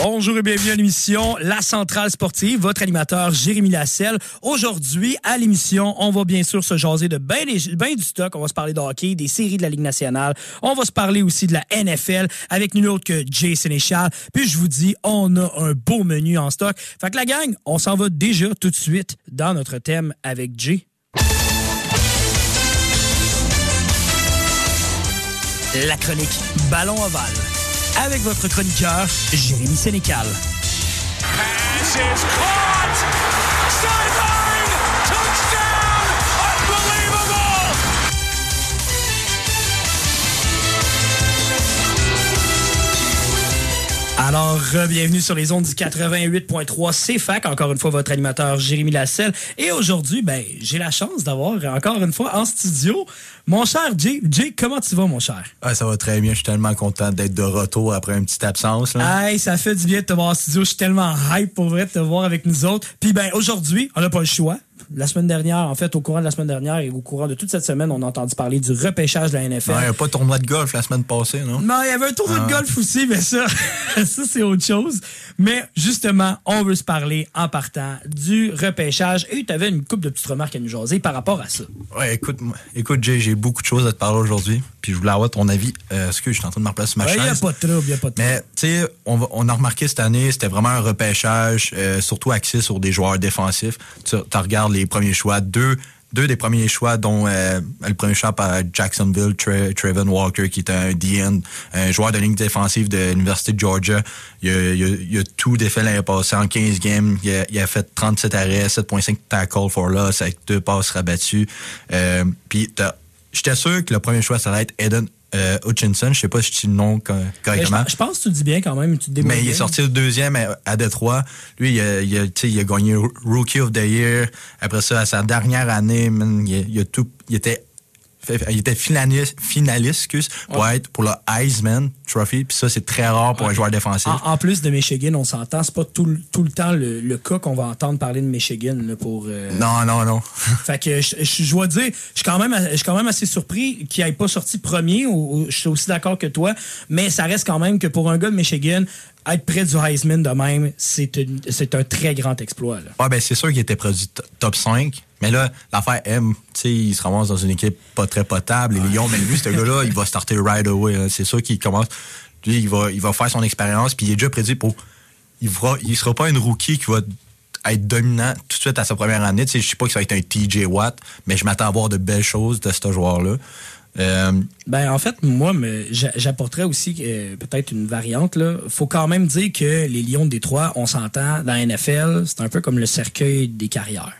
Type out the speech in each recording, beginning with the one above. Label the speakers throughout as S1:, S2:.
S1: Bonjour et bienvenue à l'émission La Centrale Sportive, votre animateur Jérémy Lasselle. Aujourd'hui, à l'émission, on va bien sûr se jaser de bien ben du stock. On va se parler de hockey, des séries de la Ligue nationale. On va se parler aussi de la NFL avec nul autre que Jay Sénéchal. Puis je vous dis, on a un beau menu en stock. Fait que la gang, on s'en va déjà tout de suite dans notre thème avec Jay. La chronique Ballon Ovale avec votre chroniqueur, Jérémy Sénécal. Alors, bienvenue sur les ondes du 88.3 CFAC. Encore une fois, votre animateur Jérémy Lasselle. Et aujourd'hui, ben, j'ai la chance d'avoir encore une fois en studio mon cher Jay. Jay, comment tu vas, mon cher?
S2: Ah, ça va très bien. Je suis tellement content d'être de retour après une petite absence. Là.
S1: Hey, ça fait du bien de te voir en studio. Je suis tellement hype pour vrai de te voir avec nous autres. Puis ben, aujourd'hui, on n'a pas le choix. La semaine dernière, en fait, au courant de la semaine dernière et au courant de toute cette semaine, on a entendu parler du repêchage de la NFL.
S2: Il n'y a pas de tournoi de golf la semaine passée, non?
S1: Non, il y avait un tournoi de
S2: Ah.
S1: golf aussi, mais ça, ça c'est autre chose. Mais justement, on veut se parler en partant du repêchage. Et tu avais une coupe de petites remarques à nous jaser par rapport à ça.
S2: Ouais, écoute, écoute, Jay, j'ai beaucoup de choses à te parler aujourd'hui. Puis je voulais avoir ton avis. Euh, que je suis en train de me replacer sur ma
S1: Il n'y a
S2: chaise?
S1: pas de trouble, il n'y a pas de trouble.
S2: Mais, tu sais, on, a remarqué cette année, c'était vraiment un repêchage, euh, surtout axé sur des joueurs défensifs. Tu tu regardes les premiers choix, deux, deux des premiers choix, dont euh, le premier choix par Jacksonville, Tre- Trevin Walker, qui est un DN, un joueur de ligne défensive de l'Université de Georgia. Il a, tout défait l'année passée en 15 games. Il a, fait 37 arrêts, 7.5 tackles for loss avec deux passes rabattues. Euh, Puis, j'étais sûr que le premier choix, ça allait être Eden euh, Hutchinson. Je sais pas si tu le nom co-
S1: Mais je,
S2: correctement.
S1: je pense que tu le dis bien quand même. Tu te
S2: Mais il est sorti le deuxième à, à Détroit. Lui, il a, il, a, il gagné Rookie of the Year. Après ça, à sa dernière année, man, il, a- il a tout, il était, il était finaliste, finaliste excuse, pour être pour le Heisman Trophy. Puis ça, c'est très rare pour un joueur défensif.
S1: En, en plus de Michigan, on s'entend, c'est pas tout, le- tout le temps le, le cas qu'on va entendre parler de Michigan là, pour. euh,
S2: Non, non, non.
S1: Fait que je, je, je dois dire, je suis quand même, je suis quand même assez surpris qu'il n'ait pas sorti premier. Ou, ou je suis aussi d'accord que toi, mais ça reste quand même que pour un gars de Michigan, être près du Heisman de même, c'est un très grand exploit. Là.
S2: Ouais, ben c'est sûr qu'il était produit to- top 5. Mais là, l'affaire M, tu sais, il se ramasse dans une équipe pas très potable. Les Lions, mais lui, ce gars-là, il va starter right away. hein. C'est sûr qu'il commence. Il va, il va faire son expérience, puis il est déjà prédit pour. Il ne il sera pas une rookie qui va être dominant tout de suite à sa première année. Je sais pas que ça va être un TJ Watt, mais je m'attends à voir de belles choses de ce joueur-là. Euh,
S1: Ben, en fait, moi, j'apporterais aussi euh, peut-être une variante. Là. faut quand même dire que les Lions de Détroit, on s'entend, dans la NFL, c'est un peu comme le cercueil des carrières.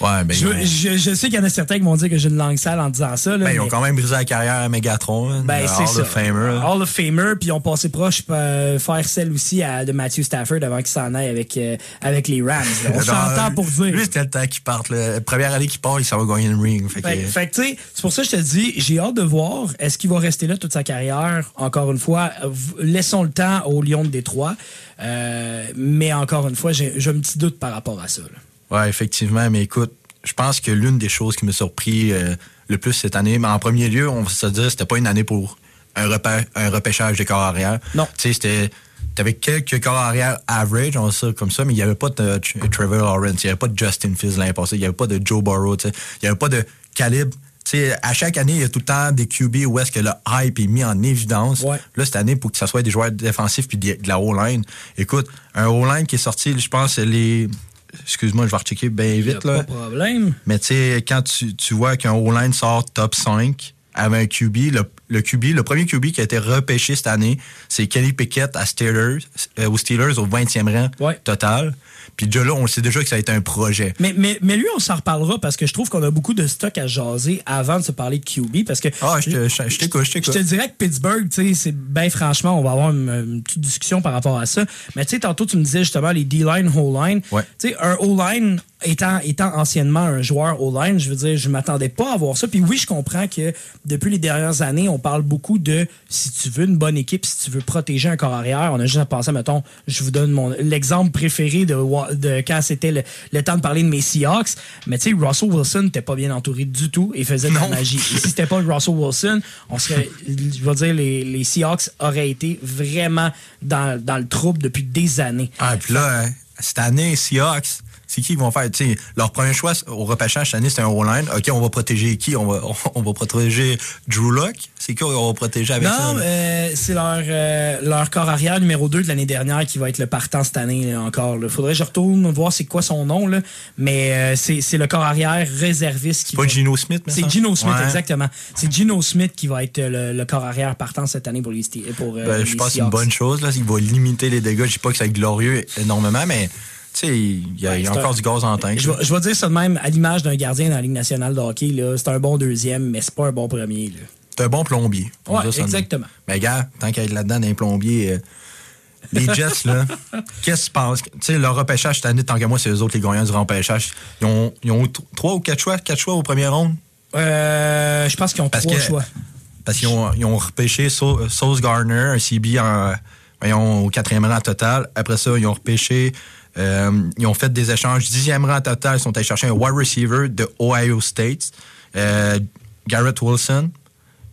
S2: Ouais, ben,
S1: Je, sais qu'il y en a certains qui vont dire que j'ai une langue sale en disant ça. Là,
S2: ben, ils ont
S1: mais-
S2: quand même brisé la carrière à Megatron, hein,
S1: Ben,
S2: le
S1: c'est ça.
S2: of Famer.
S1: Hall of Famer, puis ils ont passé proche euh, faire celle aussi à, de Matthew Stafford avant qu'il s'en aille avec, euh, avec les Rams. là. On s'entend pour dire.
S2: Lui, c'était le temps qu'il parte. là. Première année qu'il part, il s'en va gagner une ring. Fait que-
S1: Fait, que, tu sais, c'est pour ça que je te dis, j'ai hâte de voir, est-ce qu'il va rester là toute sa carrière? Encore une fois, laissons le temps au Lion de Détroit. Euh, mais encore une fois, j'ai j'ai un petit doute par rapport à ça. là.
S2: Ouais, effectivement. Mais écoute, je pense que l'une des choses qui m'a surpris euh, le plus cette année, mais en premier lieu, on va se dire, c'était pas une année pour un, repê- un repêchage de corps arrière.
S1: Non.
S2: Tu sais, c'était. T'avais quelques corps arrière average, on va dire comme ça, mais il n'y avait pas de Tr- Trevor Lawrence, il n'y avait pas de Justin Fields l'année passée, il n'y avait pas de Joe Burrow, tu sais. il n'y avait pas de calibre. Tu sais, à chaque année, il y a tout le temps des QB où est-ce que le hype est mis en évidence.
S1: Ouais.
S2: Là, cette année, pour que ça soit des joueurs défensifs puis de de la O-line. Écoute, un O-line qui est sorti, je pense, les. Excuse-moi, je vais rechecker bien
S1: Y a
S2: vite.
S1: pas
S2: Là.
S1: de problème.
S2: Mais tu sais, quand tu, tu vois qu'un O-line sort top 5 avec un QB, le, le QB, le premier QB qui a été repêché cette année, c'est Kelly Pickett à Steelers, euh, aux Steelers au 20e rang
S1: Ouais.
S2: total. Puis déjà là, on sait déjà que ça a été un projet.
S1: Mais, mais, mais lui, on s'en reparlera parce que je trouve qu'on a beaucoup de stock à jaser avant de se parler de QB. Parce que
S2: Ah, je te- je- je t'écoute,
S1: te dirais que Pittsburgh, tu sais, c'est bien franchement, on va avoir une, une petite discussion par rapport à ça. Mais tu sais, tantôt, tu me disais justement les D-line, O-line.
S2: Ouais.
S1: Tu sais, un O-line étant, étant anciennement un joueur O-line, je veux dire, je m'attendais pas à voir ça. Puis oui, je comprends que depuis les dernières années, on parle beaucoup de si tu veux une bonne équipe, si tu veux protéger un corps arrière, on a juste à penser, mettons, je vous donne mon l'exemple préféré de, de quand c'était le, le temps de parler de mes Seahawks. Mais tu sais, Russell Wilson n'était pas bien entouré du tout et faisait de la magie. Et si c'était pas Russell Wilson, on serait, je veux dire, les, les Seahawks auraient été vraiment dans, dans le trouble depuis des années.
S2: Ah, puis là, euh, cette année, Seahawks, c'est qui ils vont faire? Tu sais, leur premier choix au repêchage cette année, c'était un O-line. OK, on va protéger qui? On va, on, va protéger Drew Lock. C'est qui on va protéger avec ça?
S1: Non, euh, c'est leur, euh, leur corps arrière numéro 2 de l'année dernière qui va être le partant cette année là, encore. Il faudrait que je retourne voir c'est quoi son nom, là. mais euh, c'est c'est le corps arrière réserviste qui
S2: pas
S1: va-
S2: Gino Smith, mais
S1: C'est
S2: ça?
S1: Gino Smith,
S2: Ouais.
S1: exactement. C'est Gino Smith qui va être le, le corps arrière partant cette année pour les, pour,
S2: Ben,
S1: les
S2: je pense que c'est une bonne chose. Là. Il va limiter les dégâts. Je dis pas que c'est glorieux énormément, mais sais, il y a, y a encore
S1: un-
S2: du gaz en tank.
S1: Je vais, je vais dire ça de même, à l'image d'un gardien dans la Ligue nationale de hockey, c'est un bon deuxième, mais c'est pas un bon premier.
S2: C'est un bon plombier. Même.
S1: exactement.
S2: Mais gars, tant qu'à être là-dedans, d'un plombier, euh, les Jets, là, qu'est-ce que tu penses? Tu sais, leur repêchage cette année, tant qu'à moi, c'est eux autres les gagnants du repêchage. Ils ont, ils ont trois ou quatre choix, quatre choix au premier round?
S1: Euh, je pense qu'ils ont
S2: Parce
S1: trois
S2: que-
S1: choix.
S2: Parce qu'ils ont, ils ont repêché Sau- Sauce Garner, un CB en, voyons, au quatrième rang total. Après ça, ils ont repêché, euh, ils ont fait des échanges. Dixième rang total, ils sont allés chercher un wide receiver de Ohio State, euh, Garrett Wilson.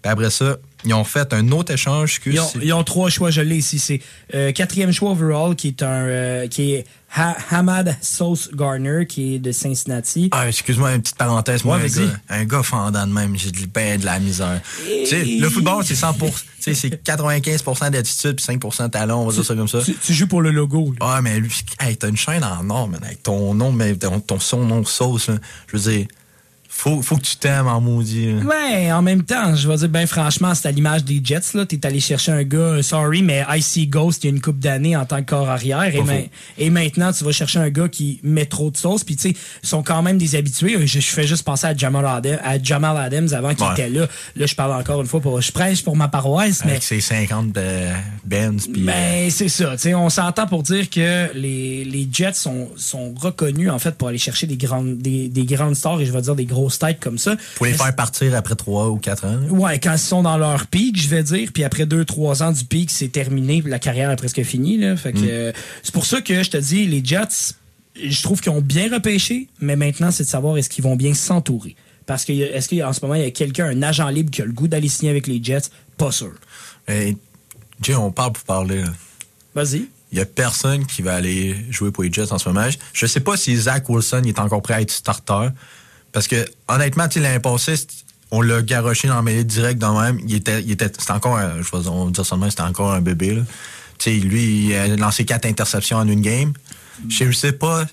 S2: Après ça, ils ont fait un autre échange. excuse,
S1: Ils ont, ils ont trois choix, je l'ai ici. C'est euh, quatrième choix overall, qui est un euh, qui est Ha- Hamad Sauce Garner, qui est de Cincinnati.
S2: Ah, excuse-moi, une petite parenthèse. Moi,
S1: Ouais,
S2: un, gars, un gars fendant de même, j'ai du ben de la misère. Tu sais, le football, c'est 100 tu sais, c'est 95% d'attitude puis 5 de talent, on va dire ça comme ça.
S1: Tu, tu joues pour le logo. là.
S2: Ah, mais lui, hey, t'as une chaîne en or, man, avec ton nom, mais ton, ton son, nom, sauce, là. Je veux dire, faut, faut que tu t'aimes en maudit. là.
S1: Ouais, en même temps, je vais dire, ben franchement, c'est à l'image des Jets. là. T'es allé chercher un gars, euh, sorry, mais IC Ghost, il y a une coupe d'années en tant que corps arrière. Et, ma- maintenant, tu vas chercher un gars qui met trop de sauce. Puis, tu sais, ils sont quand même des habitués. Je, je fais juste penser à Jamal, Adams, à Jamal Adams avant qu'il
S2: Ouais.
S1: était là. Là, je parle encore une fois, pour, je prêche pour ma paroisse, mais
S2: Avec ses 50 de Benz, puis... euh,
S1: Ben, c'est ça. Tu sais, on s'entend pour dire que les, les Jets sont, sont reconnus, en fait, pour aller chercher des grandes, des, des grandes stars et je vais dire des grosses têtes comme ça.
S2: les faire partir après 3 ou 4 ans.
S1: Ouais, quand ils sont dans leur pic, je vais dire, puis après deux, trois ans du pic, c'est terminé, la carrière est presque finie. Là. Fait que
S2: Mm.
S1: euh, c'est pour ça que je te dis, les Jets, je trouve qu'ils ont bien repêché, mais maintenant, c'est de savoir est-ce qu'ils vont bien s'entourer. Parce que est-ce qu'en ce moment, il y a quelqu'un, un agent libre qui a le goût d'aller signer avec les Jets? Pas sûr.
S2: Hey, Jay, on parle pour parler.
S1: Vas-y.
S2: Il y a personne qui va aller jouer pour les Jets en ce moment. Je sais pas si Zach Wilson il est encore prêt à être starter. Parce que, honnêtement, c'est- on l'a garoché dans le mêlée direct dans même. Il était, il était, c'était encore, un- je vais on dire c'était encore un bébé, lui, il a lancé quatre interceptions en une game. Je ne sais pas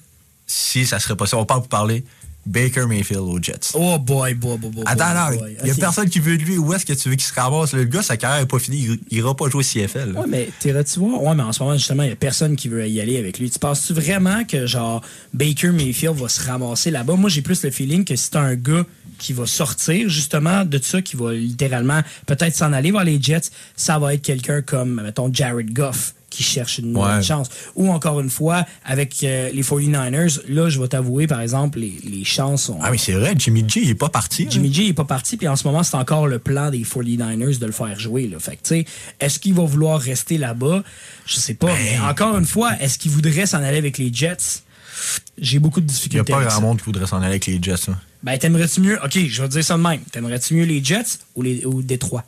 S2: si ça serait possible. On parle pour parler Baker Mayfield aux Jets.
S1: Oh boy, boy, boy, boy.
S2: Attends,
S1: boy,
S2: attends,
S1: boy.
S2: il y a personne qui veut de lui. Où est-ce que tu veux qu'il se ramasse? Le gars, sa carrière n'est pas finie. Il ira pas jouer au CFL. là.
S1: Ouais, mais t'irais-tu voir? Ouais, mais en ce moment, justement, il n'y a personne qui veut y aller avec lui. Tu penses-tu vraiment que, genre, Baker Mayfield va se ramasser là-bas? Moi, j'ai plus le feeling que c'est un gars qui va sortir, justement, de ça, qui va littéralement peut-être s'en aller vers les Jets, ça va être quelqu'un comme, mettons, Jared Goff qui cherche une
S2: Ouais.
S1: chance. Ou encore une fois, avec euh, les 49ers, là, je vais t'avouer, par exemple, les, les chances sont...
S2: Ah, mais c'est vrai, Jimmy G, il est pas parti. là.
S1: Jimmy G n'est pas parti, puis en ce moment, c'est encore le plan des 49ers de le faire jouer. Là. Fait tu sais, est-ce qu'il va vouloir rester là-bas? Je sais pas. Mais encore une fois, est-ce qu'il voudrait s'en aller avec les Jets? J'ai beaucoup de
S2: Il n'y a
S1: difficultés.
S2: pas grand monde qui voudrait s'en aller avec les Jets. là.
S1: Ben, t'aimerais-tu mieux. OK, je vais te dire ça de même. T'aimerais-tu mieux les Jets ou, les, ou Détroit?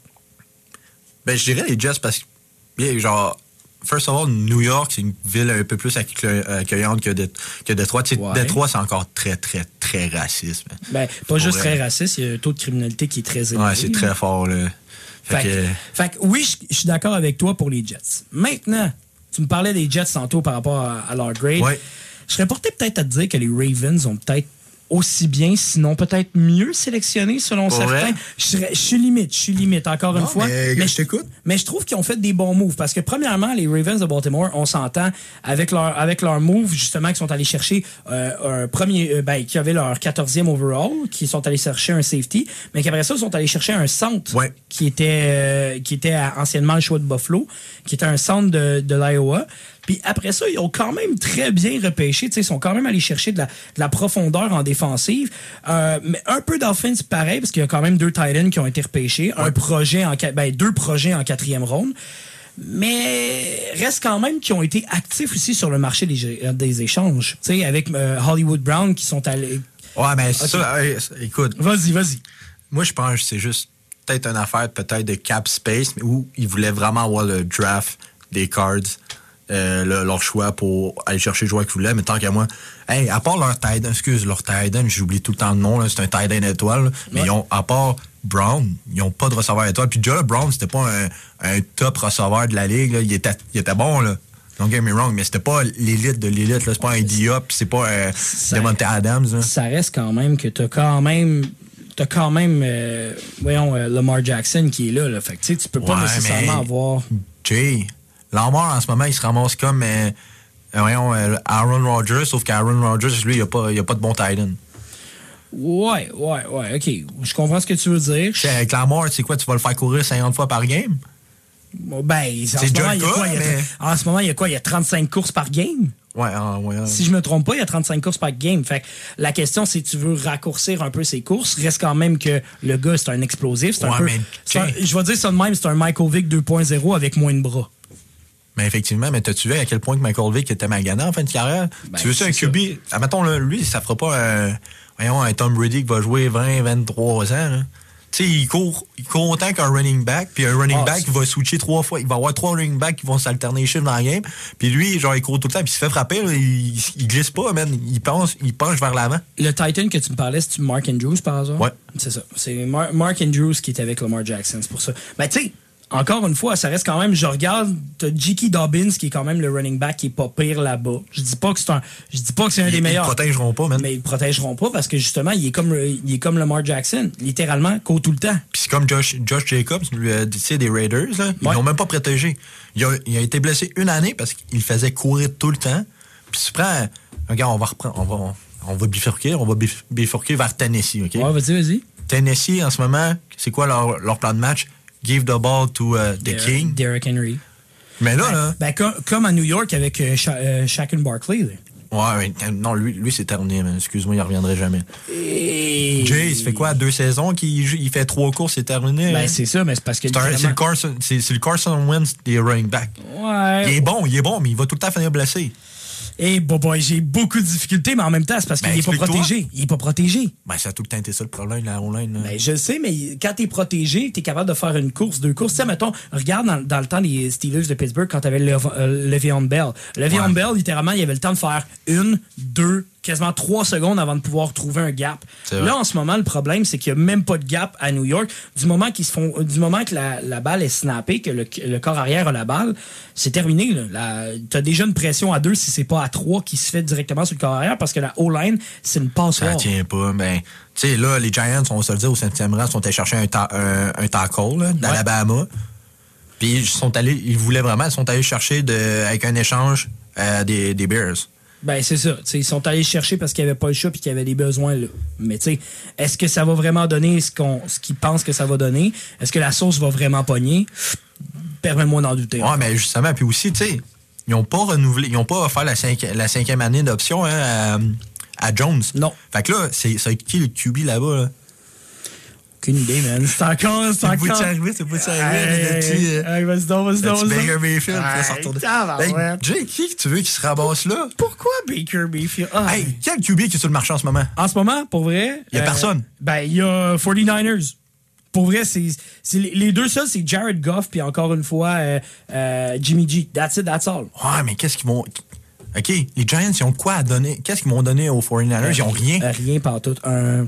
S2: Ben, je dirais les Jets parce que, bien, genre, first of all, New York, c'est une ville un peu plus accueil- accueillante que, Dé- que Détroit. Tu sais,
S1: Ouais.
S2: Détroit, c'est encore très, très, très raciste.
S1: Ben, pas juste
S2: vrai.
S1: très raciste, il y a un taux de criminalité qui est très élevé.
S2: Ouais, c'est très fort, là. Fait,
S1: Fait,
S2: que,
S1: fait que oui, je je suis d'accord avec toi pour les Jets. Maintenant, tu me parlais des Jets tantôt par rapport à, à leur grade.
S2: Ouais.
S1: Je serais porté peut-être à te dire que les Ravens ont peut-être aussi bien, sinon peut-être mieux sélectionné selon
S2: Pour
S1: certains. Je, serais- je suis limite, je suis limite, encore une fois.
S2: mais je t'écoute.
S1: mais je trouve qu'ils ont fait des bons moves parce que premièrement, les Ravens de Baltimore, on s'entend avec leur avec leur move justement qu'ils sont allés chercher euh, un premier, euh, ben, qui avait leur 14e overall, qui sont allés chercher un safety, mais qu'après ça ils sont allés chercher un centre
S2: Ouais.
S1: qui était euh, qui était anciennement le choix de Buffalo, qui était un centre de, de l'Iowa. Puis après ça, ils ont quand même très bien repêché. Ils sont quand même allés chercher de la, de la profondeur en défensive. Euh, mais un peu d'offense pareil, parce qu'il y a quand même deux tight ends qui ont été repêchés. Un projet en ben, deux projets en quatrième ronde. Mais reste quand même qui ont été actifs aussi sur le marché des, des échanges. Tu sais, avec euh, Hollywood Brown qui sont allés.
S2: Ouais, mais ça, hey, écoute,
S1: Vas-y, vas-y.
S2: moi, je pense que c'est juste peut-être une affaire peut-être de cap space, mais où ils voulaient vraiment avoir le draft des cards, euh, le- leur choix pour aller chercher le joueur qu'ils voulaient. Mais tant qu'à moi, hey, à part leur tight excuse, leur tight j'oublie tout le temps le nom, c'est un tight end étoile, mais ils ont, à part Brown, ils n'ont pas de receveur étoile. Puis déjà, Brown, c'était pas un, un top receveur de la ligue, là. Il, était, il était bon, là. Don't get me wrong, mais c'était pas l'élite de l'élite, là. C'est pas un Diop, c'est pas un
S1: Ça-
S2: Devontae Adams, là.
S1: ça reste quand même que t'as quand même t'as quand même euh, voyons euh, Lamar Jackson qui est là, là. fait que tu peux pas nécessairement
S2: mais-
S1: avoir
S2: Jay, Lamar, en ce moment, il se ramasse comme euh, euh, voyons, Aaron Rodgers, sauf qu'Aaron Rodgers, lui, il n'y a, pas- il a pas de bon tight end.
S1: ouais ouais ouais ok je comprends ce que tu veux dire
S2: Avec Lamar, c'est quoi, tu vas le faire courir 50 fois par game?
S1: Ben en ce, moment, il y a quoi, il y a- en ce moment il y a quoi il y a 35 courses par game?
S2: Ouais, ah, ouais. ah.
S1: si je me trompe pas, il y a 35 courses par game. Fait que la question, c'est tu veux raccourcir un peu ses courses? Reste quand même que le gars, c'est un explosif. C'est un
S2: Ouais,
S1: peu.
S2: mais
S1: un- je vais dire ça de même, c'est un Michael Vick 2.0 avec moins de bras.
S2: Mais effectivement, mais t'as-tu vu à quel point que Michael Vick était magané en fin de carrière?
S1: Ben,
S2: tu veux ça, un QB? Admettons, là, lui, ça fera pas un, voyons, un Tom Brady qui va jouer 20, 23 ans, là. Tu sais, il court, il court autant qu'un running back, puis un running
S1: Ah,
S2: back
S1: c'est-
S2: va switcher trois fois. Il va avoir trois running backs qui vont s'alterner les chiffres dans la game. Puis lui, genre, il court tout le temps, puis il se fait frapper, là, il, il glisse pas, man. Il penche, il penche vers l'avant.
S1: Le Titan que tu me parlais, c'est Mark Andrews par hasard?
S2: Ouais.
S1: C'est ça. C'est Mar- Mark Andrews qui est avec Lamar Jackson, c'est pour ça. Ben, tu sais, encore une fois, ça reste quand même, je regarde, t'as J.K. Dobbins qui est quand même le running back qui est pas pire là-bas. Je dis pas que c'est un, je dis pas que c'est un
S2: Ils-
S1: des
S2: ils
S1: meilleurs.
S2: protégeront pas, man.
S1: Mais ils protégeront pas parce que justement, il est comme, il est comme Lamar Jackson. Littéralement, court tout le temps.
S2: Puis c'est comme Josh, Josh Jacobs, lui, euh, tu sais, des Raiders, là, ils l'ont même pas protégé. Il a, il a été blessé une année parce qu'il faisait courir tout le temps. Puis tu prends, regarde, on va reprendre, on va, on va bifurquer, on va bif- bifurquer vers Tennessee, OK?
S1: Ouais, vas-y, vas-y.
S2: Tennessee, en ce moment, c'est quoi leur, leur plan de match? Give the ball to uh, the
S1: Der-
S2: king.
S1: Derrick Henry.
S2: Mais là, là,
S1: Ben, comme, comme à New York avec euh, Sha- euh, Shaquille Barkley. là.
S2: ouais, ouais, non, lui, lui c'est terminé, excuse-moi, il reviendrait jamais.
S1: Et...
S2: Jay, ça fait quoi, deux saisons qu'il il fait trois courses, c'est terminé?
S1: Ben, c'est ça, mais c'est parce que.
S2: C'est le Carson, c'est c'est le Carson Wentz des running backs.
S1: Ouais.
S2: Il est bon, il est bon, mais il va tout le temps finir blessé.
S1: Et bon, boy, j'ai beaucoup de difficultés, mais en même temps, c'est parce qu'il
S2: Ben,
S1: est pas protégé. Il est pas protégé.
S2: Ben, ça a tout le temps été ça le problème, la online. là.
S1: Ben, je le sais, mais quand t'es protégé, t'es capable de faire une course, deux courses. Tu sais, mettons, regarde dans, dans le temps des Steelers de Pittsburgh quand t'avais Lev euh, Le'Veon Bell. Le'Veon
S2: Ouais.
S1: Bell, littéralement, il avait le temps de faire une, deux, quasiment trois secondes avant de pouvoir trouver un gap. Là, en ce moment, le problème, c'est qu'il n'y a même pas de gap à New York. Du moment qu'ils se font, du moment que la, la balle est snappée, que le, le corps arrière a la balle, c'est terminé. La- T'as déjà une pression à deux si c'est pas à trois qui se fait directement sur le corps arrière parce que la O-line, c'est une
S2: Ça
S1: passoire.
S2: tient pas. Ben, tu sais, là, les Giants, on va se le dire, au 7e rang, sont allés chercher un, ta- un, un tackle d'Alabama. Puis ils sont allés, ils voulaient vraiment, ils sont allés chercher de, avec un échange euh, des, des Bears.
S1: Ben, c'est ça. Tu sais, ils sont allés chercher parce qu'il n'y avait pas le choix et qu'il y avait des besoins là. Mais tu sais, est-ce que ça va vraiment donner ce qu'on ce qu'ils pensent que ça va donner? Est-ce que la sauce va vraiment pogner? Permets-moi d'en douter.
S2: Ouais, mais justement, puis aussi, tu sais, ils n'ont pas renouvelé, ils n'ont pas offert la, cinqui- la cinquième année d'option hein, à, à Jones.
S1: Non.
S2: Fait que là, c'est c'est qui le QB là-bas? Là?
S1: Aucune idée, man. C'est encore, c'est
S2: C'est
S1: encore.
S2: arrivé, c'est bout de
S1: Hey,
S2: arrivé,
S1: hey,
S2: euh,
S1: vas-y donc, vas-y donc,
S2: Baker. Mayfield qui
S1: Hey,
S2: qui tu veux qui se ramasse là?
S1: Pourquoi Baker Mayfield? Ah,
S2: Hey, quel QB qui est sur le marché en ce moment?
S1: En ce moment, pour vrai.
S2: Y a personne.
S1: Ben, il y a 49ers. Pour vrai, c'est c'est les deux seuls, c'est Jared Goff, puis encore une fois, euh, euh, Jimmy G. That's it, that's all.
S2: Ouais, mais qu'est-ce qu'ils vont. OK, les Giants, ils ont quoi à donner? Qu'est-ce qu'ils vont donner aux 49ers? Ils ont rien.
S1: Euh, rien par tout. Un,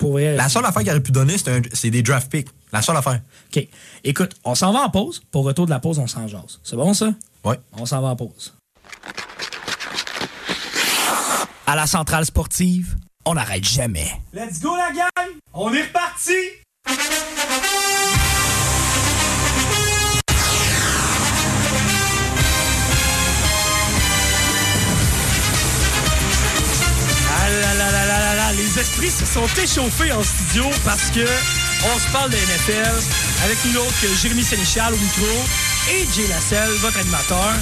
S1: pour vrai.
S2: La seule affaire qu'ils auraient pu donner, c'est un- c'est des draft picks. La seule affaire.
S1: OK. Écoute, on s'en va en pause. Pour retour de la pause, on s'en jase. C'est bon, ça?
S2: Ouais.
S1: On s'en va en pause. À la centrale sportive, on n'arrête jamais. Let's go la gang! On est reparti! Ah là là là là les esprits se sont échauffés en studio parce que on se parle de NFL avec nous l'autre que Jérémy Sénéchal au micro et Jay Lasselle, votre animateur.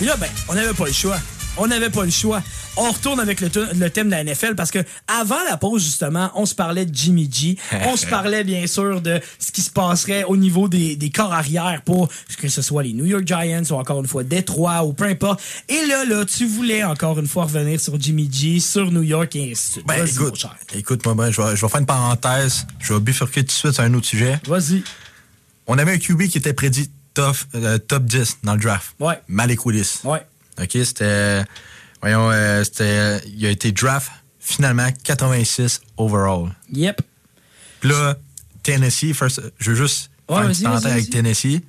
S1: Et là, ben, on n'avait pas le choix. On n'avait pas le choix. On retourne avec le, le, thème de la NFL parce que avant la pause, justement, on se parlait de Jimmy G. on se parlait, bien sûr, de ce qui se passerait au niveau des, des corps arrière pour que ce soit les New York Giants ou encore une fois Détroit ou peu importe. Et là, là, tu voulais encore une fois revenir sur Jimmy G, sur New York et ainsi
S2: ben, écoute, écoute, moi, ben, je, vais, je vais faire une parenthèse. Je vais bifurquer tout de suite sur un autre sujet.
S1: Vas-y.
S2: On avait un QB qui était prédit top, euh, top 10 dans le draft.
S1: Ouais.
S2: Malik Willis.
S1: Ouais.
S2: OK, c'était. Voyons, euh, c'était. Il a été draft finalement 86 overall.
S1: Yep.
S2: Puis là, Tennessee, first, je veux juste faire une petite avec Tennessee.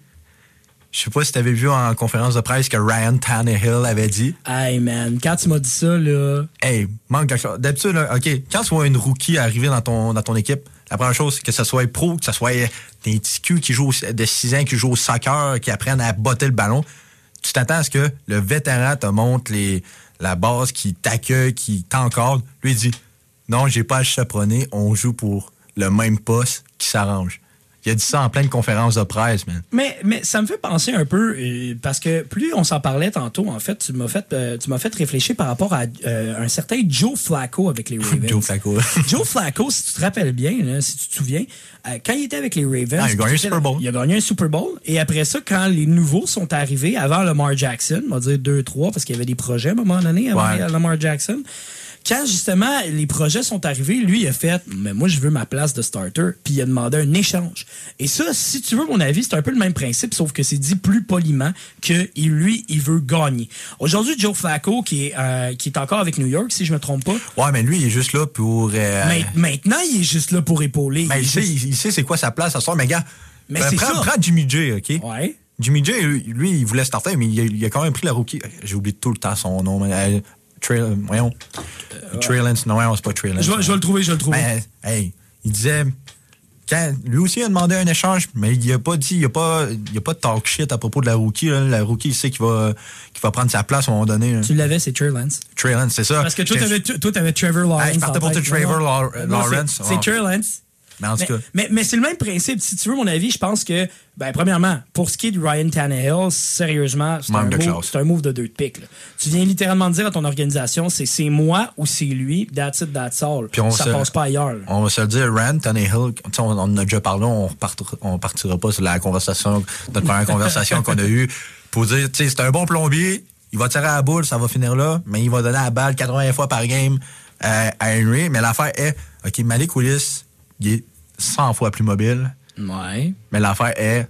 S2: Je sais pas si tu avais vu en conférence de presse que Ryan Tannehill avait dit.
S1: Hey man, quand tu m'as dit ça, là.
S2: Hey, manque quelque chose. D'habitude, OK, quand tu vois une rookie arriver dans ton, dans ton équipe, la première chose, c'est que ce soit pro, que ce soit des petits culs qui jouent de 6 ans, qui jouent au soccer, qui apprennent à botter le ballon. Tu t'attends à ce que le vétéran te montre les, la base, qui t'accueille, qui t'encadre. Lui, il dit Non, j'ai pas à chaperonner, on joue pour le même poste qui s'arrange. Il a dit ça en pleine conférence de presse, man.
S1: Mais, mais ça me fait penser un peu, euh, parce que plus on s'en parlait tantôt, en fait, tu m'as fait, euh, tu m'as fait réfléchir par rapport à euh, un certain Joe Flacco avec les Ravens.
S2: Joe Flacco.
S1: Joe Flacco, si tu te rappelles bien, là, si tu te souviens, quand il était avec les Ravens.
S2: Ah, il a gagné un Super Bowl.
S1: Il a gagné un Super Bowl. Et après ça, quand les nouveaux sont arrivés, avant Lamar Jackson, on va dire 2-3, parce qu'il y avait des projets à un moment donné avant Lamar Jackson quand justement les projets sont arrivés, lui il a fait mais moi je veux ma place de starter, puis il a demandé un échange. Et ça, si tu veux mon avis, c'est un peu le même principe, sauf que c'est dit plus poliment que lui il veut gagner. Aujourd'hui, Joe Flacco qui est euh, qui est encore avec New York, si je me trompe pas.
S2: Ouais, mais lui il est juste là pour.
S1: Euh, maintenant, il est juste là pour épauler.
S2: Mais il, sait, il sait c'est quoi sa place à soir, mais gars.
S1: Mais ben, c'est
S2: prends, prends Jimmy J, ok?
S1: Ouais.
S2: Jimmy J, lui, il voulait starter, mais il a, quand même pris la rookie. J'ai oublié tout le temps son nom. Euh, Trail, voyons. Euh, non, c'est pas Trey
S1: Je, vais, le trouver, je vais le trouver.
S2: Ben, hey, il disait. Quand, lui aussi a demandé un échange, mais il a pas dit, il a pas, il a pas de talk shit à propos de la rookie. La rookie, il sait qu'il va, qu'il va prendre sa place à un moment donné.
S1: Tu l'avais, c'est Trey Lance.
S2: Trey Lance, c'est ça.
S1: Parce que toi, tu avais Trevor Lawrence.
S2: je partais pour Trevor Lawrence.
S1: C'est Trey Lance.
S2: Mais, en tout cas.
S1: mais, mais c'est le même principe. Si tu veux mon avis, je pense que ben, premièrement, pour ce qui est de Ryan Tannehill, sérieusement, c'est un, move, un move de deux de pique. Tu viens littéralement dire à ton organisation, c'est c'est moi ou c'est lui, that's it, that's all. ça passe pas ailleurs.
S2: On va se le dire, Ryan Tannehill, on, on en a déjà parlé, on partira, on partira pas sur la conversation, notre première conversation qu'on a eue, pour dire, tu sais, c'est un bon plombier, il va tirer à la boule, ça va finir là, mais il va donner la balle 80 fois par game à, Henry. Mais l'affaire est, OK, Malik Willis, il est 100 fois plus mobile
S1: Ouais.
S2: Mais l'affaire est,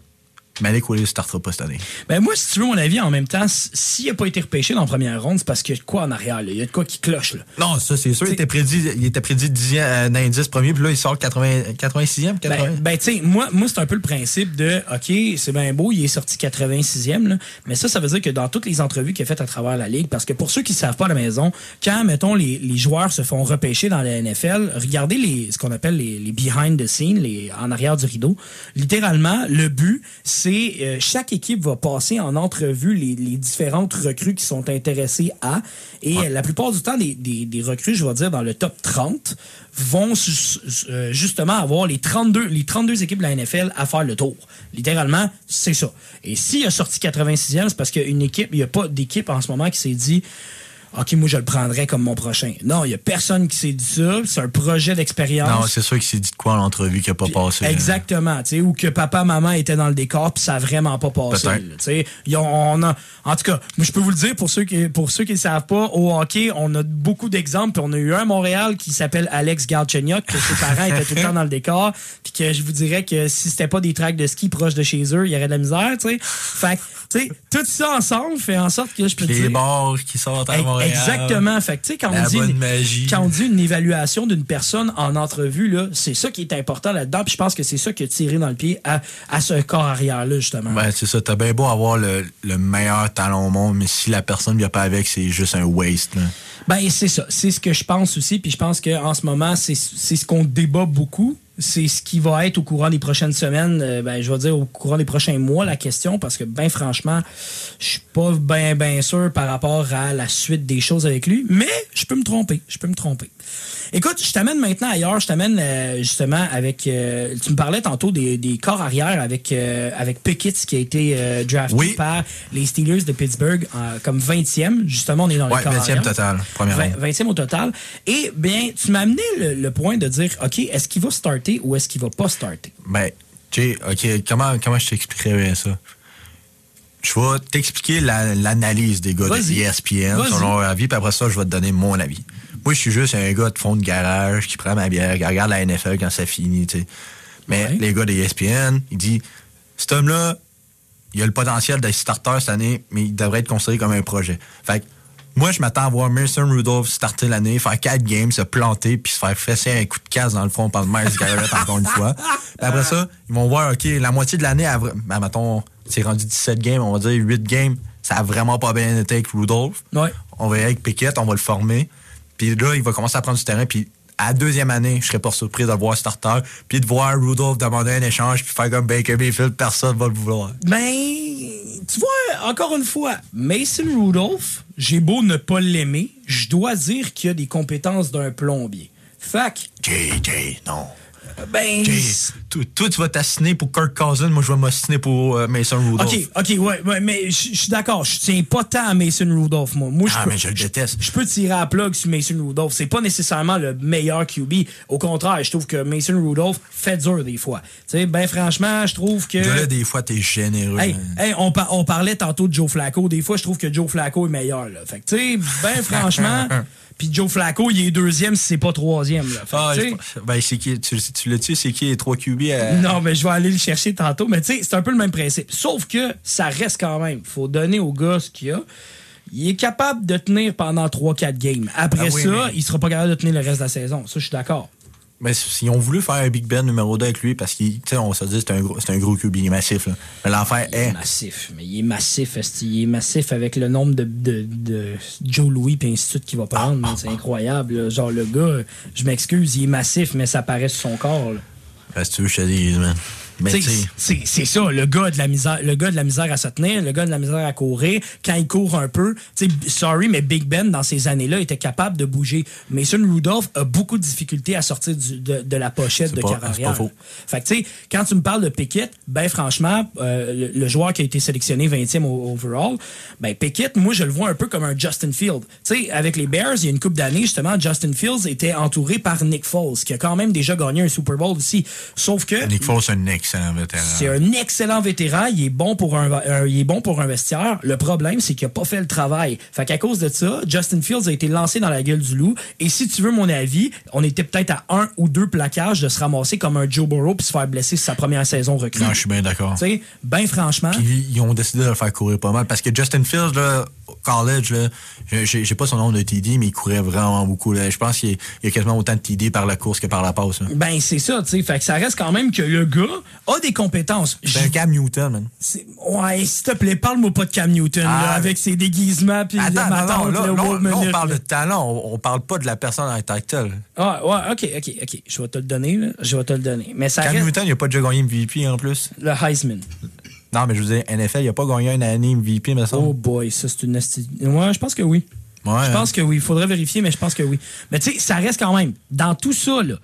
S2: Malik Willis startera pas cette année.
S1: Ben moi, si tu veux mon avis, en même temps, s'il n'a pas été repêché dans la première ronde, c'est parce qu'il y a de quoi en arrière. Il y a de quoi qui cloche. Là.
S2: Non, ça, c'est sûr. Il était prédit, il était prédit 10 euh, indice premier, puis là, il sort 80, 86e. 80...
S1: Ben, ben tu sais, moi, moi c'est un peu le principe de OK, c'est bien beau, il est sorti 86e, là, mais ça, ça veut dire que dans toutes les entrevues qu'il a faites à travers la Ligue, parce que pour ceux qui ne savent pas à la maison, quand, mettons, les, les joueurs se font repêcher dans la NFL, regardez les, ce qu'on appelle les, les behind the scenes, les, en arrière du rideau. Littéralement, le but, c'est euh, chaque équipe va passer en entrevue les, différentes recrues qui sont intéressées à. Et la plupart du temps, des, des, recrues, je vais dire, dans le top 30, vont euh, justement avoir les 32, les 32 équipes de la NFL à faire le tour. Littéralement, c'est ça. Et s'il a sorti 86e, c'est parce qu'il y a une équipe, il n'y a pas d'équipe en ce moment qui s'est dit OK, moi, je le prendrais comme mon prochain. Non, il n'y a personne qui s'est dit ça. C'est un projet d'expérience.
S2: Non, c'est sûr qu'il s'est dit de quoi en entrevue qui n'a pas passé.
S1: Exactement. sais, Ou que papa, maman étaient dans le décor puis ça n'a vraiment pas passé. sais, on a, en tout cas, je peux vous le dire, pour ceux qui pour ceux qui ne savent pas, au hockey, on a beaucoup d'exemples. On a eu un à Montréal qui s'appelle Alex Galchenyuk, que ses parents étaient tout le temps dans le décor. Puis que je vous dirais que si c'était pas des tracks de ski proches de chez eux, il y aurait de la misère. sais. Fait tu sais, tout ça ensemble fait en sorte que je peux
S2: les
S1: dire...
S2: Les bars qui sortent à Montréal Montréal.
S1: Exactement. Fait que, tu sais, quand, on dit une-
S2: magie.
S1: quand on dit une évaluation d'une personne en entrevue, là, c'est ça qui est important là-dedans. Puis je pense que c'est ça qui a tiré dans le pied à, à ce corps arrière-là, justement.
S2: Ben, c'est ça. T'as bien beau avoir le, le meilleur talent au monde, mais si la personne vient pas avec, c'est juste un waste. là.
S1: Ben, c'est ça. C'est ce que je pense aussi. Puis je pense qu'en ce moment, c'est ce qu'on débat beaucoup. C'est ce qui va être au courant des prochaines semaines, euh, ben, je vais dire au courant des prochains mois, la question, parce que, ben franchement, je suis pas bien ben sûr par rapport à la suite des choses avec lui, mais je peux me tromper. Je peux me tromper. Écoute, je t'amène maintenant ailleurs. Je t'amène euh, justement avec. euh, tu me parlais tantôt des, des corps arrière avec, euh, avec Pickett qui a été euh, drafté
S2: Oui.
S1: par les Steelers de Pittsburgh comme 20e. Justement, on est dans
S2: Ouais,
S1: le corps
S2: 20e
S1: arrière.
S2: total, première
S1: Vingt-
S2: ronde.
S1: 20e au total. Et bien, tu m'as amené le, le point de dire, OK, est-ce qu'il va starter ou est-ce qu'il va pas starter?
S2: Ben, tu sais, OK, comment, comment je t'expliquerais ça? Je vais t'expliquer la- l'analyse des gars de. ESPN, selon leur avis, puis après ça, je vais te donner mon avis. Moi, je suis juste un gars de fond de garage qui prend ma bière, qui regarde la NFL quand ça finit, tu sais. Mais
S1: Ouais.
S2: les gars de E ESPN, ils disent, cet homme-là, il a le potentiel d'être starter cette année, mais il devrait être considéré comme un projet. Fait que, moi, je m'attends à voir Mason Rudolph starter l'année, faire quatre games, se planter, puis se faire fesser un coup de casse dans le front par Miles Garrett encore une fois. Puis après ça, ils vont voir, OK, la moitié de l'année, ben, mettons, c'est rendu 17 games, on va dire 8 games, ça a vraiment pas bien été avec Rudolph.
S1: Ouais.
S2: On va y aller avec Pickett, on va le former. Puis là, il va commencer à prendre du terrain, puis à la deuxième année, je serais pas surpris de le voir starter, puis de voir Rudolph demander un échange, puis faire comme Baker Mayfield, personne va le vouloir.
S1: Ben, tu vois, encore une fois, Mason Rudolph, j'ai beau ne pas l'aimer, je dois dire qu'il a des compétences d'un plombier. Fac,
S2: JJ, non.
S1: Ben.
S2: Toi, toi, tu vas t'assiner pour Kirk Cousin, moi, je vais m'assiner pour euh, Mason Rudolph.
S1: OK, OK, ouais, ouais, mais je suis d'accord. Je tiens pas tant à Mason Rudolph, moi. Moi,
S2: Ah, mais je le déteste.
S1: Je peux tirer à plug sur Mason Rudolph. C'est pas nécessairement le meilleur QB. Au contraire, je trouve que Mason Rudolph fait dur des fois. Tu sais, ben franchement, je trouve que.
S2: Là, des fois, t'es généreux.
S1: Hey,
S2: man.
S1: hey, on, par- on parlait tantôt de Joe Flacco. Des fois, je trouve que Joe Flacco est meilleur. Là. Fait que, tu sais, ben franchement, puis Joe Flacco, il est deuxième si c'est pas troisième. Là. Fait
S2: Ah, je- ben, c'est qui, tu, tu le sais, c'est qui les trois QB à-
S1: non, mais je vais aller le chercher tantôt. Mais tu sais, c'est un peu le même principe. Sauf que ça reste quand même. faut donner au gars ce qu'il a. Il est capable de tenir pendant 3-4 games. Après
S2: Ah oui,
S1: ça,
S2: mais-
S1: il sera pas capable de tenir le reste de la saison. Ça, je suis d'accord.
S2: Ben, s'ils ont voulu faire un Big Ben numéro 2 avec lui, parce qu'on se dit c'est un, gros- c'est un gros QB, il est massif. Là. Mais
S1: Il est
S2: est.
S1: massif. Mais il est massif, esti. Il est massif avec le nombre de, de, de Joe Louis et ainsi de suite qu'il va prendre. man. C'est incroyable. là. Genre, le gars, je m'excuse, il est massif, mais ça paraît sur son corps. là.
S2: Ben, si tu veux, je te dis, man. Mais
S1: T'sais, C'est c'est ça, le gars, de la misère, le gars de la misère à se tenir, le gars de la misère à courir. Quand il court un peu, t'sais, sorry, mais Big Ben, dans ces années-là, était capable de bouger. Mason Rudolph a beaucoup de difficultés à sortir du- de, de la pochette de carrière. Fait que, tu sais, quand tu me parles de Pickett, ben franchement, euh, le, le joueur qui a été sélectionné 20e au- overall, ben Pickett, moi, je le vois un peu comme un Justin Field. Tu sais, avec les Bears, il y a une couple d'années, justement, Justin Fields était entouré par Nick Foles, qui a quand même déjà gagné un Super Bowl aussi. Sauf que...
S2: Nick Foles, un excellent vétéran.
S1: C'est un excellent vétéran, il est bon pour un, un- il est bon pour un vestiaire. Le problème, c'est qu'il a pas fait le travail. Fait qu'à cause de ça, Justin Fields a été lancé dans la gueule du loup. Et si tu veux mon avis, on était peut-être à un ou deux plaquages de se ramasser comme un Joe Burrow puis se faire blesser sur sa première saison recrue.
S2: Non, je suis bien d'accord.
S1: Tu sais, ben franchement.
S2: Puis ils ont décidé de le faire courir pas mal. Parce que Justin Fields, là, au college, là, j'ai pas son nombre de TD, mais il courait vraiment beaucoup. Là. Je pense qu'il y a- il y a quasiment autant de TD par la course que par la passe. là.
S1: Ben, c'est ça, tu sais. Fait que ça reste quand même que le gars a des compétences.
S2: Un Cam Newton, man.
S1: Ouais, s'il te plaît, parle-moi pas de Cam Newton,
S2: Ah,
S1: là, avec ses déguisements puis
S2: Attends, non, là, là, on parle de talent, on, on parle pas de la personne en title.
S1: Ah, ouais, ok, ok, ok. Je vais te le donner, là. Je vais te le donner. Mais ça
S2: Cam
S1: reste
S2: Newton, il a pas déjà gagné MVP en plus.
S1: le Heisman.
S2: Non, mais je veux dire, NFL, il a pas gagné une année MVP, me
S1: Oh
S2: semble.
S1: boy, ça, c'est une Ouais, je pense que oui.
S2: Ouais,
S1: Je
S2: hein.
S1: pense que oui. Il faudrait vérifier, mais je pense que oui. Mais tu sais, ça reste quand même. Dans tout ça, là,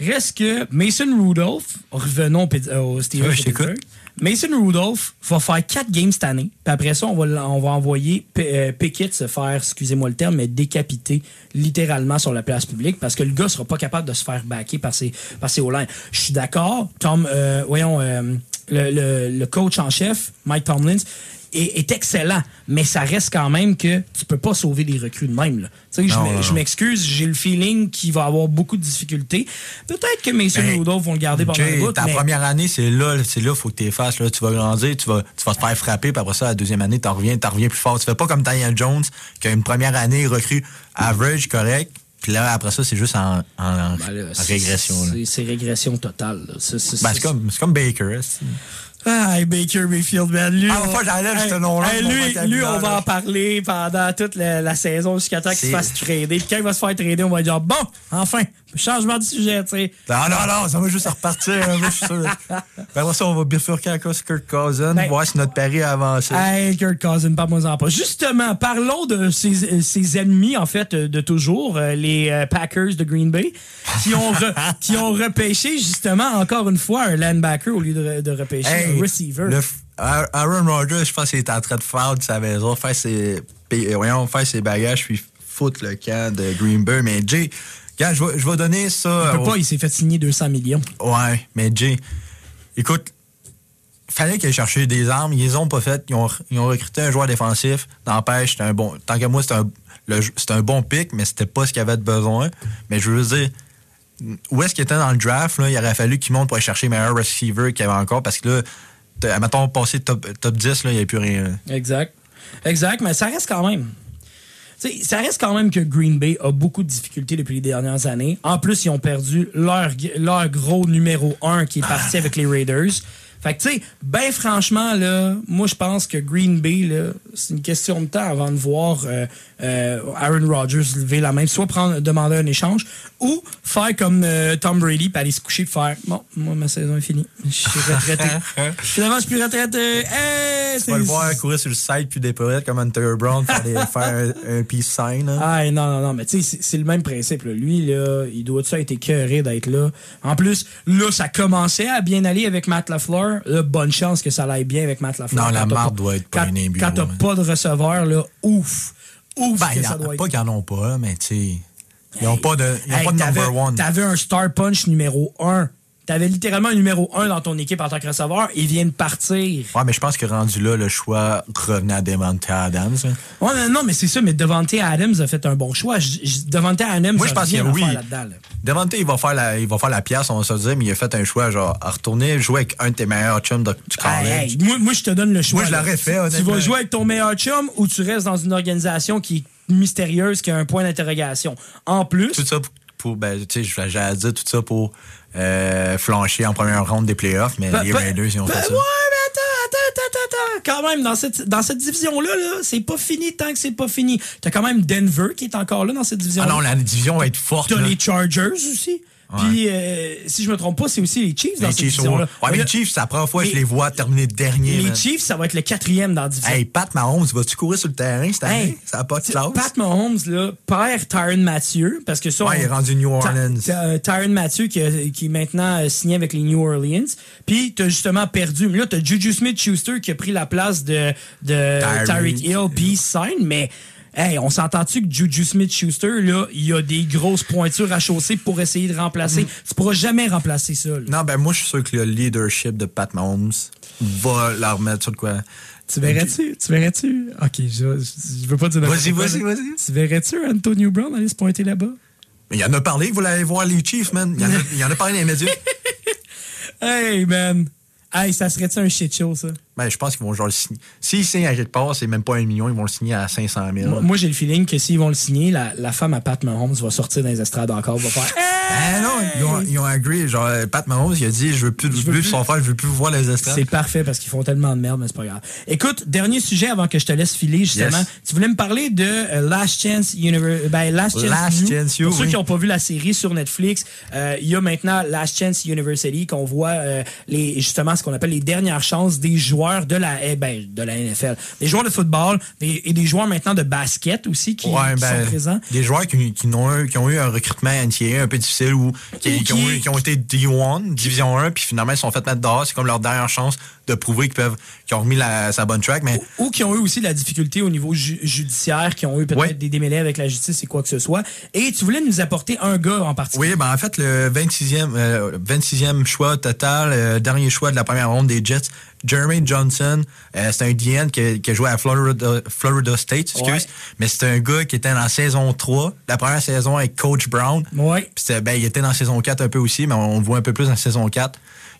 S1: reste que Mason Rudolph, revenons au euh, au Steelers
S2: Ouais, je.
S1: Mason Rudolph va faire quatre games cette année. Puis après ça, on va, on va envoyer P- euh, Pickett se faire, excusez-moi le terme, mais décapiter littéralement sur la place publique parce que le gars sera pas capable de se faire backer par ses, par ses O-line. Je suis d'accord. Tom, euh, voyons, euh, le, le- le coach en chef, Mike Tomlins, est, est excellent, mais ça reste quand même que tu peux pas sauver des recrues de même. Là. Tu sais, je m'excuse, j'ai le feeling qu'il va avoir beaucoup de difficultés. Peut-être que Mason
S2: Ben,
S1: vont le garder pendant
S2: Jay,
S1: un bout,
S2: ta
S1: mais
S2: première année, c'est là, c'est là, faut que tu fasses. Là. Tu vas grandir, tu vas, tu vas te faire frapper, puis après ça, la deuxième année, tu reviens, t'en reviens plus fort. Tu fais pas comme Daniel Jones, qui a une première année recrue average, correct, puis là, après ça, c'est juste en, en- en
S1: Ben là,
S2: régression.
S1: c'est- régression totale. C'est-
S2: Ben, comme, c'est comme Baker.
S1: Ah, Baker Mayfield, man. Lui,
S2: Ah,
S1: on-
S2: j'enlève ce nom-là mon
S1: lui, on va en parler pendant toute la, la saison jusqu'à temps qu'il se fasse trader. Puis quand il va se faire trader, on va dire bon, enfin, changement de sujet, tu sais.
S2: Non, non, non, ça va juste repartir. hein, je suis sûr. Ben, après ça, on va bifurquer à cause de Kirk Cousin,
S1: Ben-
S2: voir si notre pari a avancé.
S1: Hey, Kirk Cousin, parle-moi-en pas. Justement, parlons de ses, euh, ses ennemis, en fait, euh, de toujours, euh, les Packers de Green Bay, qui ont, re- qui ont repêché, justement, encore une fois, un linebacker au lieu de, de repêcher
S2: Hey,
S1: un receiver.
S2: le Aaron Rodgers, je pense qu'il est en train de faire de sa maison, faire ses, voyons, faire ses bagages, puis foutre le camp de Green Bay. Mais Jay, regarde, je vais, je vais donner ça.
S1: Il peut
S2: au-
S1: pas, il s'est fait signer 200 millions.
S2: Ouais, mais Jay, écoute, fallait qu'ils cherché des armes. Ils les ont pas faites. Ils ont, ils ont recruté un joueur défensif. N'empêche, c'était un bon. Tant qu'à moi, c'était un, un bon pic, mais c'était pas ce qu'il avait de besoin. Mais je veux dire, où est-ce qu'il était dans le draft? Là, il aurait fallu qu'il monte pour aller chercher le meilleur receiver qu'il y avait encore parce que là, mettons, passé top, top 10, là, il n'y avait plus rien.
S1: Exact. Exact, mais ça reste quand même. Ça reste quand même que Green Bay a beaucoup de difficultés depuis les dernières années. En plus, ils ont perdu leur, leur gros numéro 1 qui est parti avec les Raiders. Fait que, tu sais, ben franchement, là, moi, je pense que Green Bay, là, c'est une question de temps avant de voir euh, euh, Aaron Rodgers lever la main, soit prendre, demander un échange, ou faire comme euh, Tom Brady, puis aller se coucher, puis faire Bon, moi, ma saison est finie. Je suis retraité. Finalement, je suis plus retraité. Hey,
S2: Tu vas le voir courir sur le site puis des poètes comme Hunter Brown faire, des- faire un, un peace sign. là.
S1: Ah non, non, non, mais tu sais, c'est- le même principe. là. Lui, là, il doit être écœuré d'être là? En plus, là, ça commençait à bien aller avec Matt LaFleur. Là, bonne chance que ça aille bien avec Matt LaFleur.
S2: Non, la marde
S1: pas-
S2: doit être pognée, bureau,
S1: Quand t'as
S2: hein.
S1: pas de receveur, là, ouf. Ouf,
S2: Ben,
S1: que ça doit être.
S2: pas qu'ils en ont pas, mais tu sais. Ils n'ont pas de, ils ont
S1: Hey,
S2: pas de number one.
S1: T'avais un star punch numéro 1. T'avais littéralement un numéro 1 dans ton équipe en tant que receveur. Il vient de partir.
S2: Ouais, mais je pense que rendu là, le choix revenait à Devante Adams. hein.
S1: Ouais, mais non, mais c'est ça, mais Devante Adams a fait un bon choix. J- j- Devante Adams,
S2: Moi, je pense qu'il oui.
S1: faire là-dedans, là.
S2: Devante, il va faire la, il va faire la pièce, on va se dire, mais il a fait un choix, genre, à retourner jouer avec un de tes meilleurs chums de- du
S1: Hey,
S2: college.
S1: hey, moi, moi, je te donne le choix.
S2: Moi, je l'aurais fait,
S1: Tu- Tu vas jouer avec ton meilleur chum ou tu restes dans une organisation qui est mystérieuse, qui a un point d'interrogation. En plus,
S2: Tout ça pour, pour- ben, tu sais, j'allais dire tout ça pour euh, flancher en première ronde des playoffs, mais les Raiders, ils ont fait ça.
S1: Ouais, mais attends, attends, attends, attends. Quand même, dans cette, dans cette division-là, là, c'est pas fini tant que c'est pas fini. T'as quand même Denver qui est encore là dans cette
S2: Ah
S1: division-là.
S2: non, la division va être forte.
S1: T'as les Chargers aussi. Puis, euh, si je me trompe pas, c'est aussi les Chiefs dans
S2: Les
S1: cette
S2: Chiefs,
S1: division-là.
S2: ouais, mais les Chiefs, c'est la première fois que je
S1: les-
S2: vois terminer dernier.
S1: les
S2: man.
S1: Chiefs, ça va être le quatrième dans la division.
S2: Hey, Pat Mahomes, vas-tu courir sur le terrain cette année?
S1: Hey,
S2: ça n'a pas de classe.
S1: Pat Mahomes, là, perd Tyron Mathieu, parce que ça.
S2: Ouais, il est rendu New Orleans.
S1: Euh, Tyron Mathieu qui, a- qui est maintenant euh, signé avec les New Orleans. Puis t'as justement perdu. Mais là, t'as Juju Smith-Schuster qui a pris la place de, de
S2: Tyreek.
S1: Tyreek Hill, puis sign, mais. Hey, on s'entend-tu que Juju Smith-Schuster, là, il y a des grosses pointures à chausser pour essayer de remplacer? Tu pourras jamais remplacer ça. là.
S2: Non, ben moi, je suis sûr que le leadership de Pat Mahomes va la remettre sur de quoi.
S1: Tu verrais-tu? Tu verrais-tu? Ok, je, je veux pas dire
S2: Vas-y, vas-y, vas-y.
S1: Tu verrais-tu Antonio Brown aller se pointer là-bas?
S2: Il en a parlé vous l'allez voir les Chiefs, man. Il en a, il en a parlé dans les médias.
S1: Hey, man! Hey, ça serait-tu un shit show, ça?
S2: Ben, je pense qu'ils vont genre le signer. S'ils signent à quelque part, c'est même pas un million, ils vont le signer à 500 000.
S1: Moi, moi, j'ai le feeling que s'ils vont le signer, la, la femme à Pat Mahomes va sortir dans les estrades encore, va faire
S2: Ah non, ils ont, ils ont agree. Genre, euh, Pat Mahomes, il a dit, je veux plus,
S1: veux
S2: plus son frère, je veux plus voir les estrades.
S1: C'est parfait parce qu'ils font tellement de merde, mais c'est pas grave. Écoute, dernier sujet avant que je te laisse filer, justement.
S2: Yes.
S1: Tu voulais me parler de euh, Last Chance Universe. Ben, Last Chance,
S2: Last
S1: You.
S2: Chance You,
S1: Pour ceux
S2: oui.
S1: qui n'ont pas vu la série sur Netflix, euh, il y a maintenant Last Chance University qu'on voit euh, les, justement ce qu'on appelle les dernières chances des joueurs de la, eh ben, de la NFL. Des joueurs de football des- et des joueurs maintenant de basket aussi qui,
S2: Ouais,
S1: qui
S2: ben,
S1: sont présents.
S2: Des joueurs qui, qui, n'ont eu, qui ont eu un recrutement NCAA un peu difficile ou qui, ont, eu- qui ont été D1, Division 1, puis finalement ils sont fait mettre dehors. C'est comme leur dernière chance de prouver qu'ils peuvent, qu'ils ont remis la, sa bonne track. Mais
S1: ou qui ont eu aussi de la difficulté au niveau ju- judiciaire, qui ont eu peut-être
S2: Ouais.
S1: des démêlés avec la justice et quoi que ce soit. Et tu voulais nous apporter un gars en particulier.
S2: oui, ben en fait, le 26e, euh, 26e choix total, euh, dernier choix de la première ronde des Jets, Jeremy Johnson, euh, c'est un DN qui, qui a joué à Florida, Florida State, excuse.
S1: Ouais.
S2: Mais c'était un gars qui était dans la saison 3, la première saison avec Coach Brown.
S1: Ouais.
S2: Ben, il était dans la saison 4 un peu aussi, mais on le voit un peu plus dans la saison 4.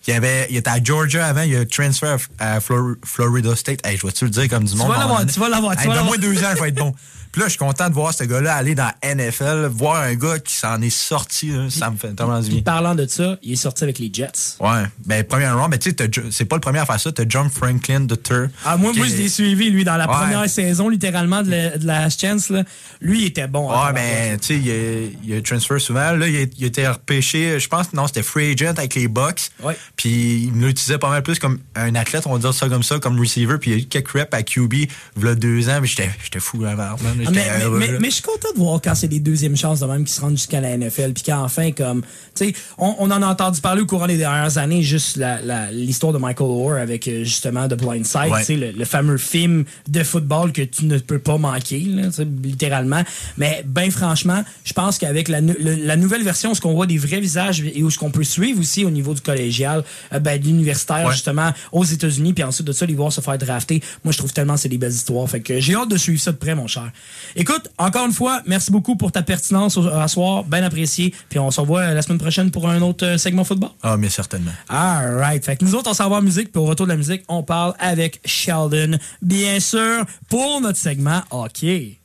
S2: Il, avait, il était à Georgia avant, il a transfert à, à Flor- Florida State. Hey, je vais-tu le dire comme du monde?
S1: vas l'avoir, tu vas l'avoir, tu
S2: Hey, Donne-moi deux ans, je vais être bon. Puis là, je suis content de voir ce gars-là aller dans NFL, voir un gars qui s'en est sorti, là, ça me fait tellement du bien.
S1: parlant de ça, il est sorti avec les Jets.
S2: Ouais, ben, premier round, mais tu sais, c'est pas le premier à faire ça, t'as John Franklin de Tur.
S1: Ah, moi, moi, je l'ai suivi, lui, dans la
S2: Ouais.
S1: première saison, littéralement, de la, de la chance. Là. Lui, il était bon.
S2: Ouais,
S1: hein,
S2: ben, tu sais, il, a- il a transfer souvent. Là, il a, il a été repêché, je pense, non, c'était free agent avec les Bucks.
S1: Ouais.
S2: Puis il l'utilisait pas mal plus comme un athlète, on va dire ça comme ça, comme receiver. Puis il a eu quelques reps à QB, il y a deux ans, mais j'étais j'étais fou avant.
S1: Ah, mais, mais,
S2: heureux,
S1: mais- mais je suis content de voir quand c'est des deuxièmes chances de même qui se rendent jusqu'à la NFL puis qu'enfin comme tu sais on, on en a entendu parler au courant des dernières années juste la- la- l'histoire de Michael Orr avec euh, justement The Blind Side
S2: Ouais.
S1: tu sais le, le fameux film de football que tu ne peux pas manquer là, littéralement mais ben franchement je pense qu'avec la, la nouvelle version ce qu'on voit des vrais visages et où ce qu'on peut suivre aussi au niveau du collégial euh, ben, de l'universitaire
S2: Ouais.
S1: justement aux États-Unis puis ensuite de ça les voir se faire drafter moi je trouve tellement c'est des belles histoires fait que j'ai hâte de suivre ça de près mon cher écoute encore une fois merci beaucoup pour ta pertinence à soir bien apprécié puis on se revoit la semaine prochaine pour un autre euh, segment football
S2: Ah, mais certainement.
S1: All right. Fait que nous autres, on s'en va en musique, puis au retour de la musique, on parle avec Sheldon, bien sûr, pour notre segment hockey.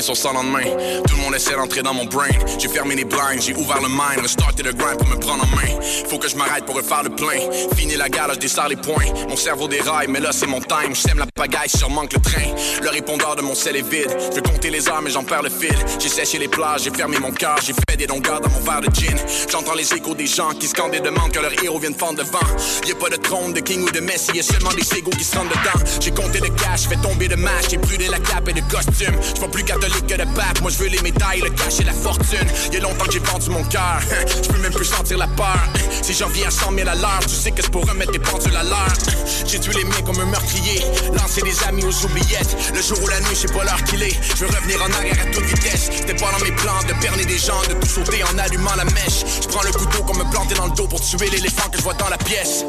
S3: Que journées sont sans lendemain. Tout le monde essaie d'entrer dans mon brain. J'ai fermé les blinds, j'ai ouvert le mind, restarté le grind pour me prendre en main. Faut que je m'arrête pour refaire le plein. Fini la gale, je desserre les points. Mon cerveau déraille, mais là c'est mon time. Je sème la pagaille, si je manque le train. Le répondeur de mon sel est vide. Je veux compter les heures, mais j'en perds le fil. J'ai séché les plages, j'ai fermé mon cœur, j'ai fait des longueurs dans mon verre de gin. J'entends les échos des gens qui scandent et demandent que leur héros vienne fendre le vent. Y'a pas de trône, de king ou de messie, y'a seulement des égaux qui se rendent dedans. J'ai compté le cash, fait tomber de match, j'ai brûlé la cape et le costume. Je plus que le moi je veux les médailles, le cash et la fortune. Y'a longtemps que j'ai vendu mon cœur, je peux même plus sentir la peur. Si j'en viens à 100 000 à tu sais que c'est pour remettre tes pendules à l'heure. J'ai tué les miens comme un meurtrier, lancer des amis aux oubliettes. Le jour ou la nuit, je sais pas l'heure qu'il est. Je veux revenir en arrière à toute vitesse. C'était pas dans mes plans de berner des gens, de tout sauter en allumant la mèche. Je prends le couteau comme me planter dans le dos pour tuer l'éléphant que je vois dans la pièce.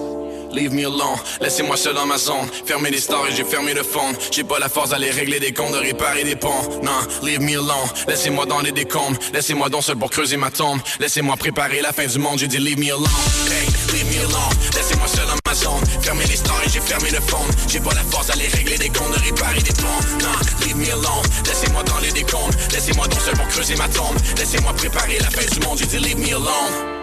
S3: Leave me alone, laissez-moi seul dans ma zone. Fermez les stores et j'ai fermé le fond. J'ai pas la force d'aller régler des comptes, de réparer des ponts. Non, leave me alone, laissez-moi dans les décombres. Laissez-moi donc seul pour creuser ma tombe. Laissez-moi préparer la fin du monde, j'ai dit leave me alone. Hey, leave me alone, laissez-moi seul dans ma zone. Fermez les stores et j'ai fermé le fond. J'ai pas la force d'aller régler des comptes, de réparer des ponts. Non, leave me alone, laissez-moi dans les décombres. Laissez-moi donc seul pour creuser ma tombe. Laissez-moi préparer la fin du monde, j'ai dit leave me alone.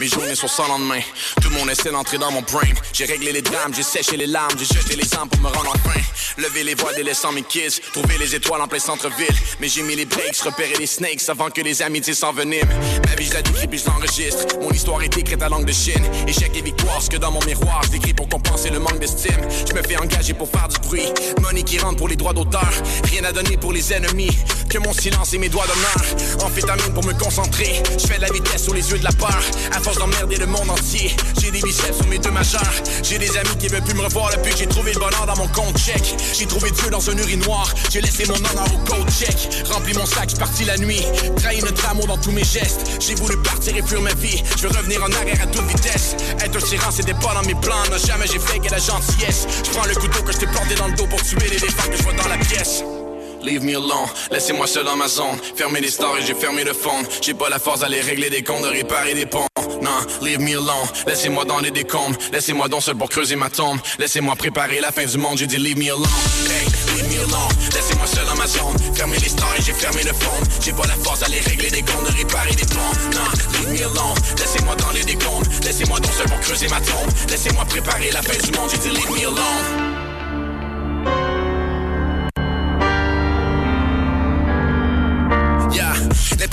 S3: Mes journées sont sans lendemain. Tout monde essaie d'entrer dans mon brain. J'ai réglé les drames, j'ai séché les larmes, j'ai jeté les armes pour me rendre enfin. Lever les voiles délaissant mes kids, trouver les étoiles en plein centre-ville. Mais j'ai mis les breaks, repérer les snakes avant que les amitiés s'enveniment. Ma vie, je la décris puis je l'enregistre. Mon histoire est écrite à langue de Chine. Échec et victoire, ce que dans mon miroir, je décris pour compenser le manque d'estime. Je me fais engager pour faire du bruit. Money qui rentre pour les droits d'auteur. Rien à donner pour les ennemis. Que mon silence et mes doigts d'honneur. Amphétamine pour me concentrer. Je fais la vitesse sous les yeux de la peur. J'ai des biceps sur mes deux majeurs. J'ai des amis qui veulent plus me revoir depuis que j'ai trouvé le bonheur dans mon compte check. J'ai trouvé Dieu dans un urinoir. J'ai laissé mon honneur au code check. Rempli mon sac, parti la nuit. Trahi notre amour dans tous mes gestes. J'ai voulu partir et fuir ma vie. Je veux revenir en arrière à toute vitesse. Être tyran, c'était pas dans mes plans. Non, jamais j'ai fait que la gentillesse. Je prends le couteau que je t'ai planté dans le dos pour tuer l'éléphant que je vois dans la pièce. Leave me alone, laissez-moi seul dans ma zone. Fermez les stores et j'ai fermé le fond. J'ai pas la force d'aller régler des comptes, de réparer des ponts. Non, leave me alone, laissez-moi dans les décombres. Laissez-moi donc seul pour creuser ma tombe. Laissez-moi préparer la fin du monde, j'ai dit leave me alone. Hey, leave me alone, laissez-moi seul dans ma zone. Fermez les stores et j'ai fermé le fond. J'ai pas la force d'aller régler des comptes, de réparer des ponts. Non, leave me alone, laissez-moi dans les décombres. Laissez-moi donc seul pour creuser ma tombe. Laissez-moi préparer la fin du monde, j'ai dit leave me alone.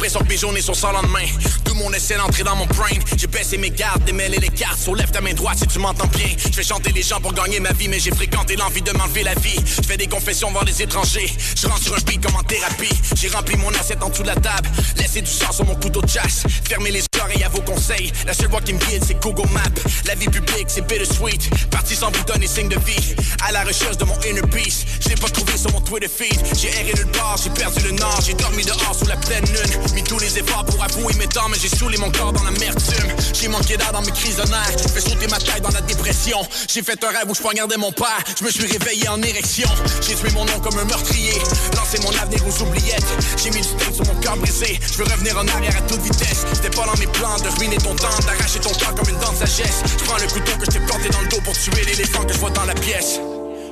S3: L'impression que mes journées sont sans lendemain. Tout le monde essaie d'entrer dans mon brain. J'ai baissé mes gardes, démêlé les cartes. So lève ta main droite si tu m'entends bien. Je fais chanter les gens pour gagner ma vie, mais j'ai fréquenté l'envie de m'enlever la vie. Je fais des confessions devant les étrangers. Je rentre sur un beat comme en thérapie. J'ai rempli mon assiette en dessous de la table. Laissé du sang sur mon couteau de chasse. Fermé les l'oreille à vos conseils. La seule voie qui me guide, c'est Google Maps. La vie publique, c'est bittersweet. Parti sans vous donner signe de vie. À la recherche de mon inner peace. Je l'ai pas trouvé sur mon Twitter feed. J'ai erré nulle part, j'ai perdu le nord. J'ai dormi dehors sous la pleine lune. Mis tous les efforts pour avouer mes temps, mais j'ai saoulé mon corps dans l'amertume. J'ai manqué d'air dans mes crises de nerfs. Fait sauter ma taille dans la dépression. J'ai fait un rêve où je poignardais mon père. Je me suis réveillé en érection. J'ai tué mon nom comme un meurtrier. Lancé mon avenir aux oubliettes. J'ai mis du sur mon cœur brisé. Je veux revenir en arrière à toute vitesse. C'était pas dans mes plans de ruiner ton temps, d'arracher ton cœur comme une dent de sagesse. Je prends le couteau que je t'ai planté dans le dos pour tuer l'éléphant que je vois dans la pièce.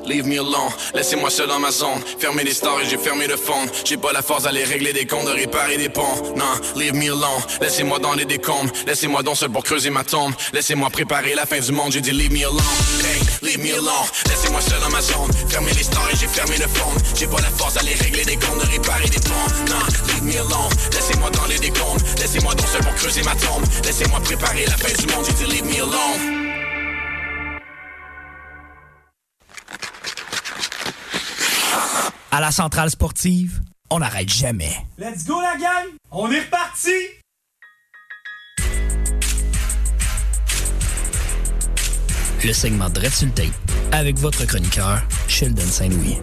S3: Leave me alone, laissez-moi seul dans ma zone. Fermez les stores et j'ai fermé le fond. J'ai pas la force d'aller régler des comptes, de réparer des ponts. Non, leave me alone, laissez-moi dans les décombres. Laissez-moi donc seul pour creuser ma tombe. Laissez-moi préparer la fin du monde, j'ai dit leave me alone. Hey, leave me alone, laissez-moi seul dans ma zone. Fermez les stores et j'ai fermé le fond. J'ai pas la force d'aller régler des comptes, de réparer des ponts. Non, leave me alone, laissez-moi dans les décombres. Laissez-moi donc seul pour creuser ma tombe. Laissez-moi préparer la fin du monde, j'ai dit leave me alone.
S1: À la centrale sportive, on n'arrête jamais.
S4: Let's go la gang! On est reparti!
S1: Le segment tape avec votre chroniqueur, Sheldon Saint-Louis.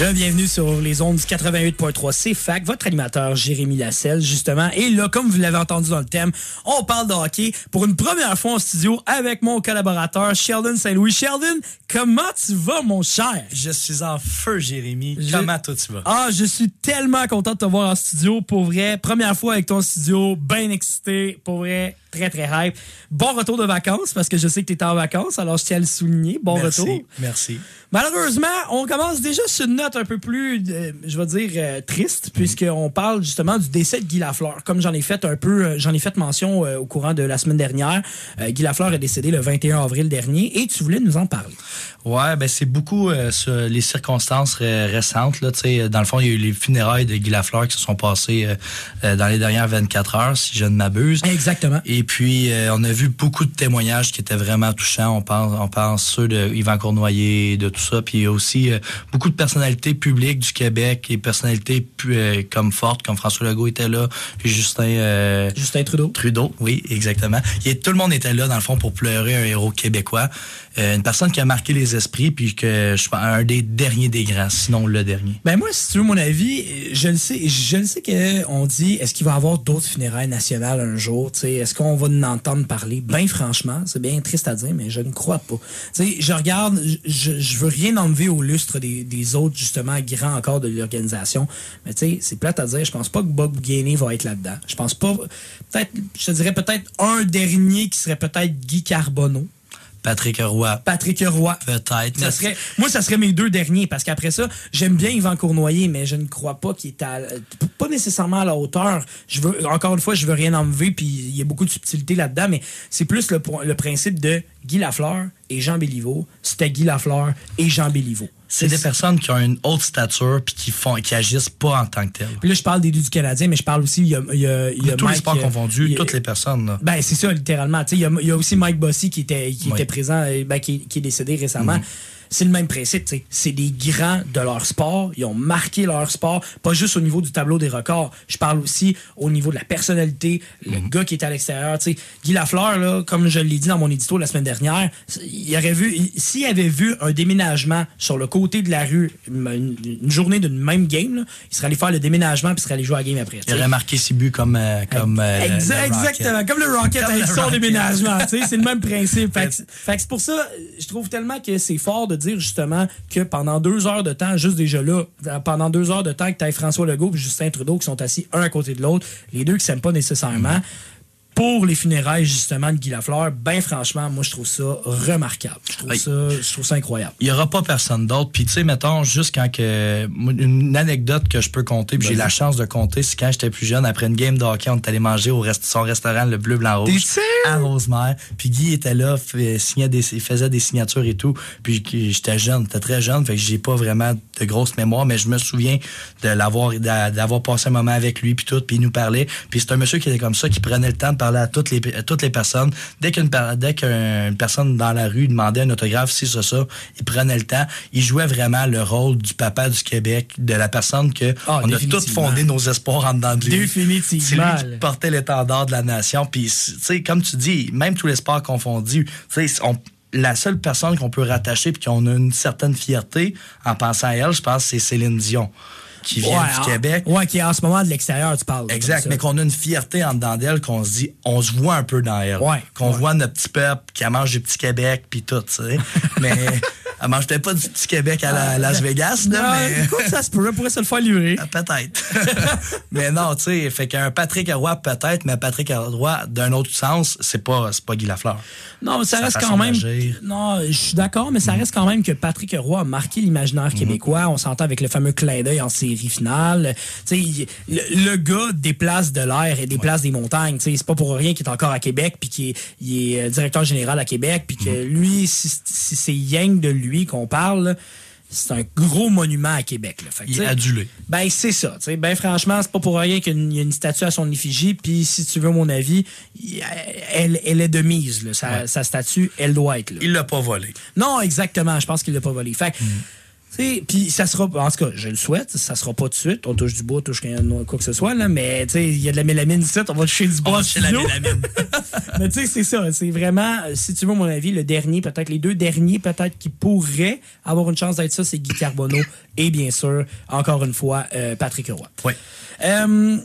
S1: Bienvenue sur les ondes du 88.3 CFAC, votre animateur Jérémy Lasselle, justement. Et là, comme vous l'avez entendu dans le thème, on parle de hockey pour une première fois en studio avec mon collaborateur Sheldon Saint-Louis. Sheldon, comment tu vas, mon cher?
S4: Je suis en feu, Jérémy.
S1: Je-
S4: Comment toi tu vas?
S1: Ah, je suis tellement content de te voir en studio, pour vrai. Première fois avec ton studio, bien excité, pour vrai, très très hype. Bon retour de vacances, parce que je sais que tu étais en vacances, alors je tiens à le souligner. Bon
S4: Merci.
S1: retour.
S4: Merci.
S1: Malheureusement, on commence déjà sur une note un peu plus, euh, je vais dire, euh, triste, puisqu'on parle justement du décès de Guy Lafleur. Comme j'en ai fait un peu, euh, j'en ai fait mention au courant de la semaine dernière, Guy Lafleur est décédé le 21 avril dernier et tu voulais nous en parler.
S4: Ouais, ben c'est beaucoup sur les circonstances ré- récentes. Là, dans le fond, il y a eu les funérailles de Guy Lafleur qui se sont passées dans les dernières 24 heures, si je ne m'abuse.
S1: Exactement.
S4: Et puis, euh, on a vu beaucoup de témoignages qui étaient vraiment touchants. On pense, on pense ceux de Yvan Cournoyer, de tout ça. Puis aussi euh, beaucoup de personnalités publiques du Québec et personnalités euh, comme fortes, comme François Legault était là, puis Justin euh,
S1: Justin Trudeau.
S4: Trudeau, oui, exactement. Et tout le monde était là, dans le fond, pour pleurer un héros québécois. Euh, une personne qui a marqué les esprits, puis que je pense un des derniers des grands, sinon le dernier.
S1: Ben moi, si tu veux mon avis, je le sais, je le sais qu'on dit, est-ce qu'il va y avoir d'autres funérailles nationales un jour? tu sais, Est-ce qu'on va en entendre parler? Ben franchement, c'est bien triste à dire, mais je ne crois pas. Je regarde, je, je veux rien enlever au lustre des, autres, justement, grands encore de l'organisation. Mais tu sais, c'est plate à dire, je pense pas que Bob Gainey va être là-dedans. Je pense pas, peut-être, je te dirais peut-être un dernier qui serait peut-être Guy Carbonneau.
S4: Patrick Roy,
S1: Patrick Roy.
S4: peut-être.
S1: Ça serait, moi, ça serait mes deux derniers, parce qu'après ça, j'aime bien Yvan Cournoyer, mais je ne crois pas qu'il est à, pas nécessairement à la hauteur. Je veux, encore une fois, je veux rien enlever, puis il y a beaucoup de subtilité là-dedans, mais c'est plus le principe de Guy Lafleur et Jean Béliveau. C'était Guy Lafleur et Jean Béliveau.
S4: C'est des personnes qui ont une haute stature puis qui font, qui agissent pas en tant que telles.
S1: Puis là, je parle des deux du Canadien, mais je parle aussi, il y a, il y a, il y a
S4: Tous les sports
S1: euh,
S4: confondus,
S1: il y a-
S4: toutes les personnes. Là.
S1: Ben, c'est ça, littéralement. Tu sais, Il y, a- aussi Mike Bossy qui était, qui
S4: Oui.
S1: était présent, euh, ben, qui, qui est décédé récemment.
S4: Mhm.
S1: C'est le même principe. C'est des grands de leur sport. Ils ont marqué leur sport, pas juste au niveau du tableau des records. Je parle aussi au niveau de la personnalité, le
S4: Mhm.
S1: gars qui est à l'extérieur. tu sais. Guy Lafleur, là, comme je l'ai dit dans mon édito la semaine dernière, il aurait vu, il- s'il avait vu un déménagement sur le côté de la rue, une, une journée d'une même game, là, il serait allé faire le déménagement puis il serait allé jouer à la game après.
S4: Il aurait marqué ses buts comme, euh, comme euh, le
S1: exactement, comme le Rocket avec son déménagement. tu sais, c'est le même principe. Fait que, fait que c'est pour ça, je trouve tellement que c'est fort de dire justement que pendant deux heures de temps, juste déjà là, pendant deux heures de temps que tu as François Legault et Justin Trudeau qui sont assis un à côté de l'autre, les deux qui s'aiment pas nécessairement. Pour les funérailles justement de Guy Lafleur, ben franchement, moi je trouve ça remarquable. Je trouve
S4: Oui.
S1: ça, je trouve ça incroyable.
S4: il y aura pas personne d'autre. Puis tu sais, mettons, juste quand que une anecdote que je peux compter, puis j'ai la chance de compter, c'est quand j'étais plus jeune, après une game de hockey, on est allé manger au rest son restaurant le bleu blanc rouge à Rosemère. Puis Guy était là, fait- signait des, il faisait des signatures et tout. Puis j'étais jeune, j'étais très jeune, fait que j'ai pas vraiment de grosse mémoire, mais je me souviens de l'avoir d'a- d'avoir passé un moment avec lui puis tout, puis il nous parlait. Puis c'est un monsieur qui était comme ça, qui prenait le temps de parler parlait à toutes les, à toutes les personnes. Dès qu'une dès qu'une personne dans la rue demandait un autographe, si ça, ça, il prenait le temps. Il jouait vraiment le rôle du papa du Québec, de la personne que
S1: Ah,
S4: on a tous fondé nos espoirs en dedans de lui.
S1: Définitivement.
S4: C'est lui qui portait l'étendard de la nation. Puis, tu sais, comme tu dis, même tous les sports confondus, tu sais, on- la seule personne qu'on peut rattacher puis qu'on a une certaine fierté en pensant à elle, je pense, c'est Céline Dion, qui vient
S1: Ouais,
S4: du
S1: en-
S4: Québec.
S1: Ouais, qui est en ce moment de l'extérieur, tu parles.
S4: Exact, mais qu'on a une fierté en dedans d'elle, qu'on se dit, on se voit un peu dans elle.
S1: Ouais,
S4: qu'on
S1: ouais.
S4: voit notre petit peuple, qui mange du petit Québec, puis tout, tu sais. mais elle mange peut-être pas du petit Québec à la- Las Vegas, là,
S1: Non,
S4: mais...
S1: écoute, ça se pourrait, pourrait se le faire livrer.
S4: Ah, Peut-être. mais non, tu sais, fait qu'un Patrick Roy, peut-être, mais Patrick Roy, d'un autre sens, c'est pas, pas Guy Lafleur.
S1: Non, mais ça reste quand même. Non, je suis d'accord, mais ça reste quand même que Patrick Roy a marqué l'imaginaire québécois. On s'entend avec le fameux clin d'œil en série finale. Tu sais, il- le, le gars déplace de l'air et déplace des montagnes. Tu sais, c'est pas pour rien qu'il est encore à Québec puis qu'il est, euh, directeur général à Québec puis que lui, si, si c'est Yang de lui qu'on parle, c'est un gros monument à Québec. Là. Fait que,
S4: Il est adulé.
S1: ben, c'est ça. Ben, franchement, c'est pas pour rien qu'il y a une statue à son effigie. Puis, si tu veux mon avis, elle, elle est de mise. là. Sa, sa statue, elle doit être là.
S4: Il l'a pas volé.
S1: Non, exactement. Je pense qu'il l'a pas volé. Fait que, sais, puis ça sera, en tout cas, je le souhaite, ça sera pas tout de suite. On touche du bois, on touche quoi que ce soit, là, mais tu sais, il y a de la mélamine ici, on va toucher du bois.
S4: toucher la mélamine.
S1: mais tu sais, c'est ça. C'est vraiment, si tu veux mon avis, le dernier, peut-être les deux derniers, peut-être qui pourraient avoir une chance d'être ça, c'est Guy Carbonneau et bien sûr, encore une fois, euh, Patrick Roy.
S4: Oui.
S1: Euh,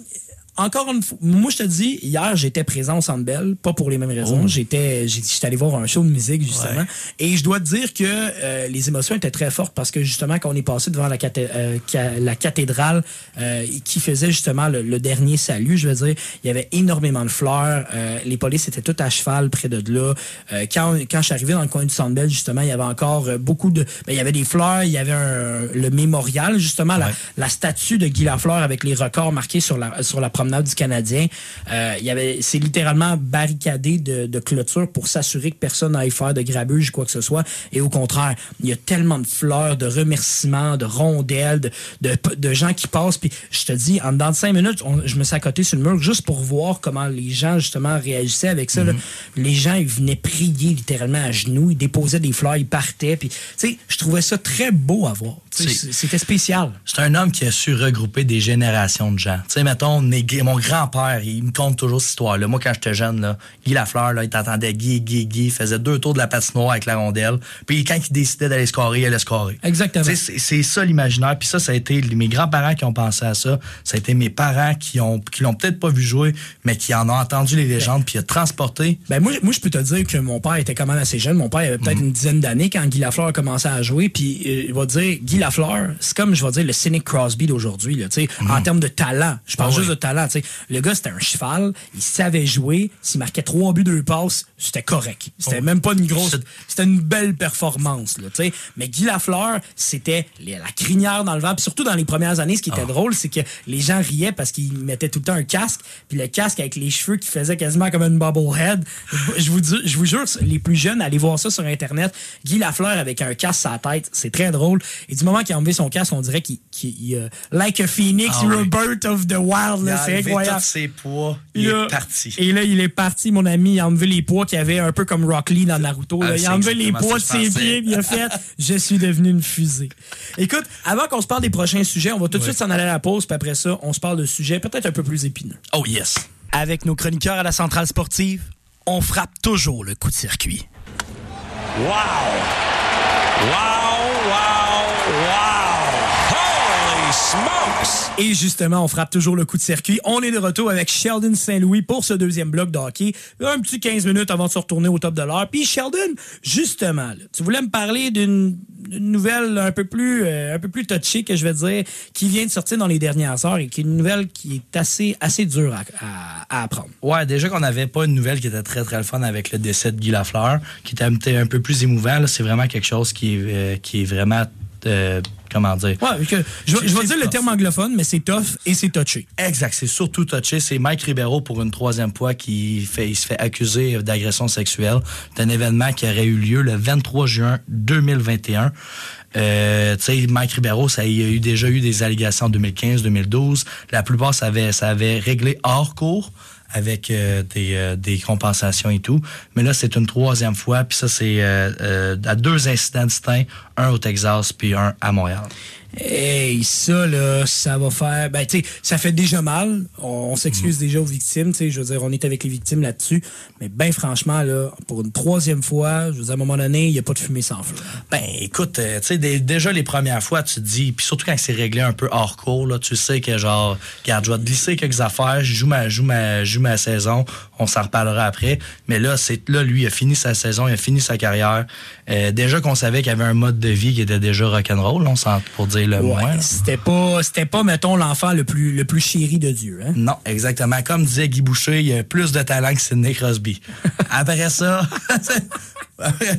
S1: encore une fois, moi je te dis, hier j'étais présent au Centre Bell, pas pour les mêmes raisons. J'étais, j'ai- j'étais allé voir un show de musique justement,
S4: Ouais.
S1: et je dois te dire que euh, les émotions étaient très fortes parce que justement quand on est passé devant la, cathé- euh, la cathédrale euh, qui faisait justement le, le dernier salut, je veux dire, il y avait énormément de fleurs. euh, les polices étaient toutes à cheval près de là. Euh, quand, quand je suis arrivé dans le coin du Centre Bell, justement, il y avait encore beaucoup de, ben, il y avait des fleurs, il y avait un- le mémorial justement, la,
S4: Ouais.
S1: la statue de Guy Lafleur avec les records marqués sur la, sur la promenade du Canadien. Euh, il y avait, c'est littéralement barricadé de, de clôture pour s'assurer que personne n'aille faire de grabuge ou quoi que ce soit. Et au contraire, il y a tellement de fleurs, de remerciements, de rondelles, de, de, de gens qui passent. Puis je te dis, en dedans de cinq minutes, on- je me suis accoté sur le mur juste pour voir comment les gens justement réagissaient avec ça. là. Les gens, ils venaient prier littéralement à genoux, ils déposaient des fleurs, ils partaient. Puis, tu sais, je trouvais ça très beau à voir. C'était spécial.
S4: C'est un homme qui a su regrouper des générations de gens. Tu sais, mettons, mon grand-père, il me conte toujours cette histoire-là. Moi, quand j'étais jeune, là, Guy Lafleur, là, il t'entendait Guy, Guy, Guy, il faisait deux tours de la patinoire avec la rondelle. Puis quand il décidait d'aller scorer, il allait scorer.
S1: Exactement.
S4: C'est ça l'imaginaire. Puis ça, ça a été mes grands-parents qui ont pensé à ça. Ça a été mes parents qui ont qui l'ont peut-être pas vu jouer, mais qui en ont entendu les légendes, puis a transporté.
S1: Ben moi, moi, je peux te dire que mon père était quand même assez jeune. Mon père avait peut-être une dizaine d'années quand Guy Lafleur a commencé à jouer. Puis euh, il va dire, Guy Lafleur, c'est comme, je vais dire, le Cynic Crosby d'aujourd'hui. là, tu sais, En termes de talent. Je parle
S4: Ah
S1: juste
S4: oui.
S1: de talent. tu sais. Le gars, c'était un cheval. Il savait jouer. S'il marquait trois buts, deux passes, c'était correct. C'était
S4: Oh.
S1: même pas une grosse... C'était une belle performance. Là, tu sais. Mais Guy Lafleur, c'était la crinière dans le vent. Puis surtout dans les premières années, ce qui était
S4: Ah.
S1: drôle, c'est que les gens riaient parce qu'il mettait tout le temps un casque. Puis le casque avec les cheveux qui faisait quasiment comme une bobblehead. Je vous, dis- je vous jure, les plus jeunes, allez voir ça sur Internet. Guy Lafleur avec un casque sur la tête, c'est très drôle. Et du moment qu'il a enlevé son casque, on dirait qu'il, qu'il- il, euh, like a phoenix,
S4: Ah oui.
S1: rebirth of the wild.
S4: Il
S1: là,
S4: a
S1: C'est
S4: enlevé
S1: incroyable.
S4: tous ses poids. Il
S1: Là,
S4: est parti.
S1: Et là, il est parti, mon ami. Il a enlevé les poids qu'il avait un peu comme Rock Lee dans Naruto. là.
S4: Ah,
S1: il a enlevé les poids de ses pieds, il a fait Je suis devenu une fusée. Écoute, avant qu'on se parle des prochains sujets, on va tout de
S4: Oui.
S1: suite s'en aller à la pause, puis après ça, on se parle de sujets peut-être un peu plus épineux.
S4: Oh yes.
S1: Avec nos chroniqueurs à la centrale sportive, on frappe toujours le coup de circuit.
S5: Wow, wow, smokes!
S1: Et justement, on frappe toujours le coup de circuit. On est de retour avec Sheldon Saint-Louis pour ce deuxième bloc de hockey. Un petit 15 minutes avant de se retourner au top de l'heure. Puis Sheldon, justement, là, tu voulais me parler d'une nouvelle un peu plus euh, un peu plus touchée que je vais dire qui vient de sortir dans les dernières heures et qui est une nouvelle qui est assez assez dure à, à- à apprendre.
S4: Ouais, déjà qu'on n'avait pas une nouvelle qui était très très le fun avec le décès de Guy Lafleur, qui était un, peu plus émouvant. C'est vraiment quelque chose qui est, euh, qui est vraiment, euh, comment dire,
S1: Ouais, que- je, vais- je vais
S4: C'est
S1: dire le terme anglophone, mais c'est tough et c'est touché.
S4: Exact, c'est surtout touché. C'est Mike Ribeiro pour une troisième fois qui fait, il se fait accuser d'agression sexuelle. C'est un événement qui aurait eu lieu le 23 juin 2021. Euh, tu sais, Mike Ribeiro, ça il y a eu déjà eu des allégations en 2015, 2012. La plupart, ça avait, ça avait réglé hors cours avec euh, des, euh, des compensations et tout. Mais là, c'est une troisième fois. Puis ça, c'est euh, à deux incidents distincts, un au Texas puis un à Montréal.
S1: Hey, ça, là, ça va faire. Ben, tu sais, ça fait déjà mal. On, on
S4: Mm.
S1: s'excuse déjà aux victimes, tu sais. Je veux dire, on est avec les victimes là-dessus. Mais ben, franchement, là, pour une troisième fois, je veux dire, à un moment donné, il n'y a pas de fumée sans feu.
S4: Ben, écoute, euh, tu sais, dé- déjà les premières fois, tu te dis, puis surtout quand c'est réglé un peu hors cours, là, tu sais que genre, regarde, je vais te glisser quelques affaires, je joue ma, joue ma, joue ma saison, on s'en reparlera après. Mais là, c'est là, lui, il a fini sa saison, il a fini sa carrière. Euh, déjà qu'on savait qu'il y avait un mode de vie qui était déjà rock'n'roll, on s'en pour dire le moins.
S1: Ouais, c'était pas, c'était pas, mettons, l'enfant le plus, le plus chéri de Dieu, hein?
S4: Non, exactement. Comme disait Guy Boucher, il y a plus de talent que Sidney Crosby. Après ça,
S1: Après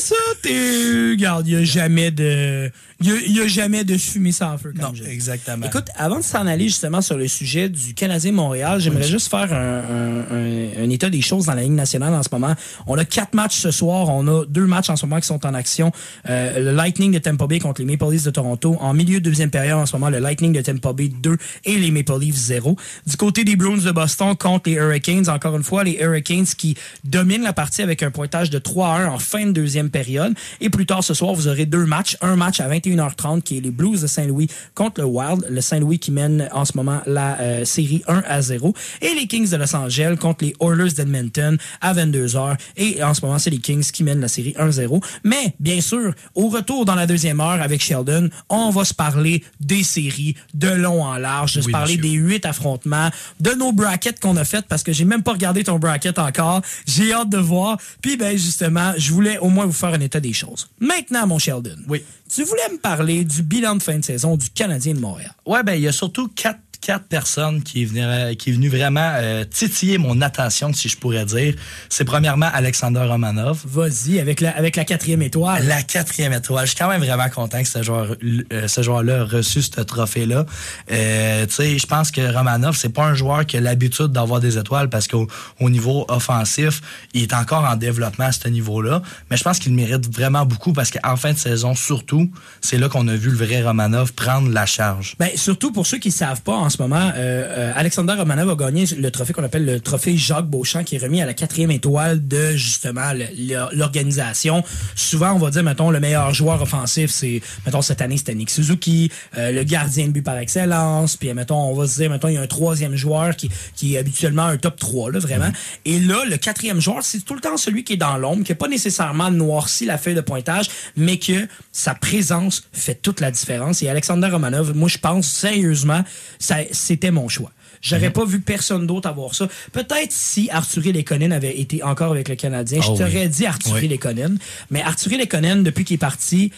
S1: ça, t'es. Regarde, il n'y a jamais de. Il y a, a jamais de fumée sans feu, comme
S4: non,
S1: je dis.
S4: exactement.
S1: Écoute, avant de s'en aller justement sur le sujet du Canadien Montréal, j'aimerais juste faire un, un- un- un état des choses dans la Ligue nationale en ce moment. On a quatre matchs ce soir. On a deux matchs en ce moment qui sont en action. Euh, le Lightning de Tampa Bay contre les Maple Leafs de Toronto. En milieu de deuxième période, en ce moment, le Lightning de Tampa Bay 2 et les Maple Leafs 0. Du côté des Bruins de Boston contre les Hurricanes, encore une fois, les Hurricanes qui dominent la partie avec un pointage de 3 à 1 en fin de deuxième période. Et plus tard ce soir, vous aurez deux matchs. Un match à 21h30 qui est les Blues de Saint-Louis contre le Wild. Le Saint-Louis qui mène en ce moment la euh, série 1 à 0. Et les Kings de Los Angeles contre les Oilers d'Edmonton à 22h. Et en ce moment, c'est les Kings qui mènent la série 1-0. Mais, bien sûr, au retour dans la deuxième heure avec Sheldon, on va se parler des séries de long en large, de se
S4: Oui,
S1: parler
S4: monsieur.
S1: des huit affrontements, de nos brackets qu'on a fait parce que j'ai même pas regardé ton bracket encore. J'ai hâte de voir. Puis, ben, justement, je voulais au moins vous faire un état des choses. Maintenant, mon Sheldon.
S4: Oui.
S1: Tu voulais me parler du bilan de fin de saison du Canadien de Montréal.
S4: Ouais, ben il y a surtout quatre, quatre personnes qui est venu, qui est venu vraiment euh, titiller mon attention, si je pourrais dire. C'est premièrement Alexander Romanov.
S1: Vas-y, avec la, avec la quatrième étoile.
S4: La quatrième étoile. Je suis quand même vraiment content que ce joueur, euh, ce joueur-là a reçu ce trophée-là. Euh, tu sais, je pense que Romanov, c'est pas un joueur qui a l'habitude d'avoir des étoiles parce qu'au au niveau offensif, il est encore en développement à ce niveau-là. Mais je pense qu'il mérite vraiment beaucoup parce qu'en fin de saison, surtout, c'est là qu'on a vu le vrai Romanov prendre la charge.
S1: Ben, surtout pour ceux qui ne savent pas, en ce moment, euh, euh, Alexander Romanov a gagné le trophée qu'on appelle le trophée Jacques Beauchamp, qui est remis à la quatrième étoile de, justement, l'organisation. Souvent, on va dire, mettons, le meilleur joueur offensif, c'est, mettons, cette année, c'était Nick Suzuki, euh, le gardien de but par excellence, puis, mettons, on va se dire, mettons, il y a un troisième joueur qui, qui est habituellement un top 3, là, vraiment. Et là, le quatrième joueur, c'est tout le temps celui qui est dans l'ombre, qui n'a pas nécessairement noirci la feuille de pointage, mais que sa présence fait toute la différence. Et Alexander Romanov, moi, je pense sérieusement, ça, c'était mon choix. J'aurais pas vu personne d'autre avoir ça. Peut-être si Arthur Lekonen avait été encore avec le Canadien,
S4: Ah
S1: je
S4: oui.
S1: t'aurais dit Arthur
S4: Oui.
S1: Lekonen. Mais Arthur Lekonen, depuis qu'il est parti,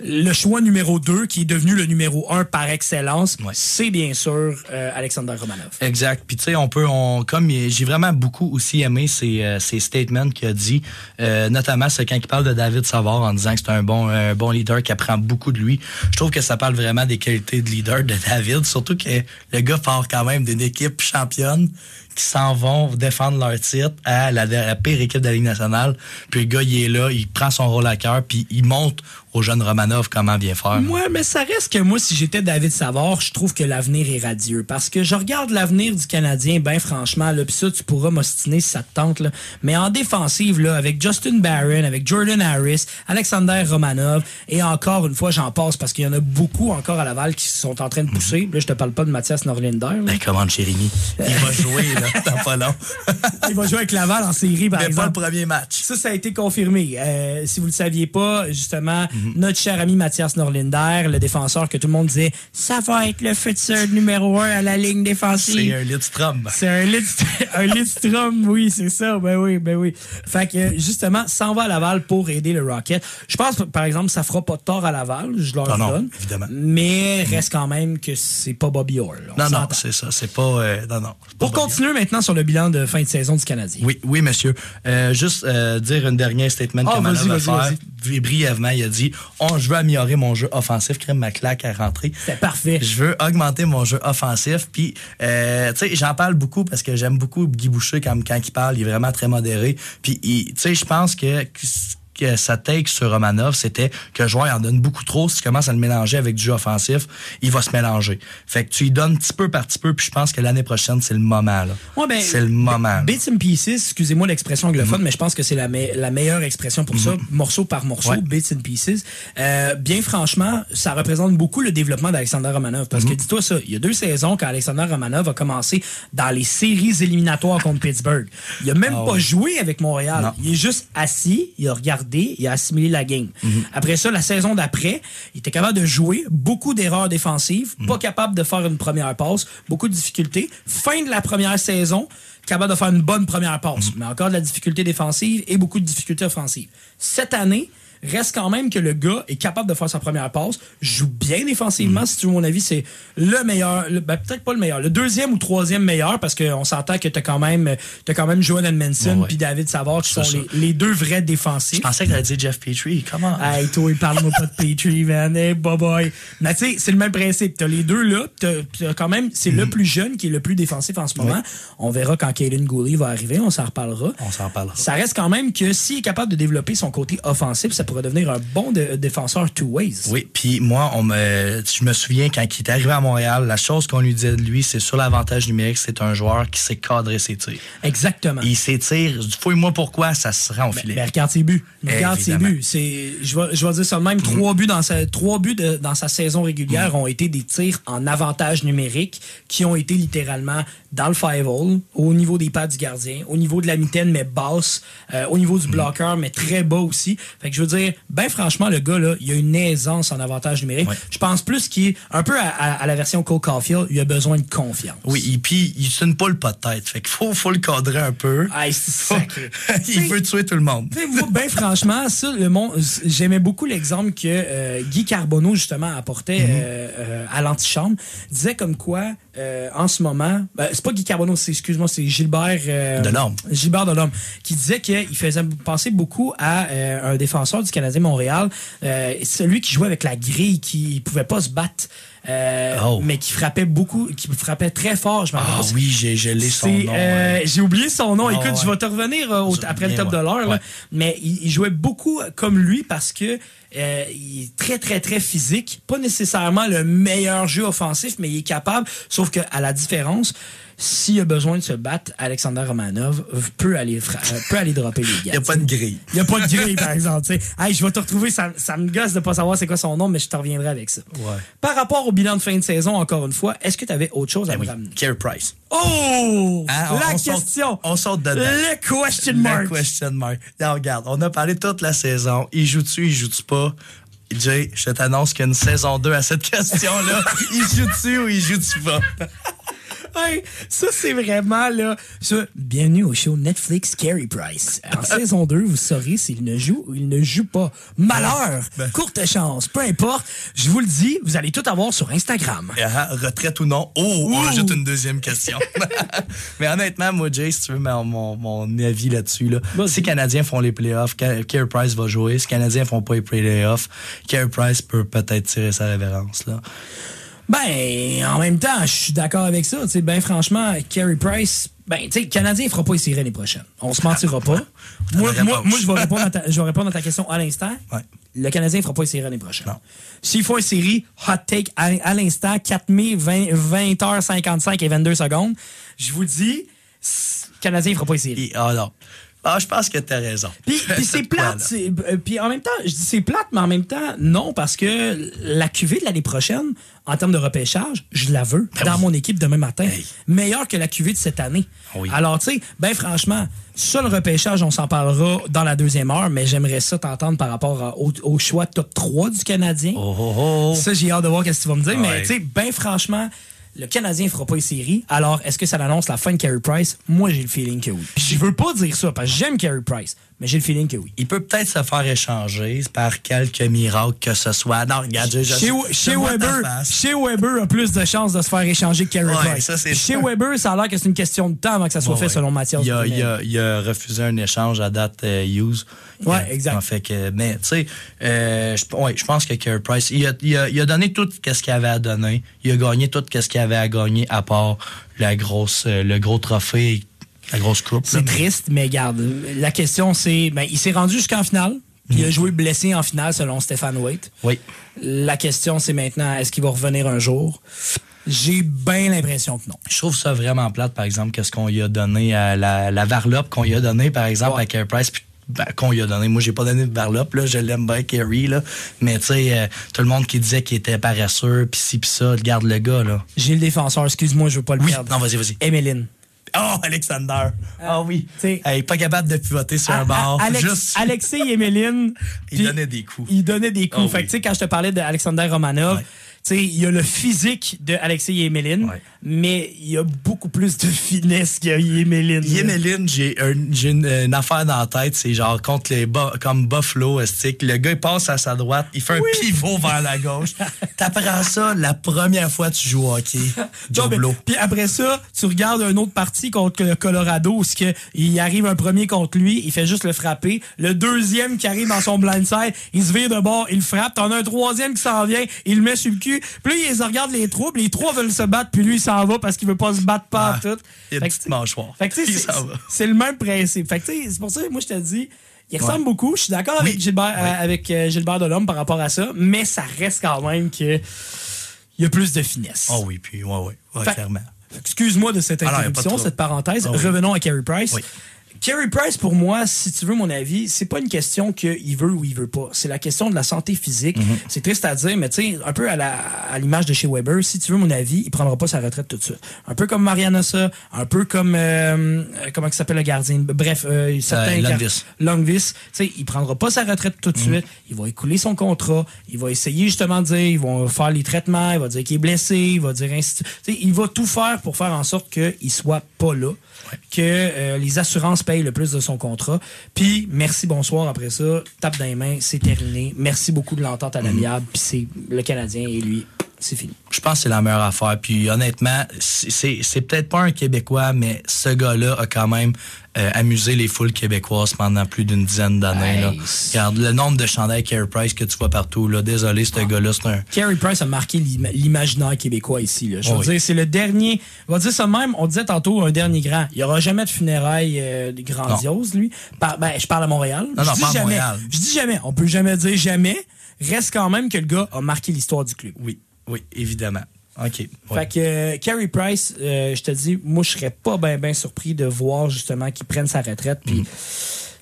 S1: le choix numéro 2, qui est devenu le numéro 1 par excellence,
S4: Ouais.
S1: c'est bien sûr euh, Alexander Romanov.
S4: Exact. Puis tu sais, on peut, on, comme j'ai vraiment beaucoup aussi aimé ses, euh, ses statements qu'il a dit, euh, notamment c'est quand il parle de David Savard en disant que c'est un bon, un bon leader qui apprend beaucoup de lui. Je trouve que ça parle vraiment des qualités de leader de David, surtout que le gars part quand même d'une équipe championne qui s'en vont défendre leur titre à la, la pire équipe de la Ligue nationale. Puis le gars, il est là, il prend son rôle à cœur, puis il montre aux jeunes Romanov comment bien faire.
S1: Moi, mais ça reste que moi, si j'étais David Savard, je trouve que l'avenir est radieux. Parce que je regarde l'avenir du Canadien, ben franchement, là, pis ça, tu pourras m'ostiner si ça te tente, là. Mais en défensive, là, avec Justin Barron, avec Jordan Harris, Alexander Romanov, et encore une fois, j'en passe parce qu'il y en a beaucoup encore à Laval qui sont en train de pousser. Là, je te parle pas de Mathias Norlinder.
S4: Ben, comment, Jérémy? Il va jouer, là, dans pas long.
S1: Il va jouer avec Laval en série, par
S4: Mais pas le premier match.
S1: Ça, ça a été confirmé. Euh, si vous le saviez pas, justement,
S4: Mhm.
S1: Notre cher ami Mathias Norlinder, le défenseur que tout le monde disait, ça va être le futur numéro un à la ligne
S4: C'est
S1: défensive.
S4: un Lidstrom.
S1: C'est un Lidst- un Lidstrom, oui, c'est ça. Ben oui, ben oui. Fait que, justement, s'en va à Laval pour aider le Rocket. Je pense, par exemple, ça fera pas de tort à Laval, je leur
S4: Non, non,
S1: donne.
S4: évidemment.
S1: Mais reste quand même que c'est pas Bobby Orr.
S4: Non, non, c'est ça. C'est pas. euh, non, non. c'est pas
S1: Pour continuer maintenant sur le bilan de fin de saison du Canadien.
S4: Oui, oui, monsieur. Euh, juste euh, dire une dernière statement
S1: Ah,
S4: que
S1: vas-y,
S4: va faire. Brièvement, il a dit oh, Je veux améliorer mon jeu offensif, crème ma claque à rentrer.
S1: C'est parfait.
S4: Je veux augmenter mon jeu offensif. Puis, euh, tu sais, j'en parle beaucoup parce que j'aime beaucoup Guy Boucher quand, quand il parle. Il est vraiment très modéré. Puis, tu sais, je pense que que sa take sur Romanov, c'était que le joueur il en donne beaucoup trop. Si tu commences à le mélanger avec du jeu offensif, il va se mélanger. Fait que tu y donnes petit peu par petit peu, puis je pense que l'année prochaine, c'est le moment.
S1: Ouais, ben,
S4: c'est le moment.
S1: Bits and pieces, excusez-moi l'expression anglophone, mais je pense que c'est la, me- la meilleure expression pour ça, morceau par morceau,
S4: Ouais.
S1: bits and pieces. Euh, bien franchement, ça représente beaucoup le développement d'Alexander Romanov. Parce que dis-toi ça, il y a deux saisons quand Alexander Romanov a commencé dans les séries éliminatoires contre Pittsburgh. Il a même
S4: Ah
S1: pas
S4: ouais.
S1: joué avec Montréal.
S4: Non.
S1: Il est juste assis, il a regardé, il a assimilé la game. Après ça, la saison d'après, il était capable de jouer, beaucoup d'erreurs défensives, pas capable de faire une première passe, beaucoup de difficultés. Fin de la première saison, capable de faire une bonne première passe, mais encore de la difficulté défensive et beaucoup de difficultés offensives. Cette année, reste quand même que le gars est capable de faire sa première passe, joue bien défensivement, si tu veux mon avis, c'est le meilleur, le- ben, peut-être pas le meilleur, le deuxième ou troisième meilleur, parce qu'on s'entend que t'as quand même, t'as quand même Johan
S4: ouais.
S1: puis David Savard qui sont les, les deux vrais défensifs.
S4: Je pensais que t'allais dire Jeff Petrie. Comment?
S1: Hey, toi, il parle-moi pas de Petrie, man. Hey, bye bye. Mais tu sais, c'est le même principe. T'as les deux là. T'as quand même, c'est
S4: Mm.
S1: le plus jeune qui est le plus défensif en ce moment. On verra quand Kaylin Gooley va arriver. On s'en reparlera.
S4: On s'en reparlera.
S1: Ça reste quand même que s'il est capable de développer son côté offensif, ça pourrait devenir un bon dé- défenseur two ways.
S4: Oui, puis moi, on me, je me souviens quand il est arrivé à Montréal, la chose qu'on lui disait de lui, c'est sur l'avantage numérique, c'est un joueur qui sait cadrer ses tirs.
S1: Exactement.
S4: Il s'étire, fouille-moi pourquoi, ça se rend au
S1: Mais,
S4: filet.
S1: mais regarde ses buts. Regarde ses buts. C'est, je vais, je vais dire ça de même. Trois buts dans sa, trois buts de- dans sa saison régulière ont été des tirs en avantage numérique qui ont été littéralement dans le five hole, au niveau des pads du gardien, au niveau de la mitaine mais basse, euh, au niveau du bloqueur mais très bas aussi. Fait que je veux dire, ben franchement le gars là, il a une aisance en avantage numérique.
S4: Ouais.
S1: Je pense plus qu'il est un peu à, à- à la version Cole Caulfield, il a besoin de confiance.
S4: Oui, et puis il c'est une poule pas de tête, fait qu'il faut, faut le cadrer un peu.
S1: Ah,
S4: il veut tuer tout le monde.
S1: Moi, ben franchement, ça, le monde, j'aimais beaucoup l'exemple que euh, Guy Carbonneau, justement, apportait
S4: Mhm.
S1: euh, euh, à l'antichambre. Il disait comme quoi, euh, en ce moment, ben, c'est pas Guy Carbonneau, c'est, excuse-moi, c'est Gilbert...
S4: Delorme.
S1: Gilbert Delorme, qui disait qu'il faisait penser beaucoup à un défenseur du Canadien Montréal, euh, celui qui jouait avec la grille, qui pouvait pas se battre, euh,
S4: Oh.
S1: mais qui frappait beaucoup, qui frappait très fort. Je
S4: Ah oui, j'ai gelé son nom.
S1: euh,
S4: ouais.
S1: J'ai oublié son nom.
S4: Ah,
S1: Écoute, je vais te revenir euh, au- après le top de l'heure. Mais il, il jouait beaucoup comme lui parce que euh, il est très, très, très physique. Pas nécessairement le meilleur jeu offensif, mais il est capable. Sauf que à la différence, s'il a besoin de se battre, Alexander Romanov peut aller, euh, peut aller dropper les gars.
S4: Il n'y a pas de grille.
S1: Il n'y a pas de grille, par exemple. Hey, je vais te retrouver, ça, ça me gosse de pas savoir c'est quoi son nom, mais je te reviendrai avec ça.
S4: Ouais.
S1: Par rapport au bilan de fin de saison, encore une fois, est-ce que tu avais autre chose à
S4: Ben
S1: me
S4: oui,
S1: ramener?
S4: Carey Price.
S1: Oh!
S4: Hein, on-
S1: la
S4: on
S1: question!
S4: on saute dedans.
S1: Le question mark!
S4: Le question mark. Non, regarde, on a parlé toute la saison. Il joue-tu, il joue-tu pas? Jay, je t'annonce qu'il y a une saison 2 à cette question-là. il joue-tu ou il joue-tu pas?
S1: Hey, ça, c'est vraiment, là. Ça, bienvenue au show Netflix Carey Price. En saison 2, vous saurez s'il ne joue ou il ne joue pas. Malheur!
S4: Ben.
S1: Courte chance, peu importe. Je vous le dis, vous allez tout avoir sur Instagram.
S4: Ah, retraite ou non? Oh, rajoute une deuxième question. Mais honnêtement, moi, Jay, si tu veux mon, mon, mon avis là-dessus, là, si les Canadiens font les playoffs, Ca- Carey Price va jouer. Si les Canadiens font pas les playoffs, Carey Price peut peut-être tirer sa révérence. Là.
S1: Ben, en même temps, je suis d'accord avec ça. Tu sais, ben, franchement, Carey Price, ben, tu sais, le Canadien, il fera pas les séries l'année prochaine. On se mentira pas. moi, moi, moi, je vais répondre à ta, je vais répondre à ta question à l'instant.
S4: Ouais.
S1: Le Canadien, il fera pas les séries l'année prochaine. S'il faut une série, hot take à, à l'instant, 4 mai, 20, 20h55 et 22 secondes, je vous dis, le Canadien, il fera pas les séries.
S4: Ah non. Ah, je pense que t'as raison.
S1: Puis, puis c'est plate. euh, Puis en même temps, je dis c'est plate, mais en même temps, non, parce que la QV de l'année prochaine, en termes de repêchage, je la veux dans
S4: Ben oui.
S1: mon équipe demain matin.
S4: Hey.
S1: Meilleure que la QV de cette année.
S4: Oui.
S1: Alors, tu sais, ben franchement, ça, le repêchage, on s'en parlera dans la deuxième heure, mais j'aimerais ça t'entendre par rapport à- au, au choix top 3 du Canadien.
S4: Oh, oh, oh.
S1: Ça, j'ai hâte de voir ce que tu vas me dire. Mais,
S4: Ouais.
S1: tu sais, ben franchement, le Canadien fera pas les séries. Alors, est-ce que ça l'annonce la fin de Carey Price? Moi, j'ai le feeling que oui. Je veux pas dire ça parce que j'aime Carey Price, mais j'ai le feeling que oui.
S4: Il peut peut-être se faire échanger par quelques miracles que ce soit. Non, regarde, je,
S1: Chez,
S4: je
S1: chez Weber, chez Weber a plus de chances de se faire échanger que Carey
S4: Ouais,
S1: Price.
S4: ça,
S1: chez
S4: sûr.
S1: Weber, ça a l'air que c'est une question de temps avant que ça soit
S4: Ouais,
S1: fait
S4: ouais.
S1: selon Mathias.
S4: Il a, il, a, il a refusé un échange à date euh, Hughes.
S1: Ouais,
S4: Euh,
S1: exact.
S4: en fait que, mais tu sais, euh, je ouais, je pense que Carey Price, il a, il, a, il a donné tout ce qu'il avait à donner. Il a gagné tout ce qu'il avait à gagner à part la grosse, euh, le gros trophée, la grosse coupe.
S1: C'est triste, mais garde. La question, c'est, ben, il s'est rendu jusqu'en finale. Il a joué blessé en finale selon Stéphane Waite.
S4: Oui.
S1: La question, c'est maintenant, est-ce qu'il va revenir un jour? J'ai bien l'impression que non.
S4: Je trouve ça vraiment plate, par exemple, qu'est-ce qu'on lui a donné à la, la varlope qu'on lui a donné, par exemple,
S1: Ouais.
S4: à Carey Price. puis, ben, qu'on lui a donné. Moi, j'ai pas donné de varlope, là. Je l'aime bien, Carey, là. Mais, tu sais, euh, tout le monde qui disait qu'il était paresseux, pis ci, pis ça, regarde le gars, là.
S1: J'ai le défenseur, excuse-moi, je veux pas le
S4: Oui,
S1: perdre.
S4: non, vas-y, vas-y.
S1: Emeline.
S4: Oh, Alexander. Ah oui.
S1: t'sais-
S4: Hey, pas capable de pivoter sur un bord.
S1: Alex-
S4: Juste.
S1: Alexis Emeline.
S4: Il donnait des coups.
S1: Il donnait des coups.
S4: Oh
S1: fait
S4: oui.
S1: que, tu sais, quand je te parlais d'Alexander Romanov,
S4: Ouais.
S1: Tu sais, il y a le physique de Alexis Yemelin,
S4: Ouais.
S1: mais il y a beaucoup plus de finesse que Yemelin.
S4: Yemelin, j'ai un- j'ai une, une affaire dans la tête, c'est genre contre les comme Buffalo, estique. Le gars, il passe à sa droite, il fait un pivot vers la gauche. T'apprends ça la première fois que tu joues au hockey.
S1: Puis après ça, tu regardes une autre partie contre le Colorado où que il arrive un premier contre lui, il fait juste le frapper. Le deuxième qui arrive dans son blindside, il se vire de bord, il le frappe. T'en as un troisième qui s'en vient, il le met sur le cul. Puis là, ils regardent les trois, puis les trois veulent se battre, puis lui, il s'en va parce qu'il veut pas se battre pas
S4: Ah,
S1: tout.
S4: il y a une
S1: Fait
S4: petite mâchoire. Il
S1: c'est- le même principe. Fait que, c'est pour ça que moi, je te dis, il ressemble beaucoup. Je suis d'accord avec. Gilbert,
S4: Oui.
S1: euh, avec euh, Gilbert Delhomme par rapport à ça, mais ça reste quand même que il y a plus de finesse.
S4: Oh oui, puis ouais, ouais, ouais,
S1: Fait-
S4: clairement.
S1: Excuse-moi de cette
S4: Ah
S1: interruption, cette parenthèse.
S4: Ah oui.
S1: Revenons à Carey Price. Carey Price, pour moi, si tu veux mon avis, c'est pas une question qu'il veut ou il veut pas. C'est la question de la santé physique.
S4: Mhm.
S1: C'est triste à dire, mais tu sais, un peu à la- à l'image de chez Weber, si tu veux mon avis, il prendra pas sa retraite tout de suite. Un peu comme Mariana ça, un peu comme euh, euh, comment il s'appelle le gardien? Bref, euh, certains
S4: Lundqvist.
S1: Longvis, tu sais, il prendra pas sa retraite tout de
S4: Mhm.
S1: suite. Il va écouler son contrat. Il va essayer justement de dire, ils vont faire les traitements. Il va dire qu'il est blessé. Il va dire ainsi. de- Tu sais, il va tout faire pour faire en sorte qu'il soit pas là, que euh, les assurances payent le plus de son contrat. Puis merci, bonsoir. Après ça, tape dans les mains, c'est terminé. Merci beaucoup de l'entente à
S4: Mhm.
S1: l'amiable. Puis c'est le Canadien et lui, c'est fini.
S4: Je pense que c'est la meilleure affaire. Puis honnêtement, c'est- peut-être pas un Québécois, mais ce gars-là a quand même euh, amusé les foules québécoises pendant plus d'une dizaine d'années. Regarde le nombre de chandails Carey Price que tu vois partout. Là. Désolé, ce gars-là, c'est un.
S1: Carey Price a marqué l'ima- l'imaginaire québécois ici. Là. Je veux
S4: Oui.
S1: dire, c'est le dernier. On va dire ça même. On disait tantôt un dernier grand. Il n'y aura jamais de funérailles euh, grandioses, lui. Par- ben, je parle à Montréal.
S4: Non,
S1: je
S4: non,
S1: dis
S4: pas à
S1: jamais.
S4: Montréal.
S1: Je dis jamais. On peut jamais dire jamais. Reste quand même que le gars a marqué l'histoire du club.
S4: Oui, oui, évidemment. OK. ouais.
S1: Fait que euh, Carey Price, euh, je te dis, moi, je serais pas bien ben surpris de voir justement qu'il prenne sa retraite. Puis
S4: Mm.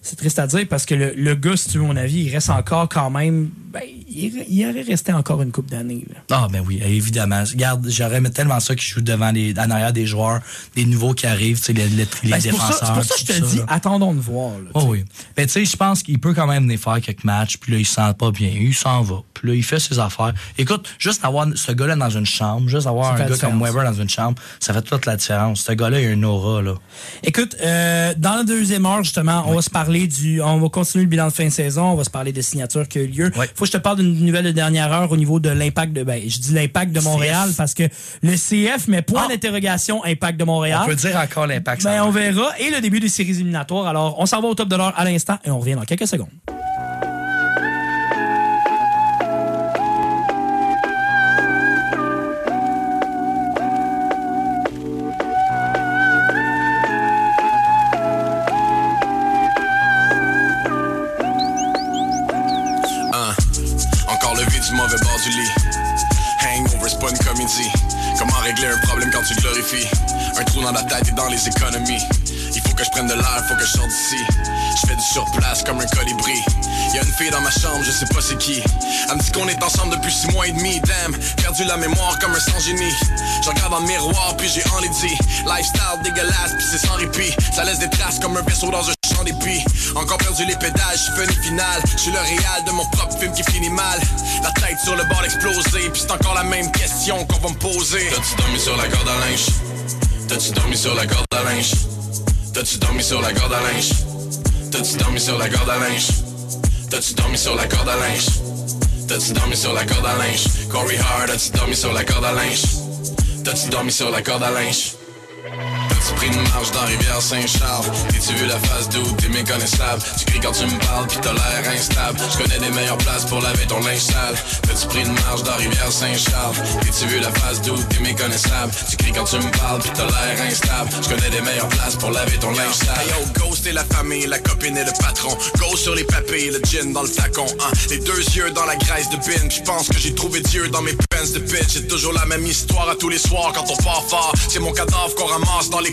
S1: c'est triste à dire parce que le, le gars, si tu veux mon avis, il reste encore quand même. Ben, il, il aurait resté encore une coupe d'années.
S4: Ah, ben oui, évidemment. Regarde, j'aurais tellement ça qui joue devant les, en arrière des joueurs, des nouveaux qui arrivent, tu sais, les,
S1: Ben,
S4: défenseurs.
S1: c'est pour ça que je te dis,
S4: là.
S1: attendons de voir. là,
S4: Oh oui. Ben, tu sais, je pense qu'il peut quand même venir faire quelques matchs, puis là, il se sent pas bien. Il s'en va. Là, il fait ses affaires. Écoute, juste avoir ce gars-là dans une chambre, juste avoir un gars comme. Weber dans une chambre, ça fait toute la différence. Ce gars-là, il a une aura, là.
S1: Écoute, euh, dans la deuxième heure, justement, on va se parler du. On va continuer le bilan de fin de saison. On va se parler des signatures qui ont eu lieu.
S4: Ouais.
S1: Faut que je te parle d'une nouvelle de dernière heure au niveau de l'impact de. Ben, je dis l'impact de Montréal
S4: CF.
S1: parce que le CF met point
S4: Ah.
S1: d'interrogation impact de Montréal.
S4: On peut dire encore l'impact. ça
S1: Ben, on verra. Et le début des séries éliminatoires. Alors, on s'en va au top de l'heure à l'instant et on revient dans quelques secondes.
S3: Dans ma chambre, je sais pas c'est qui. Elle me dit qu'on est ensemble depuis six mois et demi. Damn, perdu la mémoire comme un sans génie. Je regarde dans le miroir puis j'ai enlaidi. Lifestyle dégueulasse puis c'est sans répit. Ça laisse des traces comme un vaisseau dans un champ d'épis. Encore perdu les pédales, je fais une finale. Je suis le réal de mon propre film qui finit mal. La tête sur le bord explosée, puis c'est encore la même question qu'on va me poser. T'as-tu dormi sur la corde à linge? T'as-tu dormi sur la corde à linge? T'as-tu dormi sur la corde à linge? T'as-tu dormi sur la corde à linge? T'as-tu dormi sur la corde à linge? T'as-tu dormi sur la corde à linge? Corey Hart, as-tu dormi sur la corde à linge? T'as-tu dormi sur la corde à linge? Pris une marche dans Rivière-Saint-Charles? T'es-tu vu la face d'où t'es méconnaissable? Tu cries quand tu me parles pis t'as l'air instable. Je connais les meilleures places pour laver ton linge sale. T'as-tu pris une marche dans Rivière-Saint-Charles? T'es-tu vu la face d'où t'es méconnaissable? Tu cries quand tu me parles pis t'as l'air instable. Je connais les meilleures places pour laver ton linge sale. Yo, Ghost et la famille, la copine et le patron. Ghost sur les papilles, le gin dans le flacon. hein. Les deux yeux dans la graisse de bin. Je pense que j'ai trouvé Dieu dans mes pants de pitch. C'est toujours la même histoire à tous les soirs quand on part fort. C'est mon cadavre qu'on ramasse dans les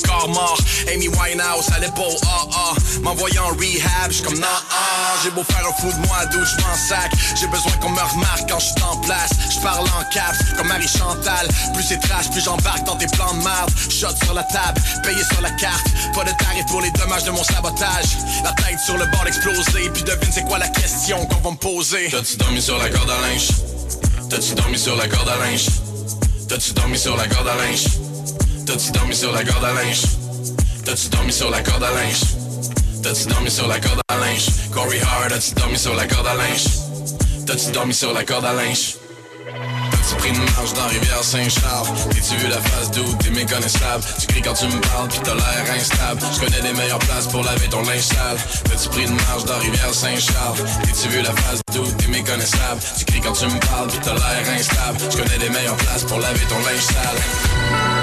S3: Amy Winehouse à l'épaule, ah ah. M'envoyant en rehab, j'suis comme nah ah. J'ai beau faire un fou de moi, d'où je m'en sac. J'ai besoin qu'on me remarque quand je suis en place. Je parle en caps, comme Marie Chantal. Plus c'est trash, plus j'embarque dans tes plans de marde. Shot sur la table, payé sur la carte. Pas de tarif pour les dommages de mon sabotage. La tête sur le bord explosée. Puis devine c'est quoi la question qu'on va me poser. T'as-tu dormi sur la corde à linge? T'as-tu dormi sur la corde à linge? T'as-tu dormi sur la corde à linge? T'as-tu dormi sur la corde à linge? T'as-tu dormi sur la corde à linge? T'as-tu dormi sur la corde à linge? Corey Hard, as-tu dormi sur la corde à linge? T'as-tu dormi sur la corde à linge? T'as-tu pris une marche dans Rivière-Saint-Charles? T'es-tu vu la face d'où t'es méconnaissable? Tu cries quand tu me parles pis t'as l'air instable. Je connais les meilleures places pour laver ton linge sale. T'as-tu pris une marche dans Rivière-Saint-Charles? T'es-tu vu la face d'où t'es méconnaissable? Tu cries quand tu me parles pis t'as l'air instable. Je connais les meilleures places pour laver ton linge sale.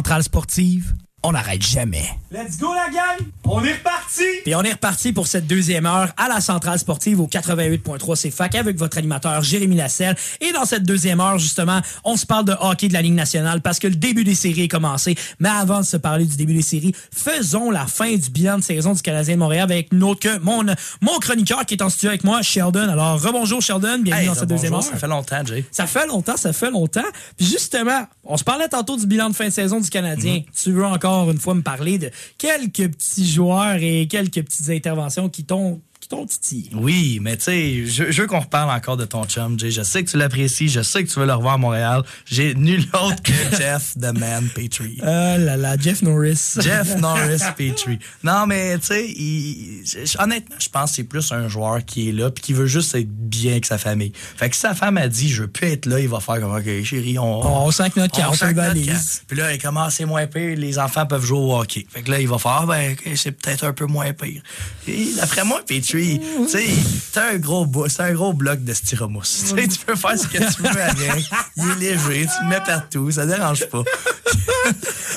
S1: Centrale sportive, on n'arrête jamais.
S6: Let's go la gang! On est reparti!
S1: Et on est reparti pour cette deuxième heure à la centrale sportive au 88.3 CFAC avec votre animateur Jérémy Lasselle. Et dans cette deuxième heure, justement, on se parle de hockey de la Ligue nationale parce que le début des séries est commencé. Mais avant de se parler du début des séries, faisons la fin du bilan de saison du Canadien de Montréal avec notre que mon, mon chroniqueur qui est en studio avec moi, Sheldon. Alors, rebonjour Sheldon, bienvenue
S4: Hey,
S1: dans cette deuxième heure.
S4: ça fait longtemps, Jay.
S1: Ça fait longtemps, ça fait longtemps. Puis justement, on se parlait tantôt du bilan de fin de saison du Canadien. Tu veux encore une fois me parler de quelques petits et quelques petites interventions qui t'ont qui t'ont titillé.
S4: Oui, mais tu sais, je, je veux qu'on reparle encore de ton chum, Jay. Je sais que tu l'apprécies, je sais que tu veux le revoir à Montréal. J'ai nul autre que Jeff the Man Petrie.
S1: Ah là là, Jeff Norris.
S4: Jeff Norris Petrie. Non, mais tu sais, honnêtement, je pense que c'est plus un joueur qui est là puis qui veut juste être bien avec sa famille. Fait que si sa femme a dit, je peux être là, il va faire comme, OK, chérie, on...
S1: On sent que notre carte, on valise.
S4: carte. Puis là, comment c'est moins pire, les enfants peuvent jouer au hockey. Fait que là, il va faire, ah, ben, ok, c'est peut-être un peu moins pire. Et d'après moi, Petrie, tu sais, c'est un gros un gros bloc de styromousse. Tu peux faire ce que tu veux avec. Il est léger, tu le mets partout, ça dérange pas.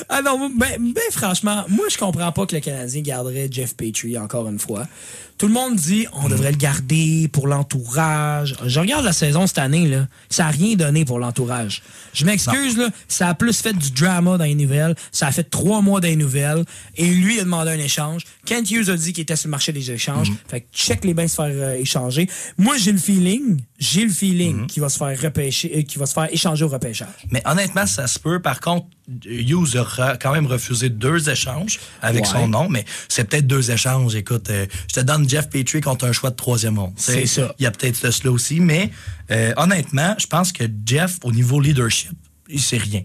S1: Ah non, ben, ben franchement, moi je comprends pas que le Canadien garderait Jeff Petrie encore une fois. Tout le monde dit on devrait le garder pour l'entourage. Je regarde la saison cette année là, ça a rien donné pour l'entourage. Je m'excuse là, ça a plus fait du drama dans les nouvelles, ça a fait trois mois dans les nouvelles et lui a demandé un échange. Kent Hughes a dit qu'il était sur le marché des échanges. Fait que check les bains se faire euh, échanger. Moi j'ai le feeling, j'ai le feeling qu'il va se faire repêcher, euh, qu'il va se faire échanger au repêchage.
S4: Mais honnêtement, ça se peut. Par contre, Hughes a quand même refusé deux échanges avec
S1: Ouais.
S4: son nom, mais c'est peut-être deux échanges. Écoute, euh, je te donne Jeff Petrie contre un choix de troisième monde.
S1: C'est ça.
S4: Il y a peut-être ce- cela aussi, mais euh, honnêtement, je pense que Jeff, au niveau leadership, il sait rien.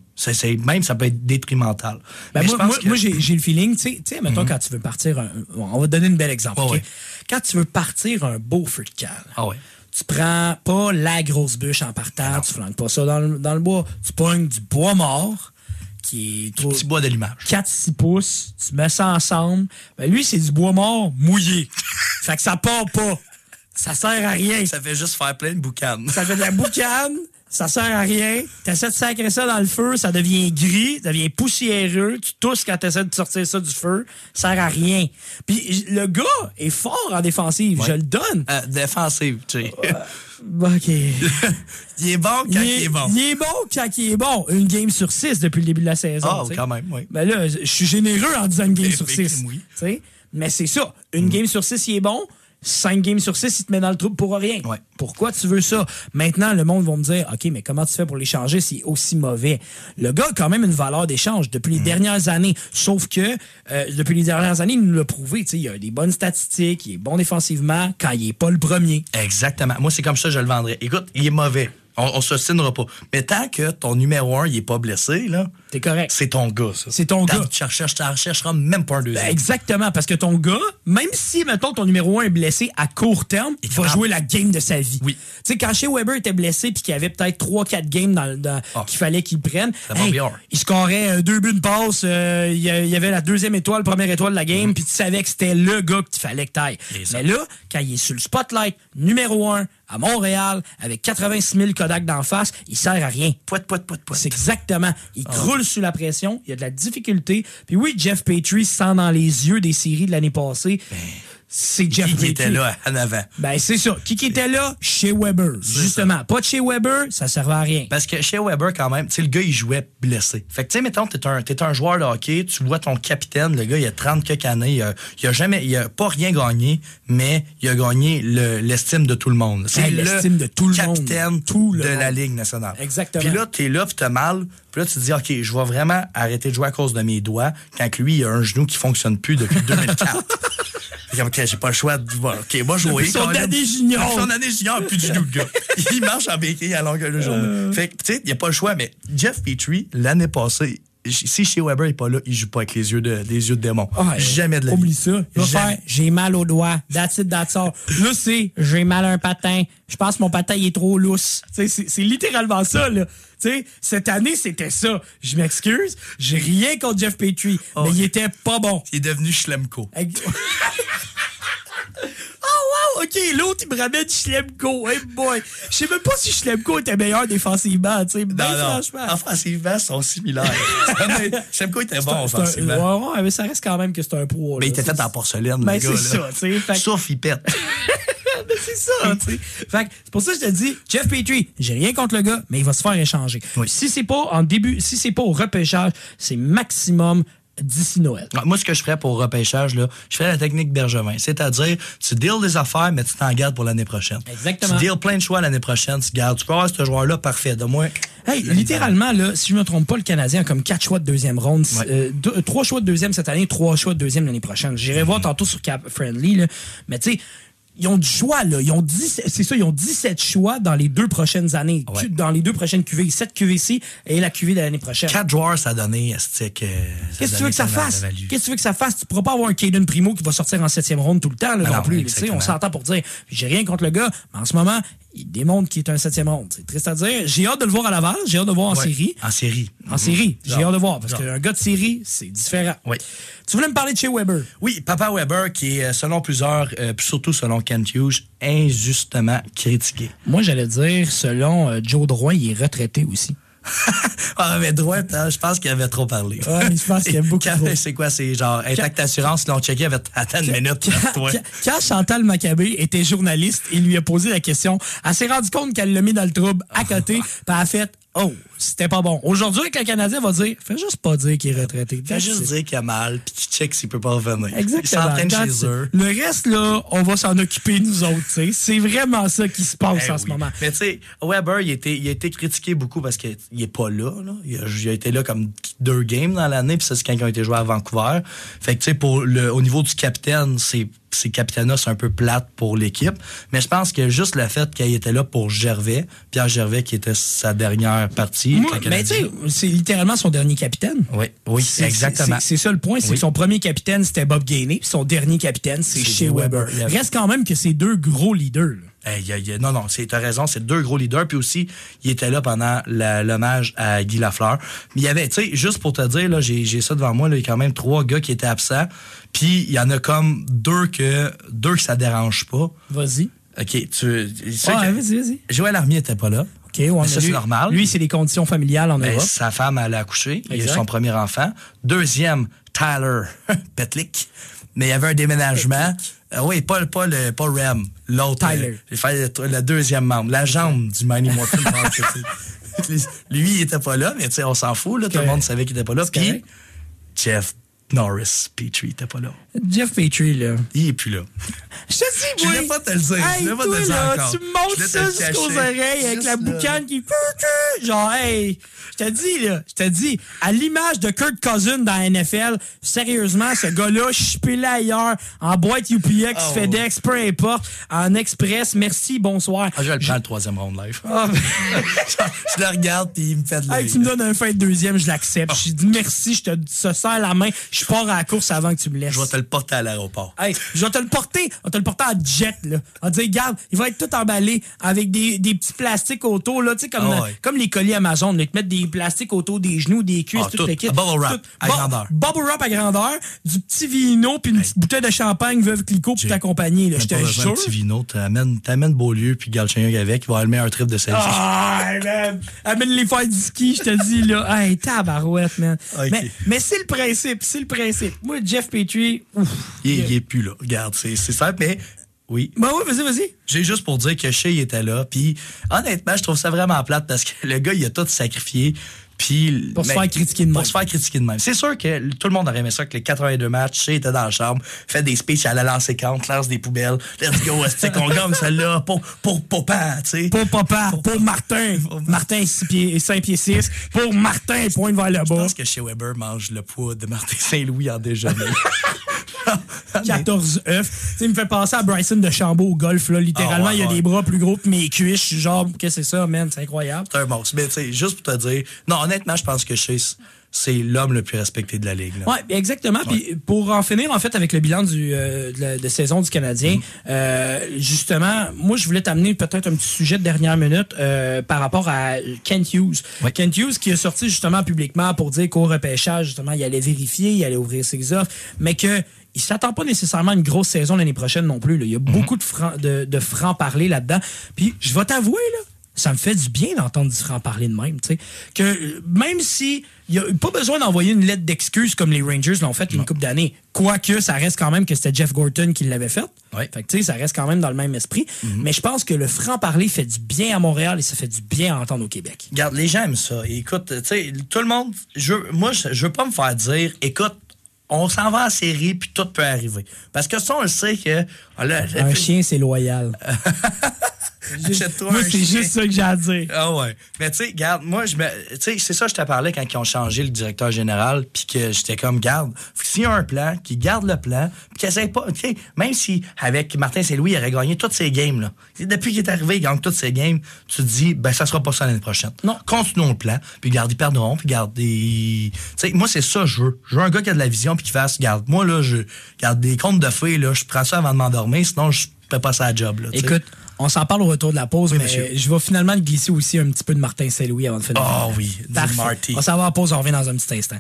S4: Même, ça peut être détrimental.
S1: Ben
S4: Mais
S1: moi,
S4: je pense
S1: moi,
S4: que- Mhm.
S1: moi, j'ai le feeling, tu sais- mettons, quand tu veux partir, un- on va te donner un bel exemple.
S4: Ouais.
S1: Quand tu veux partir un beau feu de camp,
S4: Ah ouais.
S1: tu prends pas la grosse bûche en partant, tu flanques pas ça dans le, dans le bois, tu pognes du bois mort, qui est trop-
S4: Petit bois d'allumage.
S1: 4-6 pouces, tu mets ça ensemble. Ben lui, c'est du bois mort mouillé. fait que ça part pas. Ça sert à rien.
S4: Ça fait juste faire plein de boucanes.
S1: Ça fait de la boucane, ça sert à rien. T'essaies de sacrer ça dans le feu, ça devient gris, ça devient poussiéreux. Tu tousses quand t'essaies de sortir ça du feu. Ça sert à rien. Puis le gars est fort en défensive, je le donne.
S4: Euh, défensive, tu sais.
S1: OK.
S4: il est bon quand il est, bon.
S1: Il est bon quand il est bon. Une game sur six depuis le début de la saison.
S4: Ah,
S1: sais.
S4: quand même, oui.
S1: Ben là, je suis généreux en disant une game sur six.
S4: oui.
S1: Mais c'est ça. Une game sur six, il est bon. Cinq games sur six, il te met dans le trouble pour rien.
S4: Ouais.
S1: Pourquoi tu veux ça? Maintenant, le monde va me dire, OK, mais comment tu fais pour l'échanger s'il est aussi mauvais? Le gars a quand même une valeur d'échange depuis
S4: Mm.
S1: les dernières années. Sauf que, euh, depuis les dernières années, il nous l'a prouvé. Tu sais, il a des bonnes statistiques, il est bon défensivement quand il est pas le premier.
S4: Exactement. Moi, c'est comme ça que je le vendrais. Écoute, il est mauvais. On, on se signera pas. Mais tant que ton numéro un, il est pas blessé, là,
S1: T'es correct.
S4: c'est ton gars, ça.
S1: C'est ton gars.
S4: Tu tu rechercheras même pas un deuxième.
S1: Ben, exactement, parce que ton gars, même si, mettons, ton numéro 1 est blessé à court terme, il va jouer la game de sa vie.
S4: Oui.
S1: Tu sais, quand Shea Weber était blessé puis qu'il y avait peut-être 3-4 games dans, dans-
S4: Ah.
S1: qu'il fallait qu'il prenne,
S4: bien.
S1: il scorait euh, deux buts de passe, euh, il y avait la deuxième étoile, première étoile de la game, puis tu savais que c'était le gars qu'il fallait que t'ailles.
S4: Mm.
S1: Mais là, quand il est sur le spotlight, numéro 1, à Montréal, avec 86 000 Kodak d'en face, il sert à rien.
S4: Poit, poit, poit, poit.
S1: C'est exactement. Il croule sous la pression, il y a de la difficulté. Puis oui, Jeff Petrie sent dans les yeux des séries de l'année passée. C'est Jeff
S4: Qui était là en avant?
S1: Ben, c'est ça. Qui qui était là? Chez Weber. Justement. Pas de chez Weber, ça servait à rien.
S4: Parce que chez Weber, quand même, tu sais, le gars, il jouait blessé. Fait que, tu sais, mettons, t'es un, t'es un joueur de hockey, tu vois ton capitaine, le gars, il a 30 quelques années, il a, il a jamais, il a pas rien gagné, mais il a gagné le- l'estime de tout le monde. C'est
S1: Hey,
S4: le
S1: l'estime de tout le monde.
S4: capitaine
S1: Tout le
S4: de la
S1: monde.
S4: Ligue nationale.
S1: Exactement.
S4: Puis là, t'es là, puis t'as mal, puis là, tu te dis, OK, je vais vraiment arrêter de jouer à cause de mes doigts, quand lui, il a un genou qui fonctionne plus depuis 2004. Que, j'ai pas le choix de. OK, moi, jouer.
S1: Depuis son année junior.
S4: Depuis son année junior, plus de genou, le gars. Il marche en béquille à longueur de journée.
S1: Euh.
S4: Fait que, tu sais, il n'y a pas le choix, mais Jeff Petrie, l'année passée, si chez Weber n'est pas là, il joue pas avec les yeux de, des yeux de démon.
S1: Ah,
S4: Jamais de la
S1: Oublie
S4: vie.
S1: ça. Il va
S4: Jamais.
S1: faire j'ai mal au doigt. That's it, that's all. Là, c'est j'ai mal à un patin. Je pense que mon patin il est trop lousse. Tu sais, C'est littéralement ça. Là. Tu sais, cette année, c'était ça. Je m'excuse. J'ai rien contre Jeff Petrie,
S4: Oh.
S1: mais il était pas bon.
S4: Il est devenu Schlemko.
S1: Oh wow, ok, l'autre il me ramène Schlemko. Hey boy. Je sais même pas si Schlemko était meilleur défensivement, tu sais. Ben
S4: Non, non.
S1: franchement.
S4: Offensivement, ils sont similaires. Schlemko était bon
S1: un-
S4: offensivement.
S1: ouais, mais ça reste quand même que c'est un pro.
S4: Mais il était fait en porcelaine,
S1: Ben,
S4: le gars.
S1: c'est ça, tu sais.
S4: Sauf, il pète.
S1: Mais c'est ça, tu sais. Fait que c'est pour ça que je te dis, Jeff Petrie, j'ai rien contre le gars, mais il va se faire échanger.
S4: Oui.
S1: Si c'est pas en début, si c'est pas au repêchage, c'est maximum d'ici Noël.
S4: Moi, ce que je ferais pour repêchage, là, je ferais la technique Bergevin. C'est-à-dire, tu deals des affaires, mais tu t'en gardes pour l'année prochaine.
S1: Exactement.
S4: Tu deals plein de choix l'année prochaine, tu gardes. Tu peux avoir ce joueur-là parfait. De moins.
S1: Hey, littéralement, là, si je me trompe pas, le Canadien a comme quatre choix de deuxième ronde.
S4: Ouais.
S1: euh, deux- trois choix de deuxième cette année, trois choix de deuxième l'année prochaine. J'irai voir tantôt sur Cap Friendly, là. Mais tu sais, ils ont du choix, là. Ils ont 10, c'est ça, ils ont 17 choix dans les deux prochaines années.
S4: Ouais.
S1: Dans les deux prochaines QV. 7 QVC et la QV de l'année prochaine.
S4: Quatre joueurs, ça a donné, Estique.
S1: Qu'est-ce que tu veux que ça fasse? Qu'est-ce que tu veux que ça fasse? Tu pourras pas avoir un Caden Primo qui va sortir en septième ronde tout le temps, là,
S4: Ben
S1: non,
S4: non,
S1: plus. Tu sais,
S4: exactement.
S1: on s'entend pour dire, j'ai rien contre le gars, mais en ce moment, il démontre qu'il est un septième ronde. C'est triste à dire. J'ai hâte de le voir à Laval, j'ai hâte de le voir en série.
S4: En série.
S1: En série, j'ai
S4: Genre.
S1: hâte de voir, parce qu'un gars de série, c'est différent.
S4: Oui.
S1: Tu voulais me parler de chez Weber?
S4: Oui, Papa Weber, qui est, euh, selon plusieurs, euh, puis surtout selon Kent Hughes, injustement critiqué.
S1: Moi, j'allais dire, selon euh, Joe Droit, il est retraité aussi.
S4: Ah, mais droit, hein, je pense qu'il avait trop parlé.
S1: Ouais, je pense qu'il aime beaucoup
S4: Quand-
S1: trop.
S4: C'est quoi? C'est genre Intact Assurance, l'ont checké, avait attends une minute. toi.
S1: Quand, quand Chantal Maccabé était journaliste, il lui a posé la question. Elle s'est rendue compte qu'elle l'a mis dans le trouble à côté, puis elle a fait Oh, c'était pas bon. Aujourd'hui, avec le Canadien va dire Fais juste pas dire qu'il est retraité.
S4: Fais juste dire qu'il a mal, puis qu'il check s'il peut pas revenir. Il
S1: Exactement.
S4: s'entraîne
S1: Quand
S4: chez eux.
S1: Le reste, là, on va s'en occuper nous autres. tu sais. C'est vraiment ça qui se passe
S4: Eh
S1: en ce moment.
S4: Mais tu sais, Weber, il a, été, il a été critiqué beaucoup parce qu'il est pas là. là. Il, a, il a été là comme deux games dans l'année, puis ça, c'est quand il a été joué à Vancouver. Fait que tu sais, pour le, au niveau du capitaine, c'est ces capitaines c'est un peu plate pour l'équipe. Mais je pense que juste le fait qu'il était là pour Gervais, Pierre Gervais qui était sa dernière partie.
S1: Moi, sais, c'est littéralement son dernier capitaine.
S4: Oui, oui,
S1: C'est-
S4: exactement.
S1: C'est c'est ça le point, c'est
S4: Oui.
S1: que son premier capitaine, c'était Bob Gainey, puis son dernier capitaine, c'est
S4: C'est
S1: chez
S4: Weber.
S1: Reste quand même que c'est deux gros leaders. là.
S4: Hey, non, non, c'est- t'as raison, c'est deux gros leaders. Puis aussi, il était là pendant l'hommage à Guy Lafleur. Mais il y avait, tu sais, juste pour te dire, là, j'ai ça devant moi, là, il y a quand même trois gars qui étaient absents. Puis il y en a comme deux que deux que ça dérange pas.
S1: Vas-y.
S4: OK, tu. que-
S1: vas-y, vas-y.
S4: Joël Armier était pas là.
S1: OK. ouais, mais
S4: ça, c'est normal.
S1: Lui, c'est les conditions familiales en
S4: Ben,
S1: Europe.
S4: sa femme, elle a accouché. Il a son premier enfant. Deuxième, Tyler Petlick. Mais il y avait un déménagement. Euh, oui, pas, pas, le, pas Rem, l'autre.
S1: Tyler.
S4: euh, il fallait le, le deuxième membre, la jambe du. Power Couple. Lui, il était pas là, mais tu sais, on s'en fout. Là, tout le monde savait qu'il était pas là. Puis. Jeff Norris Petrie était pas là.
S1: Jeff Petrie, là.
S4: Il est plus là.
S1: Je te dis,
S4: Je
S1: oui.
S4: voulais pas te le dire, je voulais pas te le dire encore.
S1: tu me
S4: Je
S1: montres
S4: voulais te
S1: ça jusqu'aux oreilles avec
S4: Juste
S1: la boucane qui... Genre, hey, je te dis, là, je te dis, à l'image de Kurt Cousin dans la NFL, sérieusement, ce gars-là, je suis là ailleurs, en boîte UPX,
S4: Oh.
S1: FedEx, peu importe, en express, merci, bonsoir.
S4: Ah, je le prends le troisième round live.
S1: Ah,
S4: je le regarde et il me fait de
S1: Hey, tu me donnes un fin de deuxième, je l'accepte. Je dis merci, je te se serre la main, je pars à la course avant que tu me laisses.
S4: Je vais te le porter à l'aéroport.
S1: Hey, je vais te le porter, on va te le porter en jet, là. On va dire, regarde, il va être tout emballé avec des, des petits plastiques autour, là, tu sais, comme,
S4: Ah ouais.
S1: comme les colis Amazon, là, ils te mettent des plastiques autour des genoux, des cuisses,
S4: Ah,
S1: tout, le kit.
S4: Bubble wrap, à grandeur.
S1: Bubble wrap à grandeur, du petit vino, puis une petite bouteille de champagne Veuve Clicquot pour t'accompagner, là, je te jure.
S4: d'un petit vino, t'amènes, Beaulieu puis Galchenyuk avec, il va avoir le meilleur trip de sa vie.
S1: Ah, man. Amène les faire du ski, je te dis, là. Hey, tabarouette, man.
S4: Ok.
S1: Mais, mais c'est le principe, c'est le principe. Moi, Jeff Petrie, ouf.
S4: il, est- il est plus là. Regarde, c'est, simple, mais oui.
S1: Ben oui, vas-y, vas-y.
S4: J'ai juste pour dire que Shea était là, puis honnêtement, je trouve ça vraiment plate parce que le gars, il a tout sacrifié. Puis,
S1: Pour se faire critiquer de
S4: Pour
S1: même.
S4: se faire critiquer de même. C'est sûr que tout le monde aurait aimé ça que les 82 matchs, Shea était dans la chambre, fait des speeches à la lancer compte, lance des poubelles. Let's go, est qu'on gagne celle-là? Pour, pour papa, tu sais.
S1: Pour papa, pour, Martin. Martin, 6 pieds, 5 pieds 6. Pour Martin, pointe vers le
S4: Je
S1: bas.
S4: pense que chez Weber mange le poids de Martin Saint-Louis en déjeuner.
S1: 14 œufs. Tu il me fait penser à Bryson de Chambaud au golf, là. Littéralement,
S4: Ah ouais,
S1: il y a
S4: ouais.
S1: des bras plus gros que mes cuisses. Je suis genre, qu'est-ce que c'est ça, man? C'est incroyable.
S4: C'est un monstre. Mais tu sais, juste pour te dire, non, honnêtement, je pense que Chase, c'est l'homme le plus respecté de la ligue.
S1: Ouais, exactement. Puis pour en finir, en fait, avec le bilan du, euh, de, la- de saison du Canadien,
S4: Mm.
S1: euh, justement, moi, je voulais t'amener peut-être un petit sujet de dernière minute euh, par rapport à Kent Hughes.
S4: Ouais.
S1: Kent Hughes qui est sorti justement publiquement pour dire qu'au repêchage, justement, il allait vérifier, il allait ouvrir ses offres, mais que il s'attend pas nécessairement à une grosse saison l'année prochaine non plus. là. Il y a
S4: Mm-hmm.
S1: beaucoup de, francs de, de francs-parler là-dedans. Puis je vais t'avouer, là, ça me fait du bien d'entendre du franc-parler de même. tu sais. Que même si il n'y a pas besoin d'envoyer une lettre d'excuse comme les Rangers l'ont fait une couple d'années, quoique ça reste quand même que c'était Jeff Gorton qui l'avait fait.
S4: Ouais.
S1: Fait que, tu sais, ça reste quand même dans le même esprit. Mais je pense que le franc-parler fait du bien à Montréal et ça fait du bien à entendre au Québec.
S4: Regarde, les gens aiment ça. Et écoute, tu sais, tout le monde, je, moi, je, je veux pas me faire dire, écoute, on s'en va en série puis tout peut arriver. Parce que ça, on le sait que. ah, là,
S1: Un chien, c'est loyal.
S4: Achète-toi
S1: Moi, c'est juste ça que j'ai à dire.
S4: Ah ouais. Mais tu sais, garde, moi, je me. Tu sais, c'est ça, je te parlais quand ils ont changé le directeur général, puis que j'étais comme, garde, s'il y a un plan, qu'il garde le plan, puis qu'il essaie pas. Tu sais, même si avec Martin Saint-Louis, il aurait gagné toutes ses games, là. Depuis qu'il est arrivé, il gagne toutes ses games, tu te dis, ben, ça sera pas ça l'année prochaine.
S1: Non.
S4: Continuons le plan, puis garde, ils perdront, puis garde des. Tu sais, moi, c'est ça, que je veux. Je veux un gars qui a de la vision, puis qui fasse, garde, moi, là, je garde des comptes de fées, là, je prends ça avant de m'endormir, sinon, je peux pas ça à job, là.
S1: Écoute, on s'en parle au retour de la pause, mais
S4: monsieur.
S1: je vais finalement glisser aussi un petit peu de Martin Saint-Louis avant de finir.
S4: Ah oui,
S1: Parfait.
S4: Marty.
S1: On s'en va en pause, on revient dans un petit instant.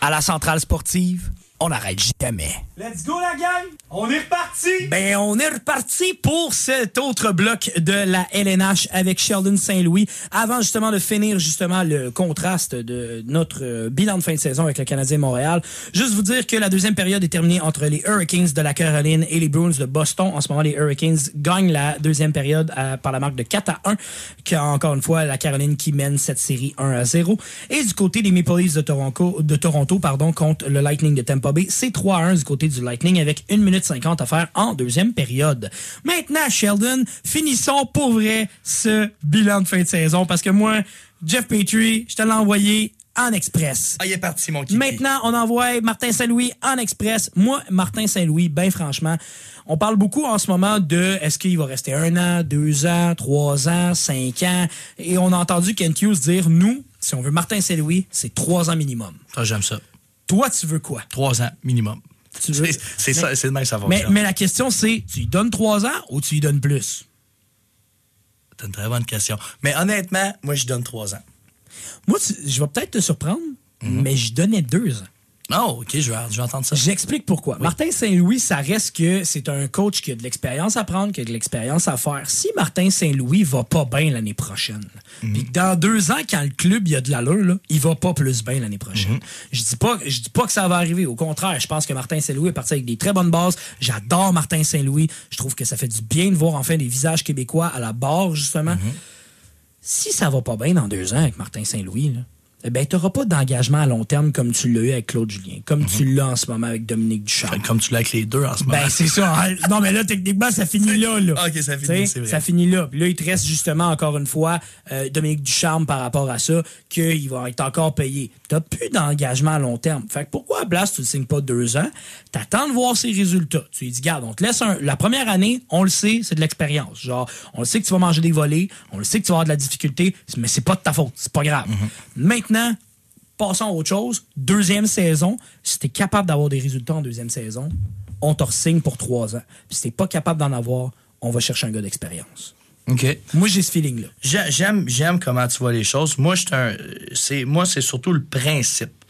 S1: À la centrale sportive, on n'arrête jamais.
S6: Let's go, la gang! On est reparti!
S1: Ben, on est reparti pour cet autre bloc de la LNH avec Sheldon Saint-Louis. Avant justement de finir justement le contraste de notre euh, bilan de fin de saison avec le Canadien Montréal, juste vous dire que la deuxième période est terminée entre les Hurricanes de la Caroline et les Bruins de Boston. En ce moment, les Hurricanes gagnent la deuxième période à- par la marque de 4 à 1, que encore une fois la Caroline qui mène cette série 1 à 0. Et du côté des Maple Leafs de Toronto, de Toronto pardon, contre le Lightning de Tampa Bay, c'est 3 à 1 du côté du Lightning avec 1 minute 50 à faire en deuxième période. Maintenant, Sheldon, finissons pour vrai ce bilan de fin de saison parce que moi, Jeff Petrie, je te l'ai envoyé en express.
S4: Ah, il est parti, mon kiki.
S1: Maintenant, on envoie Martin Saint-Louis en express. Moi, Martin Saint-Louis, ben franchement, on parle beaucoup en ce moment de est-ce qu'il va rester un an, deux ans, trois ans, cinq ans? Et on a entendu Kent Hughes dire, nous, si on veut Martin Saint-Louis, c'est trois ans minimum.
S4: Ah, j'aime ça.
S1: Toi, tu veux quoi?
S4: Trois ans minimum.
S1: Veux-
S4: C'est ça, c'est de même ça
S1: Mais, la question, c'est, tu lui donnes trois ans ou tu lui donnes plus?
S4: C'est une très bonne question. Mais honnêtement, moi, je donne trois ans.
S1: Moi, tu- je vais peut-être te surprendre, mais je donnais deux ans.
S4: Oh, OK, je vais, je vais entendre ça.
S1: J'explique pourquoi. Martin Saint-Louis, ça reste que c'est un coach qui a de l'expérience à prendre, qui a de l'expérience à faire. Si Martin Saint-Louis va pas bien l'année prochaine, puis que dans deux ans, quand le club il a de l'allure, là, il va pas plus bien l'année prochaine. Je dis pas, je dis pas que ça va arriver. Au contraire, je pense que Martin Saint-Louis est parti avec des très bonnes bases. J'adore Martin Saint-Louis. Je trouve que ça fait du bien de voir enfin des visages québécois à la barre, justement. Si ça va pas bien dans deux ans avec Martin Saint-Louis, là, ben, tu n'auras pas d'engagement à long terme comme tu l'as eu avec Claude Julien, comme tu l'as en ce moment avec Dominique Ducharme.
S4: Comme tu l'as avec les deux en ce moment.
S1: Ben, c'est ça. hein. Non, mais là, techniquement, ça finit là. là.
S4: Ok, ça finit, c'est vrai.
S1: Ça finit là. Puis là, il te reste justement, encore une fois, euh, Dominique Ducharme par rapport à ça, qu'il va être encore payé. Tu n'as plus d'engagement à long terme. Fait que pourquoi à Blast, tu ne le signes pas deux ans? Tu attends de voir ses résultats. Tu lui dis, garde, on te laisse un. La première année, on le sait, c'est de l'expérience. Genre, on le sait que tu vas manger des volets, on le sait que tu vas avoir de la difficulté, mais c'est pas de ta faute. C'est pas grave. Maintenant, passons à autre chose. Deuxième saison, si t'es capable d'avoir des résultats en deuxième saison, on te signe pour trois ans. Puis si t'es pas capable d'en avoir, on va chercher un gars d'expérience.
S4: OK.
S1: Moi, j'ai ce feeling-là.
S4: J'ai- J'aime, j'aime comment tu vois les choses. Moi, c'est, moi, c'est surtout le principe.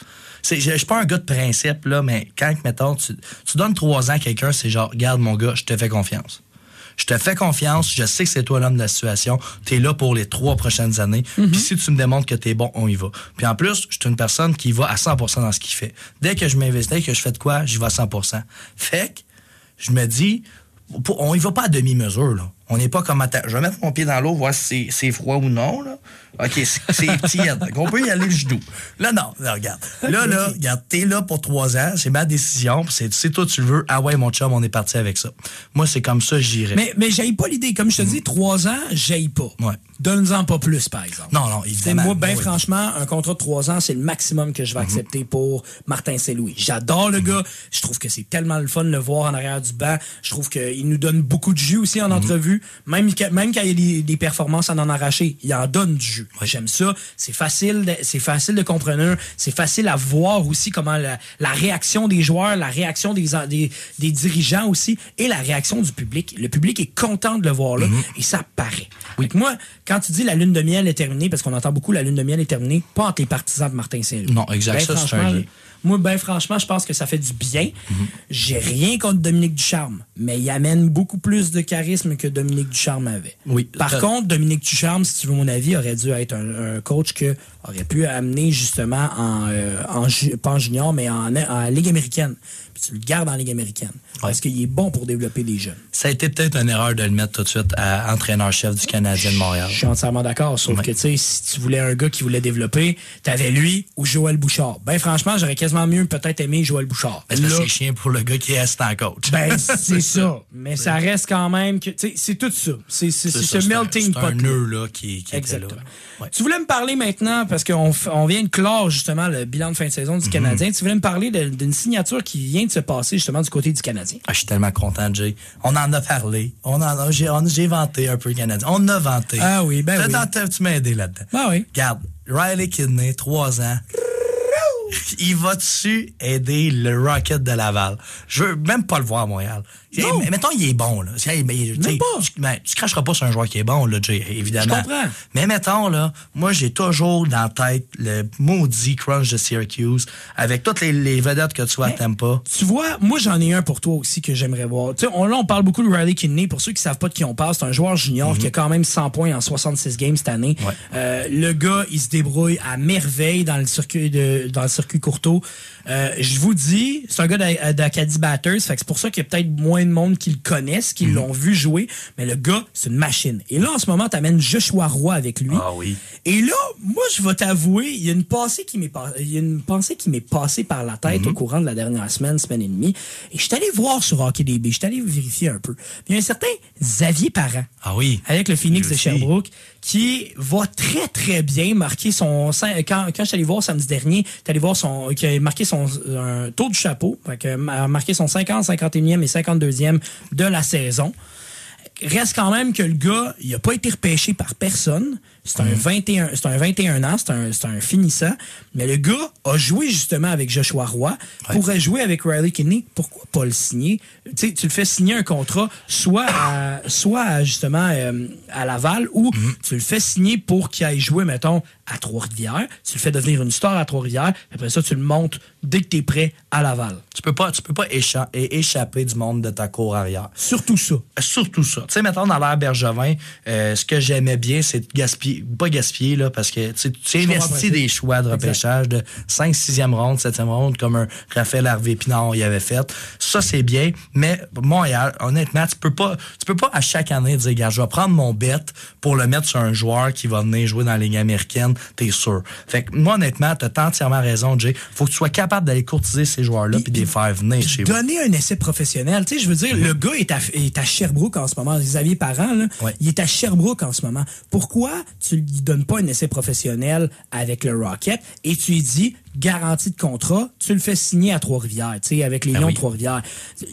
S4: Je je suis pas un gars de principe, là, mais quand, mettons, tu, tu donnes trois ans à quelqu'un, c'est genre, regarde, mon gars, je te fais confiance. Je te fais confiance, je sais que c'est toi l'homme de la situation. Tu es là pour les trois prochaines années. Puis si tu me démontres que tu es bon, on y va. Puis en plus, je suis une personne qui va à 100% dans ce qu'il fait. Dès que je m'investis, dès que je fais de quoi, j'y vais à 100 Fait que je me dis, on y va pas à demi-mesure. On n'est pas comme... Attends, je vais mettre mon pied dans l'eau, voir si c'est- c'est froid ou non, là. OK, c'est. Donc, on peut y aller le genou. Là, non. Là, regarde. Là, là, regarde, t'es là pour trois ans. C'est ma décision. C'est c'est toi, tu le veux. Ah ouais, mon chum, on est parti avec ça. Moi, c'est comme ça, j'irai.
S1: Mais, mais j'aille pas l'idée. Comme je te dis, trois ans, j'aille pas.
S4: Ouais.
S1: Donne-en pas plus, par exemple.
S4: Non, non, évidemment.
S1: moi, ben
S4: Oui.
S1: franchement, un contrat de trois ans, c'est le maximum que je vais accepter pour Martin Saint-Louis. J'adore le gars. Je trouve que c'est tellement le fun de le voir en arrière du banc. Je trouve qu'il nous donne beaucoup de jus aussi en entrevue. Même, même quand il y a des, des performances à en arracher, il en donne du jus. J'aime ça. C'est facile, de- c'est facile de comprendre. C'est facile à voir aussi comment la, la réaction des joueurs, la réaction des, des, des dirigeants aussi et la réaction du public. Le public est content de le voir là et ça paraît. Que moi, quand tu dis la lune de miel est terminée, parce qu'on entend beaucoup la lune de miel est terminée, pas entre les partisans de Martin Saint-Louis.
S4: Non, exact.
S1: Ben,
S4: Ça,
S1: Moi, ben franchement, je pense que ça fait du bien. J'ai rien contre Dominique Ducharme, mais il amène beaucoup plus de charisme que Dominique Ducharme avait.
S4: Oui.
S1: Par contre, Dominique Ducharme, si tu veux mon avis, aurait dû être un, un coach que aurait pu amener justement en, euh, en ju- pas en junior, mais en, en Ligue américaine. Puis tu le gardes en Ligue américaine. Parce qu'il est bon pour développer des jeunes.
S4: Ça a été peut-être une erreur de le mettre tout de suite à entraîneur-chef du Canadien de Montréal.
S1: Je suis entièrement d'accord. Sauf que, tu sais, si tu voulais un gars qui voulait développer, t'avais lui ou Joël Bouchard. Ben, franchement, j'aurais quasiment mieux peut-être aimé Joël Bouchard.
S4: Mais c'est
S1: Là,
S4: c'est chien pour le gars qui est assistant coach.
S1: Ben, c'est ça. Mais ça reste quand même que. tu sais, C'est tout ça. C'est c'est- c'est ce
S4: c'est
S1: melting
S4: c'est
S1: pot.
S4: un nœud là, qui, qui était là.
S1: Exactement.
S4: Ouais.
S1: Tu voulais me parler maintenant, parce qu'on on vient de clore justement le bilan de fin de saison
S4: Mhm.
S1: du Canadien. Tu voulais me parler d'une signature qui vient de se passer justement du côté du Canadien.
S4: Ah, je suis tellement content, Jay. On en a parlé. On en a, j'ai, vanté un peu le Canadien. On a vanté.
S1: Ah oui, ben oui.
S4: Tu m'as aidé là-dedans.
S1: Ah oui.
S4: Regarde, Riley Kidney, 3 ans. Il va-tu aider le Rocket de Laval? Je veux même pas le voir à Montréal.
S1: Non.
S4: Mais mettons, il est bon, là. Mais, tu
S1: pas.
S4: Tu, mais tu cracheras pas sur un joueur qui est bon, là, Jay, évidemment.
S1: Je comprends.
S4: Mais mettons, là, moi, j'ai toujours dans la tête le maudit crunch de Syracuse avec toutes les, les vedettes que tu vois, t'aimes pas.
S1: Tu vois, moi j'en ai un pour toi aussi que j'aimerais voir. Tu sais, on, là, on parle beaucoup de Riley Kidney. Pour ceux qui savent pas de qui on parle, c'est un joueur junior qui a quand même 100 points en 66 games cette année.
S4: Mhm. Ouais.
S1: Euh, le gars, il se débrouille à merveille dans le circuit de, dans le circuit courteau. Euh, je vous dis, c'est un gars d'A- d'Acadie Batters, fait que c'est pour ça qu'il y a peut-être moins de monde qui le connaissent,
S4: Mhm.
S1: qui l'ont vu jouer. Mais le gars, c'est une machine. Et là, en ce moment, t'amènes Joshua Roy avec lui.
S4: Ah oui.
S1: Et là, moi, je vais t'avouer, il y a une pensée qui m'est pas- il y a une pensée qui m'est passée par la tête
S4: Mhm.
S1: au courant de la dernière semaine, semaine et demie. Et je suis allé voir sur HockeyDB, je suis allé vérifier un peu. Il y a un certain Xavier Parent.
S4: Ah oui.
S1: Avec le Phoenix de. Sherbrooke, qui va très très bien marquer son. Quand, quand je suis allé voir samedi dernier, tu allé voir son. qui a marqué son un tour du chapeau, a marqué son 50, 51e et 52e de la saison. Reste quand même que le gars, il a pas été repêché par personne. C'est un 21, c'est un 21 ans, c'est un, c'est un finissant. Mais le gars a joué justement avec Joshua Roy, pourrait jouer avec Riley Kidney. Pourquoi pas le signer? Tu sais, tu le fais signer un contrat soit à, soit à, justement euh, à Laval ou tu le fais signer pour qu'il aille jouer, mettons, à Trois-Rivières. Tu le fais devenir une star à Trois-Rivières. Après ça, tu le montes dès que tu es prêt à Laval.
S4: Tu peux pas, tu peux pas écha- échapper du monde de ta cour arrière.
S1: Surtout ça.
S4: Surtout ça. Tu sais, mettons, dans l'ère Bergevin, euh, ce que j'aimais bien, c'est de gaspiller, pas gaspiller, là, parce que tu investis des choix de repêchage de 5, 6e ronde, 7e ronde, comme un Raphaël Harvey Pinard y avait fait. Ça, c'est bien, mais Montréal, honnêtement, tu peux pas, tu peux pas à chaque année dire, gars, je vais prendre mon bet pour le mettre sur un joueur qui va venir jouer dans la Ligue américaine, t'es sûr. Fait que moi, honnêtement, t'as entièrement raison, Jay. Faut que tu sois capable d'aller courtiser ces joueurs-là puis de les faire venir chez vous.
S1: Donner un essai professionnel. Tu sais, je veux dire, le gars est à, est à Sherbrooke en ce moment. Xavier Parent, là,
S4: Ouais.
S1: il est à Sherbrooke en ce moment. Pourquoi tu lui donnes pas un essai professionnel avec le Rocket et tu lui dis, garantie de contrat, tu le fais signer à Trois-Rivières, tu sais, avec les
S4: Ben
S1: Lions
S4: oui.
S1: de Trois-Rivières.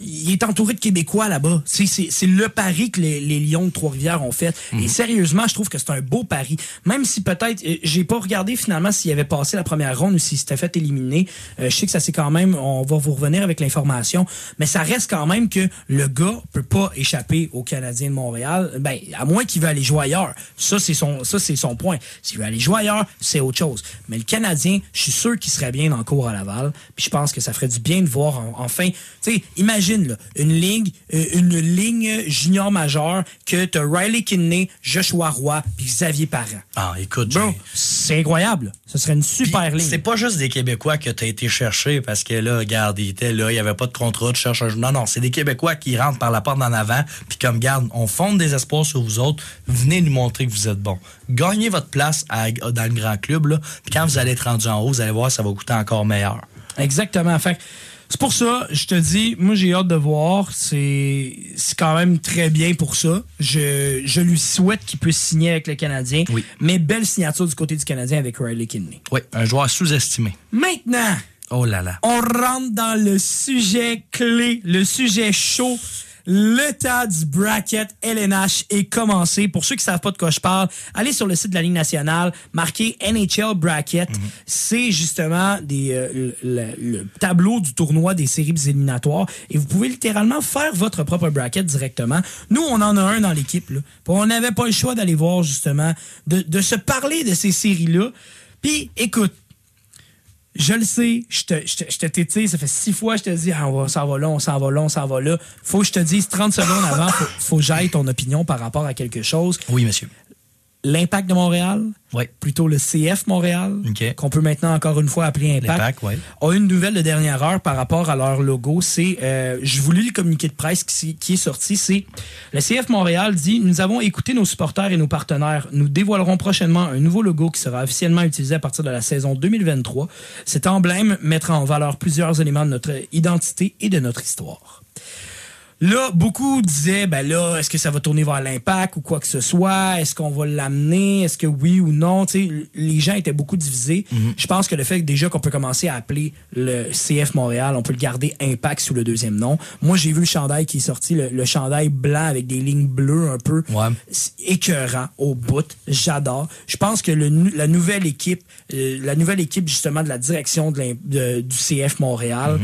S1: Il est entouré de Québécois là-bas. C'est c'est le pari que les, les Lions de Trois-Rivières ont fait.
S4: Mhm.
S1: Et sérieusement, je trouve que c'est un beau pari. Même si peut-être, euh, j'ai pas regardé finalement s'il avait passé la première ronde ou s'il s'était fait éliminer. Euh, je sais que ça c'est quand même, on va vous revenir avec l'information, mais ça reste quand même que le gars peut pas échapper aux Canadiens de Montréal. Ben, à moins qu'il veut aller jouer ailleurs. Ça, c'est son, ça, c'est son point. S'il veut aller jouer ailleurs, c'est autre chose. Mais le Canadien, je suis sûr qu'il serait bien dans le cours à Laval. Puis je pense que ça ferait du bien de voir en- enfin, tu sais, imagine, là, une ligne, euh, une ligne junior majeure que t'as Riley Kidney, Joshua Roy, puis Xavier Parent.
S4: Ah, écoute, Jay.
S1: c'est incroyable. Ce serait une super
S4: Puis,
S1: ligne.
S4: C'est pas juste des Québécois que tu as été chercher parce que là, regarde, il était là, il n'y avait pas de contrat, tu cherches un Non, non, c'est des Québécois qui rentrent par la porte d'en avant, puis comme, garde, on fonde des espoirs sur vous autres, venez nous montrer que vous êtes bons. Gagnez votre place à- dans le grand club, là, puis quand vous allez être rendu en haut, vous allez voir, ça va coûter encore meilleur.
S1: Exactement. Fait c'est pour ça, je te dis, moi j'ai hâte de voir. C'est c'est quand même très bien pour ça. Je, je lui souhaite qu'il puisse signer avec le Canadien.
S4: Oui.
S1: Mais belle signature du côté du Canadien avec Riley Kidney.
S4: Oui, un joueur sous-estimé.
S1: Maintenant,
S4: Oh là là.
S1: on rentre dans le sujet clé, le sujet chaud. Le tas du bracket LNH est commencé. Pour ceux qui savent pas de quoi je parle, allez sur le site de la Ligue nationale, marquez NHL bracket. C'est justement des, euh, le, le- le tableau du tournoi des séries éliminatoires et vous pouvez littéralement faire votre propre bracket directement. Nous, on en a un dans l'équipe. On n'avait pas le choix d'aller voir justement, de, de se parler de ces séries-là. Puis, écoute, je le sais, je te, je te, je te tétille, ça fait six fois que je te dis, ah, on s'en va là, on s'en va là, on s'en va là. Faut que je te dise 30 secondes avant, faut, faut que j'aille ton opinion par rapport à quelque chose.
S4: Oui, monsieur.
S1: L'impact de Montréal, plutôt le CF Montréal, qu'on peut maintenant encore une fois appeler Impact,
S4: L'Impact, ouais.
S1: a une nouvelle de dernière heure par rapport à leur logo. C'est, euh, je vous lis le communiqué de presse qui, qui est sorti. C'est le CF Montréal dit nous avons écouté nos supporters et nos partenaires. Nous dévoilerons prochainement un nouveau logo qui sera officiellement utilisé à partir de la saison 2023. Cet emblème mettra en valeur plusieurs éléments de notre identité et de notre histoire. Là, beaucoup disaient, ben là, est-ce que ça va tourner vers l'impact ou quoi que ce soit? Est-ce qu'on va l'amener? Est-ce que oui ou non? Tu sais, les gens étaient beaucoup divisés. Je pense que le fait que déjà qu'on peut commencer à appeler le CF Montréal, on peut le garder impact sous le deuxième nom. Moi, j'ai vu le chandail qui est sorti, le, le chandail blanc avec des lignes bleues un peu.
S4: Ouais.
S1: Écœurant au bout. J'adore. Je pense que le la nouvelle équipe, euh, la nouvelle équipe justement de la direction de du CF Montréal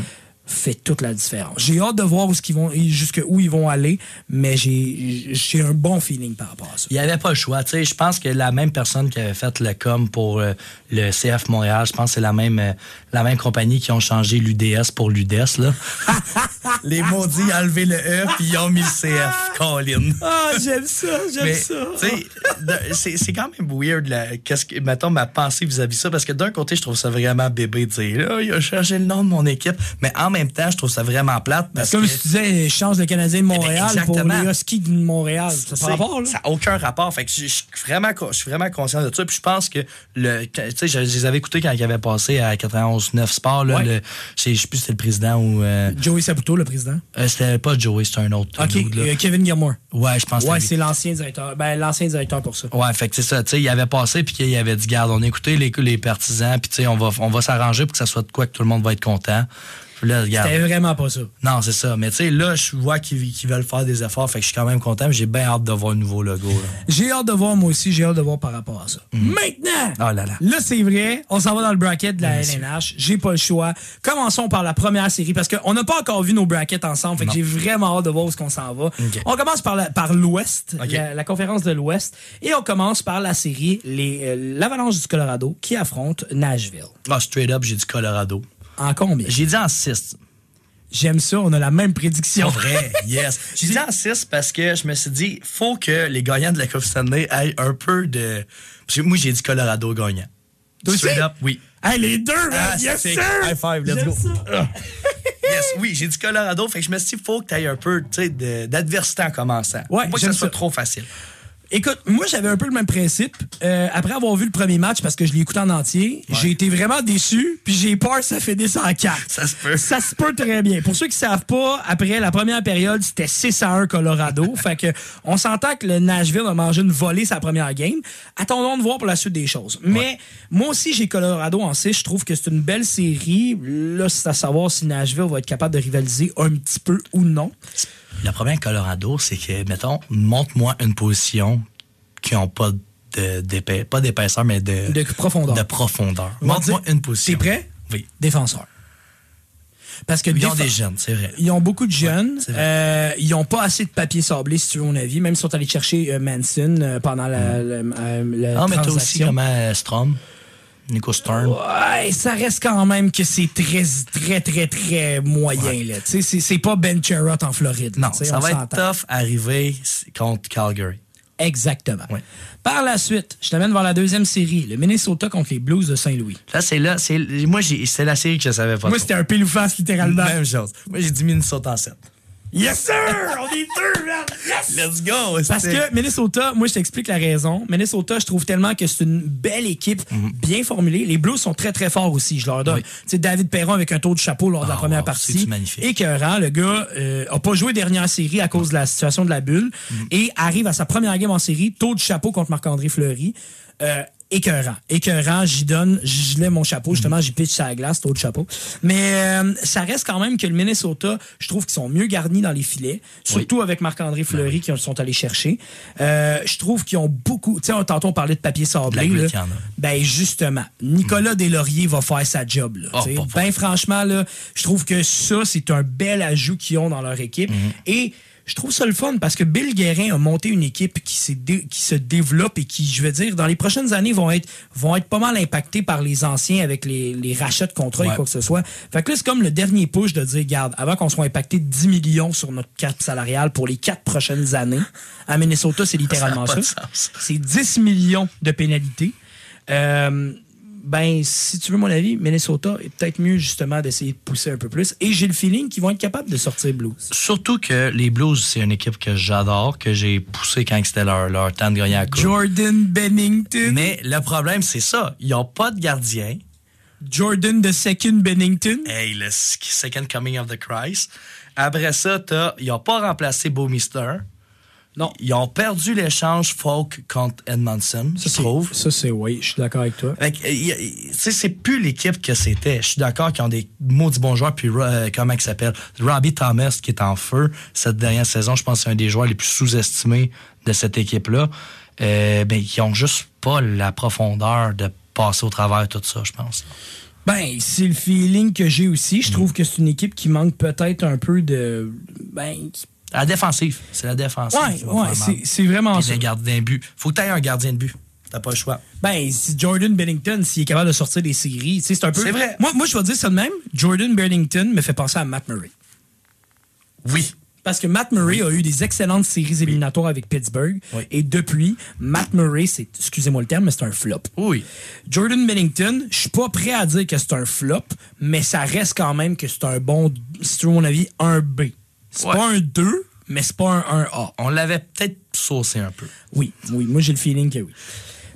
S1: fait toute la différence. J'ai hâte de voir où qu'ils vont, jusque où ils vont aller, mais j'ai un bon feeling par rapport à ça.
S4: Il n'y avait pas le choix. Je pense que la même personne qui avait fait le com pour euh, le CF Montréal, je pense que c'est la même, euh, la même compagnie qui ont changé l'UDS pour l'UDES. là. Les maudits ont enlevé le E puis ils ont mis le CF. Colin.
S1: Ah, j'aime ça, j'aime
S4: Mais,
S1: ça.
S4: tu sais, de- c'est c'est quand même weird, là, qu'est-ce que, mettons, ma pensée vis-à-vis de ça, parce que d'un côté, je trouve ça vraiment bébé de dire, là, il a changé le nom de mon équipe, mais en même temps, je trouve ça vraiment plate, parce
S1: Comme
S4: que...
S1: si tu disais, change le Canadien de Montréal
S4: Eh ben,
S1: pour
S4: exactement.
S1: les Huskies de Montréal. Ça n'a
S4: sais,
S1: pas rapport, là?
S4: Ça n'a aucun rapport. Fait que je, je suis vraiment, je suis vraiment conscient de ça. Puis je pense que le, tu sais, je, je les avais écoutés quand ils avaient passé à 91-9 Sport. Là,
S1: Ouais.
S4: le, je sais plus si c'était le président ou. euh,
S1: Joey Saputo, le président.
S4: euh, c'était pas Joey, c'était un autre.
S1: OK,
S4: dude, là.
S1: euh, Kevin Gilmore.
S4: Ouais, je pense que
S1: Ouais, c'est l'ancien directeur. Ben, l'ancien directeur pour ça.
S4: Ouais, fait que c'est ça, tu sais, il avait passé puis qu'il avait dit garde, on a écouté les, les partisans puis tu sais on va on va s'arranger pour que ça soit de quoi que tout le monde va être content.
S1: C'était vraiment pas ça.
S4: Non, c'est ça. Mais tu sais, là, je vois qu'ils veulent faire des efforts. Fait que je suis quand même content. J'ai bien hâte de voir le nouveau logo.
S1: J'ai hâte de voir, moi aussi, j'ai hâte de voir par rapport à ça. Maintenant!
S4: Oh là là.
S1: Là, c'est vrai, on s'en va dans le bracket de la LNH. J'ai pas le choix. Commençons par la première série parce qu'on n'a pas encore vu nos brackets ensemble. Fait que j'ai vraiment hâte de voir où est-ce qu'on s'en va. On commence par l'Ouest, la, la conférence de l'Ouest. Et on commence par la série euh, l'Avalanche du Colorado qui affronte Nashville.
S4: Ah, straight up, j'ai dit Colorado.
S1: En combien?
S4: J'ai dit en 6.
S1: J'aime ça, on a la même prédiction.
S4: vrai, yes. J'ai dit en 6 parce que je me suis dit, faut que les gagnants de la Coupe Stanley aient un peu de. Parce que moi, j'ai dit Colorado gagnant. Straight up, oui.
S1: Hey, les deux!
S4: Ah,
S1: yes, sir!
S4: high five, let's go.
S1: ça.
S4: Yes, oui, j'ai dit Colorado. Fait que je me suis dit, faut que tu aies un peu d'adversité en commençant.
S1: Ouais,
S4: faut pas que ça soit trop facile.
S1: Écoute, moi j'avais un peu le même principe. Euh, après avoir vu le premier match, parce que je l'ai écouté en entier, j'ai été vraiment déçu, puis j'ai peur que ça finisse en 4.
S4: Ça se peut.
S1: Ça se peut très bien. Pour ceux qui savent pas, après la première période, c'était 6 à 1 Colorado. fait que on s'entend que le Nashville a mangé une volée sa première game. Attendons de voir pour la suite des choses. Mais moi aussi, j'ai Colorado en 6. Je trouve que c'est une belle série. Là, c'est à savoir si Nashville va être capable de rivaliser un petit peu ou non.
S4: Le problème avec Colorado, c'est que, mettons, montre-moi une position qui n'a pas de- d'épaisseur, pas d'épaisseur, mais de,
S1: De profondeur.
S4: De Montre-moi une position.
S1: T'es prêt?
S4: Oui.
S1: Défenseur. Parce que
S4: Ils ont des jeunes, c'est vrai.
S1: Ils ont beaucoup de jeunes. Euh, ils n'ont pas assez de papier sablé, si tu veux mon avis. Même s'ils sont allés chercher euh, Manson euh, pendant la, la, euh, la
S4: Ah, mais toi aussi,
S1: transaction.
S4: comment euh, Strom, Nico Stern.
S1: Ouais, ça reste quand même que c'est très, très, très, très moyen. là. Tu sais, C'est c'est pas Ben Sherratt en Floride. là,
S4: Non, ça va être tough arriver contre Calgary.
S1: Exactement.
S4: Ouais.
S1: Par la suite, je t'amène vers la deuxième série, le Minnesota contre les Blues de Saint-Louis.
S4: Là, c'est là, c'est moi, j'ai- c'est la série que je savais pas.
S1: Moi, c'était un pile ou face, littéralement.
S4: Même chose. Moi, j'ai dit Minnesota en 7.
S1: Yes, sir! On est deux, man! Yes!
S4: Let's go!
S1: Parce que Minnesota, moi je t'explique la raison. Minnesota, je trouve tellement que c'est une belle équipe, bien formulée. Les Blues sont très très forts aussi, je leur donne.
S4: Oui.
S1: Tu sais, David Perron avec un tour de chapeau lors de la
S4: Ah,
S1: première
S4: wow,
S1: partie.
S4: magnifique.
S1: Écœurant, le gars euh, a pas joué dernière série à cause de la situation de la bulle et arrive à sa première game en série, tour de chapeau contre Marc-André Fleury. Euh, écœurant. Écœurant, j'y donne, j'y lève mon chapeau, justement, j'y pitch sur la glace, tour de chapeau. Mais euh, ça reste quand même que le Minnesota, je trouve qu'ils sont mieux garnis dans les filets, surtout avec Marc-André Fleury qui sont allés chercher. Euh, je trouve qu'ils ont beaucoup, tu sais, tantôt on parlait de papier sablé. Là. Ben justement, Nicolas Deslauriers va faire sa job. Là,
S4: Oh,
S1: ben franchement, là, je trouve que ça, c'est un bel ajout qu'ils ont dans leur équipe.
S4: Mhm.
S1: Et je trouve ça le fun parce que Bill Guérin a monté une équipe qui, s'est dé- qui se développe et qui, je veux dire, dans les prochaines années, vont être, vont être pas mal impactés par les anciens avec les, les rachats de contrats et quoi que ce soit. Fait que là, c'est comme le dernier push de dire, garde, avant qu'on soit impacté de 10 millions sur notre cap salariale pour les quatre prochaines années, à Minnesota, c'est littéralement
S4: Ça
S1: ça. C'est 10 millions de pénalités. Euh, ben, si tu veux mon avis, Minnesota est peut-être mieux justement d'essayer de pousser un peu plus. Et j'ai le feeling qu'ils vont être capables de sortir Blues.
S4: Surtout que les Blues, c'est une équipe que j'adore, que j'ai poussé quand c'était leur, leur temps de gagner la coupe.
S1: Jordan Bennington.
S4: Mais le problème, c'est ça. Ils n'ont pas de gardien.
S1: Jordan de Second Bennington.
S4: Hey, le second coming of the Christ. Après ça, t'as- ils n'ont pas remplacé Bowmister.
S1: Non.
S4: Ils ont perdu l'échange Folk contre Edmondson, je trouve.
S1: Ça, c'est oui, je suis d'accord avec toi.
S4: C'est plus l'équipe que c'était. Je suis d'accord qu'ils ont des maudits bons joueurs. Puis, euh, comment il s'appelle? Robbie Thomas, qui est en feu cette dernière saison. Je pense que c'est un des joueurs les plus sous-estimés de cette équipe-là. Euh, ben, ils ont juste pas la profondeur de passer au travers de tout ça, je pense.
S1: Ben, c'est le feeling que j'ai aussi. Je
S4: Mm.
S1: trouve que c'est une équipe qui manque peut-être un peu de. Ben,
S4: La défensive. C'est la défensive. va
S1: ouais, c'est vraiment
S4: Puis
S1: ça.
S4: les gardiens de but. Faut que tu aies un gardien de but. T'as pas le choix.
S1: Ben, si Jordan Bennington, s'il est capable de sortir des séries, c'est un peu.
S4: C'est vrai.
S1: Moi, moi, je vais dire ça de même. Jordan Bennington me fait penser à Matt Murray.
S4: Oui.
S1: Parce que Matt Murray a eu des excellentes séries éliminatoires avec Pittsburgh.
S4: Oui.
S1: Et depuis, Matt Murray, c'est, excusez-moi le terme, mais c'est un flop.
S4: Oui.
S1: Jordan Bennington, je suis pas prêt à dire que c'est un flop, mais ça reste quand même que c'est un bon, si tu veux mon avis, un B. C'est
S4: Ouais.
S1: pas un 2, mais c'est pas un 1A.
S4: On l'avait peut-être saucé un peu.
S1: Oui, oui, moi j'ai le feeling que oui.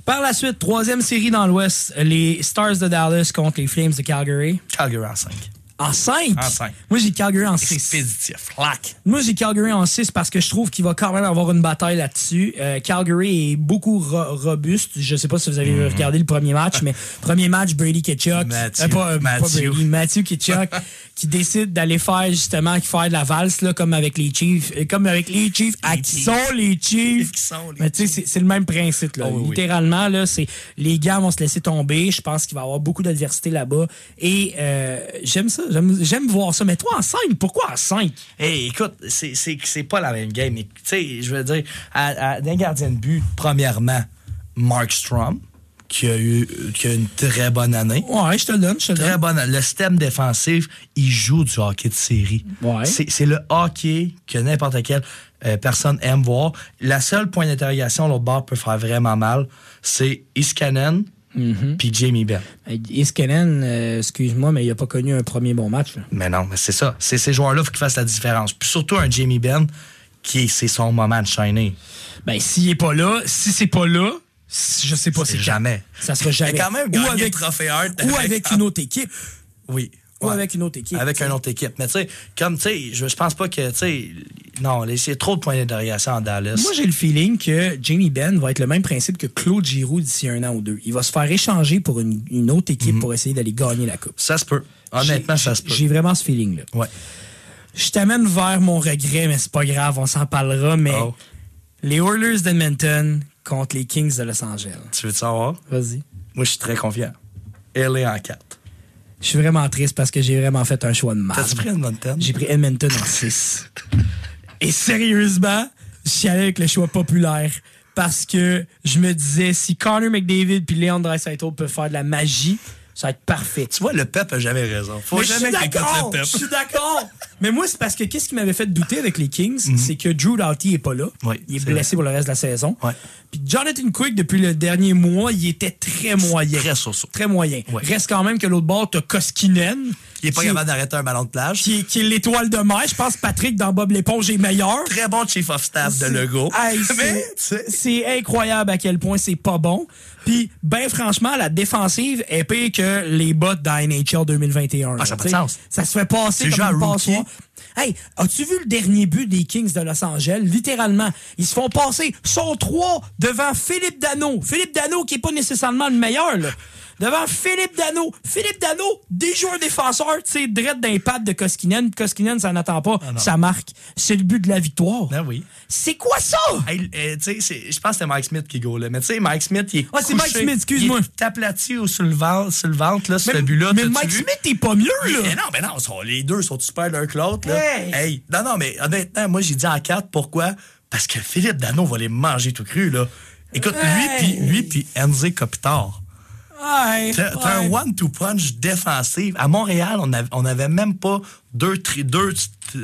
S1: Par la suite, troisième série dans l'Ouest, les Stars de Dallas contre les Flames de Calgary.
S4: Calgary en 5.
S1: En 5?
S4: En cinq.
S1: Moi, j'ai Calgary en 6.
S4: Expéditif. Clac.
S1: Moi, j'ai Calgary en 6 parce que je trouve qu'il va quand même avoir une bataille là-dessus. Euh, Calgary est beaucoup ro- robuste. Je sais pas si vous avez regardé le premier match, mais premier match, Brady Ketchuk.
S4: Matthew.
S1: pas, euh, pas
S4: Matthew.
S1: Brady, Matthew Ketchuk, qui décide d'aller faire justement, qui faire de la valse, là, comme avec les Chiefs. euh, Comme avec les Chiefs. À qui
S4: Chiefs.
S1: sont les Chiefs?
S4: Qui sont les
S1: Mais tu sais, c'est- le même principe. Là.
S4: Oh, oui, oui.
S1: Littéralement, là, c'est les gars vont se laisser tomber. Je pense qu'il va y avoir beaucoup d'adversité là-bas. Et euh, j'aime ça. J'aime voir ça. Mais toi, en 5, pourquoi en 5?
S4: Hey, écoute, c'est- pas la même game. Tu sais, je veux dire, à, à, d'un gardien de but, premièrement, Mark Strom, qui a eu qui a une très bonne année.
S1: Ouais, je te le donne, je te
S4: Très
S1: donne.
S4: bonne. Le système défensif, il joue du hockey de série.
S1: Ouais.
S4: C'est c'est le hockey que n'importe quelle euh, personne aime voir. La seule point d'interrogation, l'autre bord peut faire vraiment mal, c'est Iskanen
S1: Mm-hmm.
S4: puis Jamie Benn.
S1: Iskenen, euh, excuse-moi, mais il a pas connu un premier bon match. là.
S4: Mais non, mais c'est ça. C'est ces joueurs-là qui fassent la différence. Puis surtout un Jamie Benn qui c'est son moment de shiner.
S1: Ben, s'il est pas là, si c'est pas là, je sais pas
S4: C'est jamais.
S1: Ça sera jamais.
S4: Mais quand même,
S1: ou avec,
S4: trophée Hart,
S1: ou avec une autre équipe.
S4: Oui.
S1: Ou
S4: Ouais.
S1: avec une autre équipe.
S4: Avec une autre équipe. Mais tu sais, comme tu sais, je, je pense pas que, tu sais, non, c'est trop de points d'interrogation en Dallas.
S1: Moi, j'ai le feeling que Jamie Benn va être le même principe que Claude Giroux d'ici un an ou deux. Il va se faire échanger pour une, une autre équipe pour essayer d'aller gagner la Coupe.
S4: ça se peut. Honnêtement, ça se peut.
S1: J'ai vraiment ce feeling-là.
S4: Ouais.
S1: Je t'amène vers mon regret, mais c'est pas grave, on s'en parlera. Mais
S4: Oh.
S1: les Oilers d'Edmonton contre les Kings de Los Angeles.
S4: Tu veux te savoir?
S1: Vas-y.
S4: Moi, je suis très confiant. Elle est en 4.
S1: Je suis vraiment triste parce que j'ai vraiment fait un choix de mal.
S4: T'as-tu pris Edmonton?
S1: J'ai pris Edmonton en 6. Et sérieusement, je suis allé avec le choix populaire parce que je me disais, si Connor McDavid puis Leon Draisaitl peuvent faire de la magie, ça va être parfait.
S4: Tu vois, le Pep a jamais raison. Faut
S1: Mais je
S4: jamais
S1: d'accord, je suis d'accord. Mais moi, c'est parce que qu'est-ce qui m'avait fait douter avec les Kings, c'est que Drew Doughty est pas là.
S4: Mhm. Oui,
S1: il est blessé pour le reste de la saison. Puis Jonathan Quick, depuis le dernier mois, il était très moyen.
S4: Très.
S1: Très moyen. Reste quand même que l'autre bord, t'as Koskinen.
S4: Il est pas capable d'arrêter un ballon de plage.
S1: qui est, qui est l'étoile de mer. Je pense que Patrick dans Bob l'éponge est meilleur.
S4: Très bon chief of staff de Legault.
S1: Hey, c'est- incroyable à quel point c'est pas bon. Puis, ben franchement, la défensive est pire que les bots dans NHL 2021.
S4: Ah, ça pas de sens.
S1: Ça se fait passer
S4: C'est
S1: comme une passoire. Hey, as-tu vu le dernier but des Kings de Los Angeles? Littéralement, ils se font passer. Sont trois devant Philippe Dano. Philippe Dano qui est pas nécessairement le meilleur, là. Devant Philippe Dano. Philippe Dano, des joueurs défenseurs, tu sais, drette d'un pad de Koskinen. Koskinen, ça n'attend pas. ça marque. C'est le but de la victoire.
S4: Ah oui.
S1: C'est quoi ça?
S4: Hey, euh, tu sais, je pense que c'est Mike Smith qui go là. Mais tu sais, Mike Smith, il est.
S1: Ah, c'est Mike Smith, excuse-moi.
S4: Il aplati sur le ventre, sur le ventre là, ce but-là.
S1: mais Mike
S4: vu?
S1: Smith est pas mieux, là.
S4: Mais non, mais non, sont- les deux sont super l'un que l'autre. là.
S1: Hey!
S4: Hey, non, non, mais honnêtement, moi, j'ai dit en 4. Pourquoi? Parce que Philippe Dano va les manger tout cru, là. Écoute,
S1: Hey!
S4: lui, puis lui, puis Enze Kopitar. T'as un one-two punch défensif. À Montréal, on avait, on avait même pas deux, tri- deux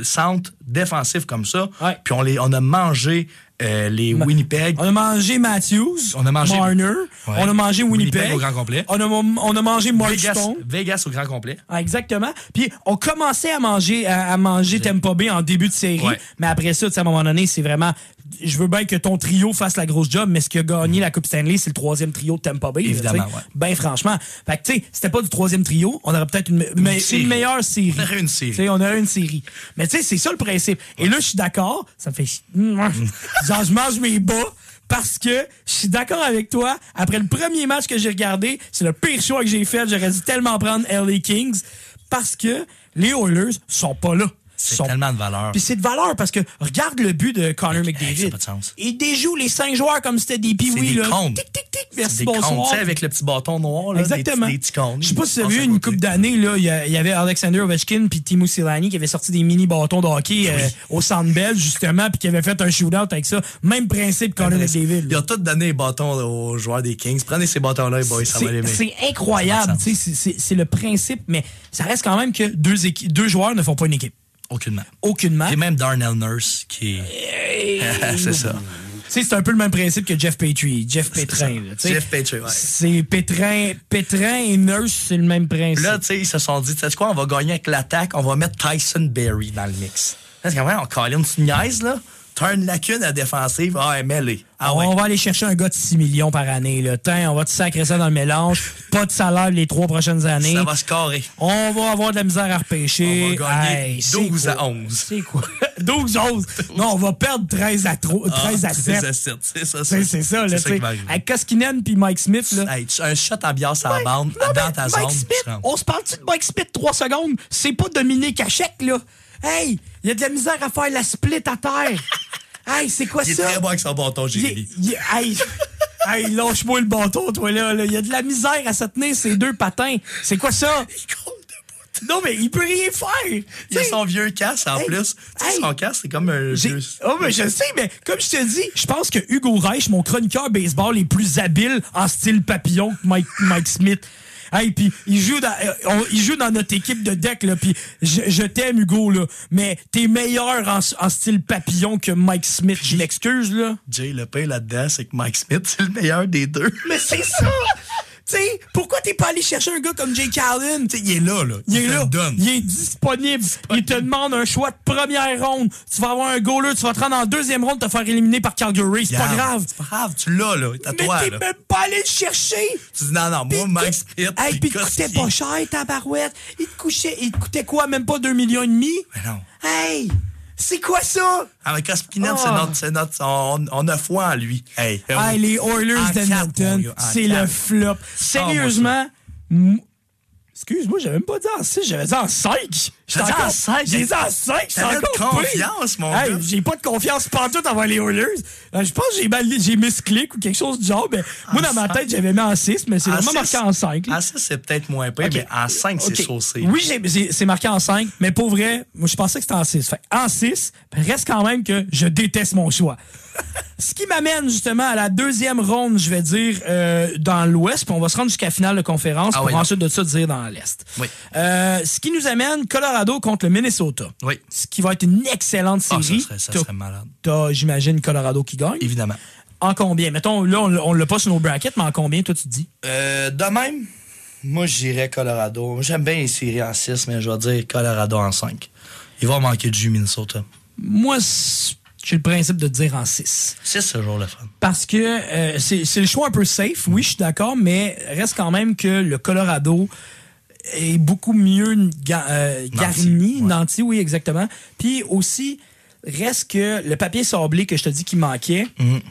S4: centres défensifs comme ça.
S1: Ouais.
S4: Puis on, les, on a mangé euh, les Winnipeg.
S1: On a mangé Matthews.
S4: On a mangé-
S1: Marner.
S4: Ouais.
S1: On a mangé Winnipeg.
S4: Winnipeg au grand complet.
S1: On a, on a mangé
S4: Vegas. Vegas au grand complet.
S1: Ah, exactement. Puis on commençait à manger à, à manger Tampa Bay en début de série,
S4: Ouais.
S1: mais après ça, à un moment donné, c'est vraiment je veux bien que ton trio fasse la grosse job, mais ce qui a gagné la Coupe Stanley, c'est le troisième trio de Tampa Bay.
S4: Évidemment, ouais.
S1: Ben franchement, fait que tu sais, c'était pas du troisième trio, on aurait peut-être une, me- une meilleure série.
S4: On aurait une série.
S1: On aurait une série. Mais tu sais, c'est ça le principe. Et là, je suis d'accord, ça me fait genre je mange mes bas parce que je suis d'accord avec toi. Après le premier match que j'ai regardé, c'est le pire choix que j'ai fait. J'aurais dû tellement prendre LA Kings parce que les Oilers sont pas là.
S4: C'est
S1: Sont-
S4: tellement de valeur.
S1: Puis c'est de valeur parce que regarde le but de Connor McDavid.
S4: pas de sens.
S1: Il déjoue les cinq joueurs comme si c'était des piouis là. Tic tic tic. Merci bonsoir.
S4: tu sais, avec le petit bâton noir. Là,
S1: Exactement.
S4: Des, des petits.
S1: Je sais pas si vous avez
S4: Passe
S1: vu une coupe d'années, là, il y, avait Alexander Ovechkin puis Timo Silani qui avaient sorti des mini bâtons de hockey euh, au Centre Bell, justement, puis qui avaient fait un shootout avec ça. Même principe Connor McDavid.
S4: Il a tout donné les bâtons là, aux joueurs des Kings. Prenez ces bâtons-là, les boys, ça va l'aimer.
S1: c'est incroyable, tu c'est- le principe, mais ça reste quand même que deux, deux joueurs ne font pas une équipe.
S4: Aucunement.
S1: Aucunement.
S4: Et même Darnell Nurse qui est. c'est ça.
S1: Tu sais, c'est un peu le même principe que Jeff Petrie, Jeff Pétrin. là.
S4: Jeff Petrie, ouais.
S1: C'est Pétrin, Pétrin et Nurse, c'est le même principe.
S4: Là, tu sais, ils se sont dit, tu sais quoi, on va gagner avec l'attaque, on va mettre Tyson Berry dans le mix. Parce qu'en vrai, on Colin, tu niaises, là? T'as une lacune à défensive? Ah, mêlée. Ah ouais.
S1: On va aller chercher un gars de 6 millions par année. Là. Tiens, on va te sacrer ça dans le mélange. Pas de salaire les trois prochaines années.
S4: Ça va se carrer.
S1: On va avoir de la misère à repêcher.
S4: On va gagner
S1: Hey, c'est
S4: 12 à
S1: quoi?
S4: 11.
S1: C'est quoi? 12 11. Non, on va perdre 13 à, 3, 13 à
S4: Ah,
S1: 7.
S4: 13 à 7. C'est ça.
S1: C'est c'est ça, là,
S4: arriver.
S1: Avec Koskinen puis Mike Smith, là.
S4: Hey, un shot en bière à la bande,
S1: non,
S4: dans ta
S1: Mike
S4: zone.
S1: Smith, on se parle-tu de Mike Smith 3 secondes? C'est pas Dominique Hachek, là. Hey, il y a de la misère à faire la split à terre. hey, c'est quoi
S4: Il est
S1: ça?
S4: très bon avec son bâton, Jérémy.
S1: hey, hey, lâche-moi le bâton, toi, là. là. Il y a de la misère à se tenir ces deux patins. C'est quoi ça? Non, mais il peut rien faire.
S4: Il a son vieux casque en
S1: Hey,
S4: plus. Tu sais,
S1: hey.
S4: son casque, c'est comme un vieux.
S1: Oh, mais je sais, mais comme je te dis, je pense que Hugo Reich, mon chroniqueur baseball, est plus habile en style papillon que Mike, Mike Smith. Hey, puis il joue dans euh, on- il joue dans notre équipe de deck là, puis je, je t'aime Hugo là, mais t'es meilleur en, en style papillon que Mike Smith. Je m'excuse là.
S4: Jay, le pain là-dedans, c'est que Mike Smith, c'est le meilleur des deux.
S1: Mais c'est ça. Tu sais, pourquoi t'es pas allé chercher un gars comme Jake Allen?
S4: Tu sais, il est là, là.
S1: Il est là,
S4: donne.
S1: il est disponible. Il te demande un choix de première ronde. Tu vas avoir un goaler, tu vas te rendre en deuxième ronde, te faire éliminer par Calgary. C'est pas grave.
S4: C'est pas grave, tu l'as, là. À
S1: Mais
S4: toi,
S1: t'es même pas allé le chercher.
S4: Tu dis non, non, moi, Mike Smith.
S1: Hey, puis il coûtait pas cher, tabarouette. Il te couchait, il te coûtait quoi? Même pas 2 millions et demi?
S4: Mais non.
S1: Hey! C'est quoi ça?
S4: Ah, mais Koskinet,
S1: Oh.
S4: c'est notre, c'est notre, on, on a foi en lui. Hey.
S1: Hey, les Oilers d'Edmonton, c'est le flop. Sérieusement, m- excuse-moi, j'avais même pas dit en 6, j'avais dit en 5.
S4: T'as dit en cinq?
S1: J'ai en 5, c'est
S4: T'avais de
S1: encore
S4: confiance, mon
S1: Hey. J'ai pas de confiance pantoute envers les Oilers. Euh, Je pense que j'ai mal- j'ai misclick ou quelque chose du genre. Mais moi, dans ma tête, j'avais mis en 6, mais c'est
S4: En
S1: vraiment marqué en 5.
S4: Ah, ça, c'est peut-être moins pire, mais en 5, c'est
S1: Ok.
S4: saucé.
S1: Oui, j'ai- c'est marqué en 5, mais pour vrai, moi, je pensais que c'était en 6. Fait, en 6, reste quand même que je déteste mon choix. Ce qui m'amène justement à la deuxième ronde, je vais dire, euh, dans l'Ouest, puis on va se rendre jusqu'à la finale de conférence
S4: Ah
S1: pour
S4: oui.
S1: ensuite de ça dire dans l'Est.
S4: Oui.
S1: Euh, ce qui nous amène Colorado contre le Minnesota.
S4: Oui.
S1: Ce qui va être une excellente
S4: Ah,
S1: série.
S4: ça serait, ça
S1: T'as-
S4: serait malade.
S1: T'as, j'imagine, Colorado qui gagne.
S4: Évidemment.
S1: En combien? Mettons, là, on, on l'a pas sur nos brackets, mais en combien, toi, tu te dis?
S4: Euh, de même, moi, j'irais Colorado. J'aime bien les séries en 6, mais je vais dire Colorado en 5. Il va manquer de jus, Minnesota.
S1: Moi, j'ai le principe de dire en 6.
S4: 6, c'est toujours le fun.
S1: Parce que euh, c'est c'est le choix un peu safe, oui, je suis d'accord, mais reste quand même que le Colorado est beaucoup mieux ga- euh, garni,
S4: ouais.
S1: nanti, oui, exactement. Puis aussi, reste que le papier sablé que je te dis qui manquait,
S4: Il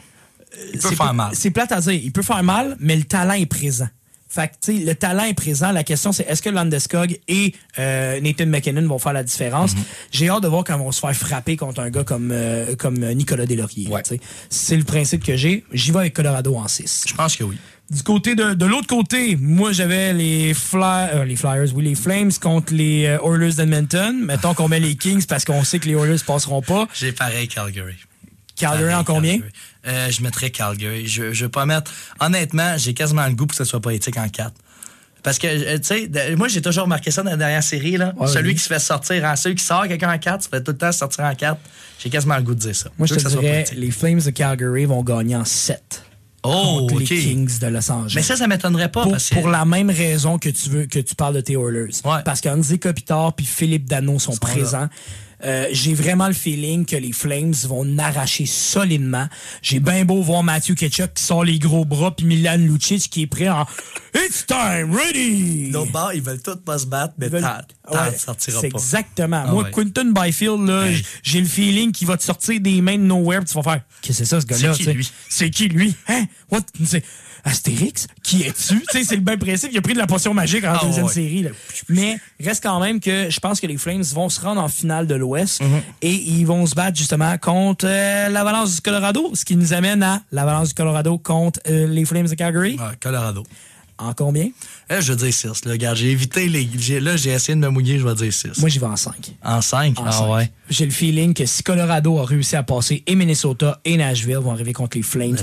S4: peut
S1: c'est
S4: faire mal.
S1: C'est plate à dire. Il peut faire mal, mais le talent est présent. Fait que, tu sais, le talent est présent. La question, c'est est-ce que Landeskog et euh, Nathan McKinnon vont faire la différence?
S4: Mhm.
S1: J'ai hâte de voir quand ils vont se faire frapper contre un gars comme, euh, comme Nicolas Deslauriers.
S4: Ouais.
S1: C'est le principe que j'ai. J'y vais avec Colorado en 6.
S4: Je pense que oui.
S1: Du côté de, de l'autre côté, moi j'avais les euh, les Flyers, oui, les Flames contre les euh, Oilers d'Edmonton. Mettons qu'on met les Kings parce qu'on sait que les Oilers passeront pas.
S4: J'ai pareil Calgary.
S1: Calgary
S4: Pareil,
S1: en combien?
S4: Calgary. Euh, je mettrais Calgary. Je, je vais pas mettre. Honnêtement, j'ai quasiment le goût pour que ce soit poétique en 4. Parce que, tu sais, moi, j'ai toujours remarqué ça dans la dernière série. Là.
S1: Ouais,
S4: celui
S1: oui.
S4: qui se fait sortir en. Celui qui sort quelqu'un en 4, se fait tout le temps sortir en 4. J'ai quasiment le goût de dire ça.
S1: Moi je
S4: veux
S1: te
S4: que ça soit
S1: dirais les Flames de Calgary vont gagner en 7.
S4: Oh,
S1: contre les Kings de Los Angeles.
S4: Mais ça, ça m'étonnerait pas.
S1: pour,
S4: parce que-
S1: pour la même raison que tu veux que tu parles de tes Oilers.
S4: Ouais.
S1: Parce qu'Andy Kopitar puis Philippe Dano sont,
S4: là.
S1: Euh, j'ai vraiment le feeling que les Flames vont n'arracher solidement. J'ai bien beau voir Matthew Ketchuk qui sort les gros bras puis Milan Lucic qui est prêt en It's time, ready!
S4: L'autre bord, ils veulent tous pas se battre, mais
S1: veulent-
S4: t'en
S1: Ouais,
S4: sortiras
S1: c'est
S4: pas.
S1: exactement.
S4: Ah
S1: Moi,
S4: ouais.
S1: Quinton Byfield, là,
S4: Hey.
S1: j'ai le feeling qu'il va te sortir des mains de nowhere pis tu vas faire Qu'est-ce que c'est ça, ce gars-là?
S4: C'est qui, lui?
S1: C'est qui, lui? Hein? What? Astérix? Qui es-tu? Tu sais, c'est le même principe. Il a pris de la potion magique en
S4: Ah
S1: deuxième
S4: ouais.
S1: série. Là. Mais reste quand même que je pense que les Flames vont se rendre en finale de l'Ouest
S4: Mm-hmm.
S1: et ils vont se battre justement contre euh, l'Avalanche du Colorado, ce qui nous amène à l'Avalanche du Colorado contre euh, les Flames de Calgary.
S4: Ouais, Colorado.
S1: En combien?
S4: Eh, je veux dire 6. Là, regarde, j'ai évité les. Là, j'ai essayé de me mouiller, je vais dire 6.
S1: Moi, j'y vais en 5.
S4: En 5?
S1: En
S4: Ah
S1: cinq.
S4: ouais.
S1: J'ai le feeling que si Colorado a réussi à passer et Minnesota et Nashville vont arriver contre les Flames,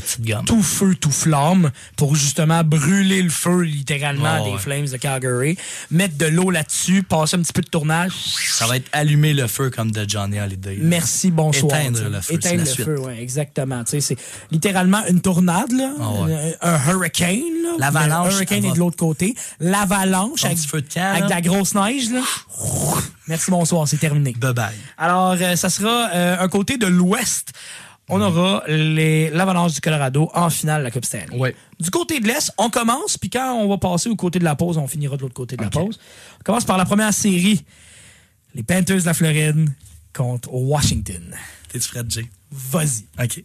S1: tout feu, tout flamme, pour justement brûler le feu littéralement
S4: Ah
S1: des
S4: ouais.
S1: Flames de Calgary, mettre de l'eau là-dessus, passer un petit peu de tournage.
S4: Ça va être allumer le feu comme de Johnny Hallyday. là.
S1: Merci, bonsoir.
S4: Éteindre le feu,
S1: Éteindre le
S4: suite.
S1: feu, oui, exactement. C'est littéralement une tornade, là,
S4: Ah ouais.
S1: un, un hurricane.
S4: L'avalanche,
S1: Hurricane est de l'autre côté. L'avalanche avec,
S4: de
S1: avec la grosse neige, là. Merci, bonsoir, c'est terminé.
S4: Bye bye.
S1: Alors, euh, ça sera euh, un côté de l'ouest. On aura l'Avalanche du Colorado en finale de la Coupe Stanley.
S4: Ouais.
S1: Du côté de l'Est, on commence, puis quand on va passer au côté de la pause, on finira de l'autre côté de la pause. On commence par la première série. Les Panthers de la Floride contre Washington.
S4: T'es-tu prêt, Jay?
S1: Vas-y.
S4: OK.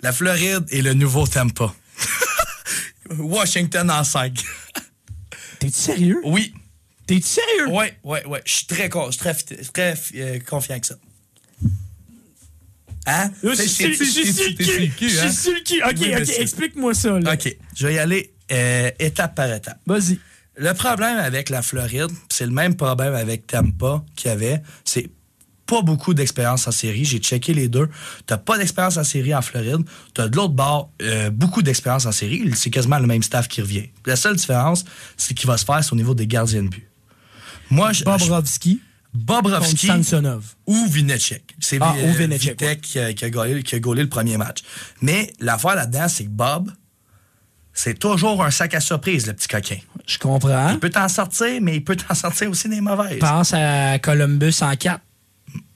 S4: La Floride est le nouveau Tampa. Washington en 5.
S1: T'es-tu sérieux?
S4: Oui.
S1: T'es-tu sérieux?
S4: Ouais, ouais, ouais. Je suis très, très, très euh, confiant que ça. Hein?
S1: Je suis sur- le cul. OK,
S4: Oui,
S1: OK, explique-moi ça. Là.
S4: OK. Je vais y aller euh, étape par étape.
S1: Vas-y.
S4: Le problème avec la Floride, c'est le même problème avec Tampa qu'il y avait, c'est pas beaucoup d'expérience en série. J'ai checké les deux. T'as pas d'expérience en série en Floride. T'as de l'autre bord euh, beaucoup d'expérience en série. C'est quasiment le même staff qui revient. La seule différence, c'est qu'il va se faire c'est au niveau des gardiens de but. Moi, je,
S1: Bobrovski
S4: Bobrovski
S1: Samsonov.
S4: ou Vinecek. C'est
S1: Ah,
S4: euh,
S1: Vinecek,
S4: Vitek qui, a, qui a gaulé, qui a gaulé le premier match. Mais l'affaire là-dedans, c'est que Bob, c'est toujours un sac à surprise, le petit coquin.
S1: Je comprends.
S4: Il peut t'en sortir, mais il peut t'en sortir aussi des mauvaises.
S1: Pense à Columbus en 4.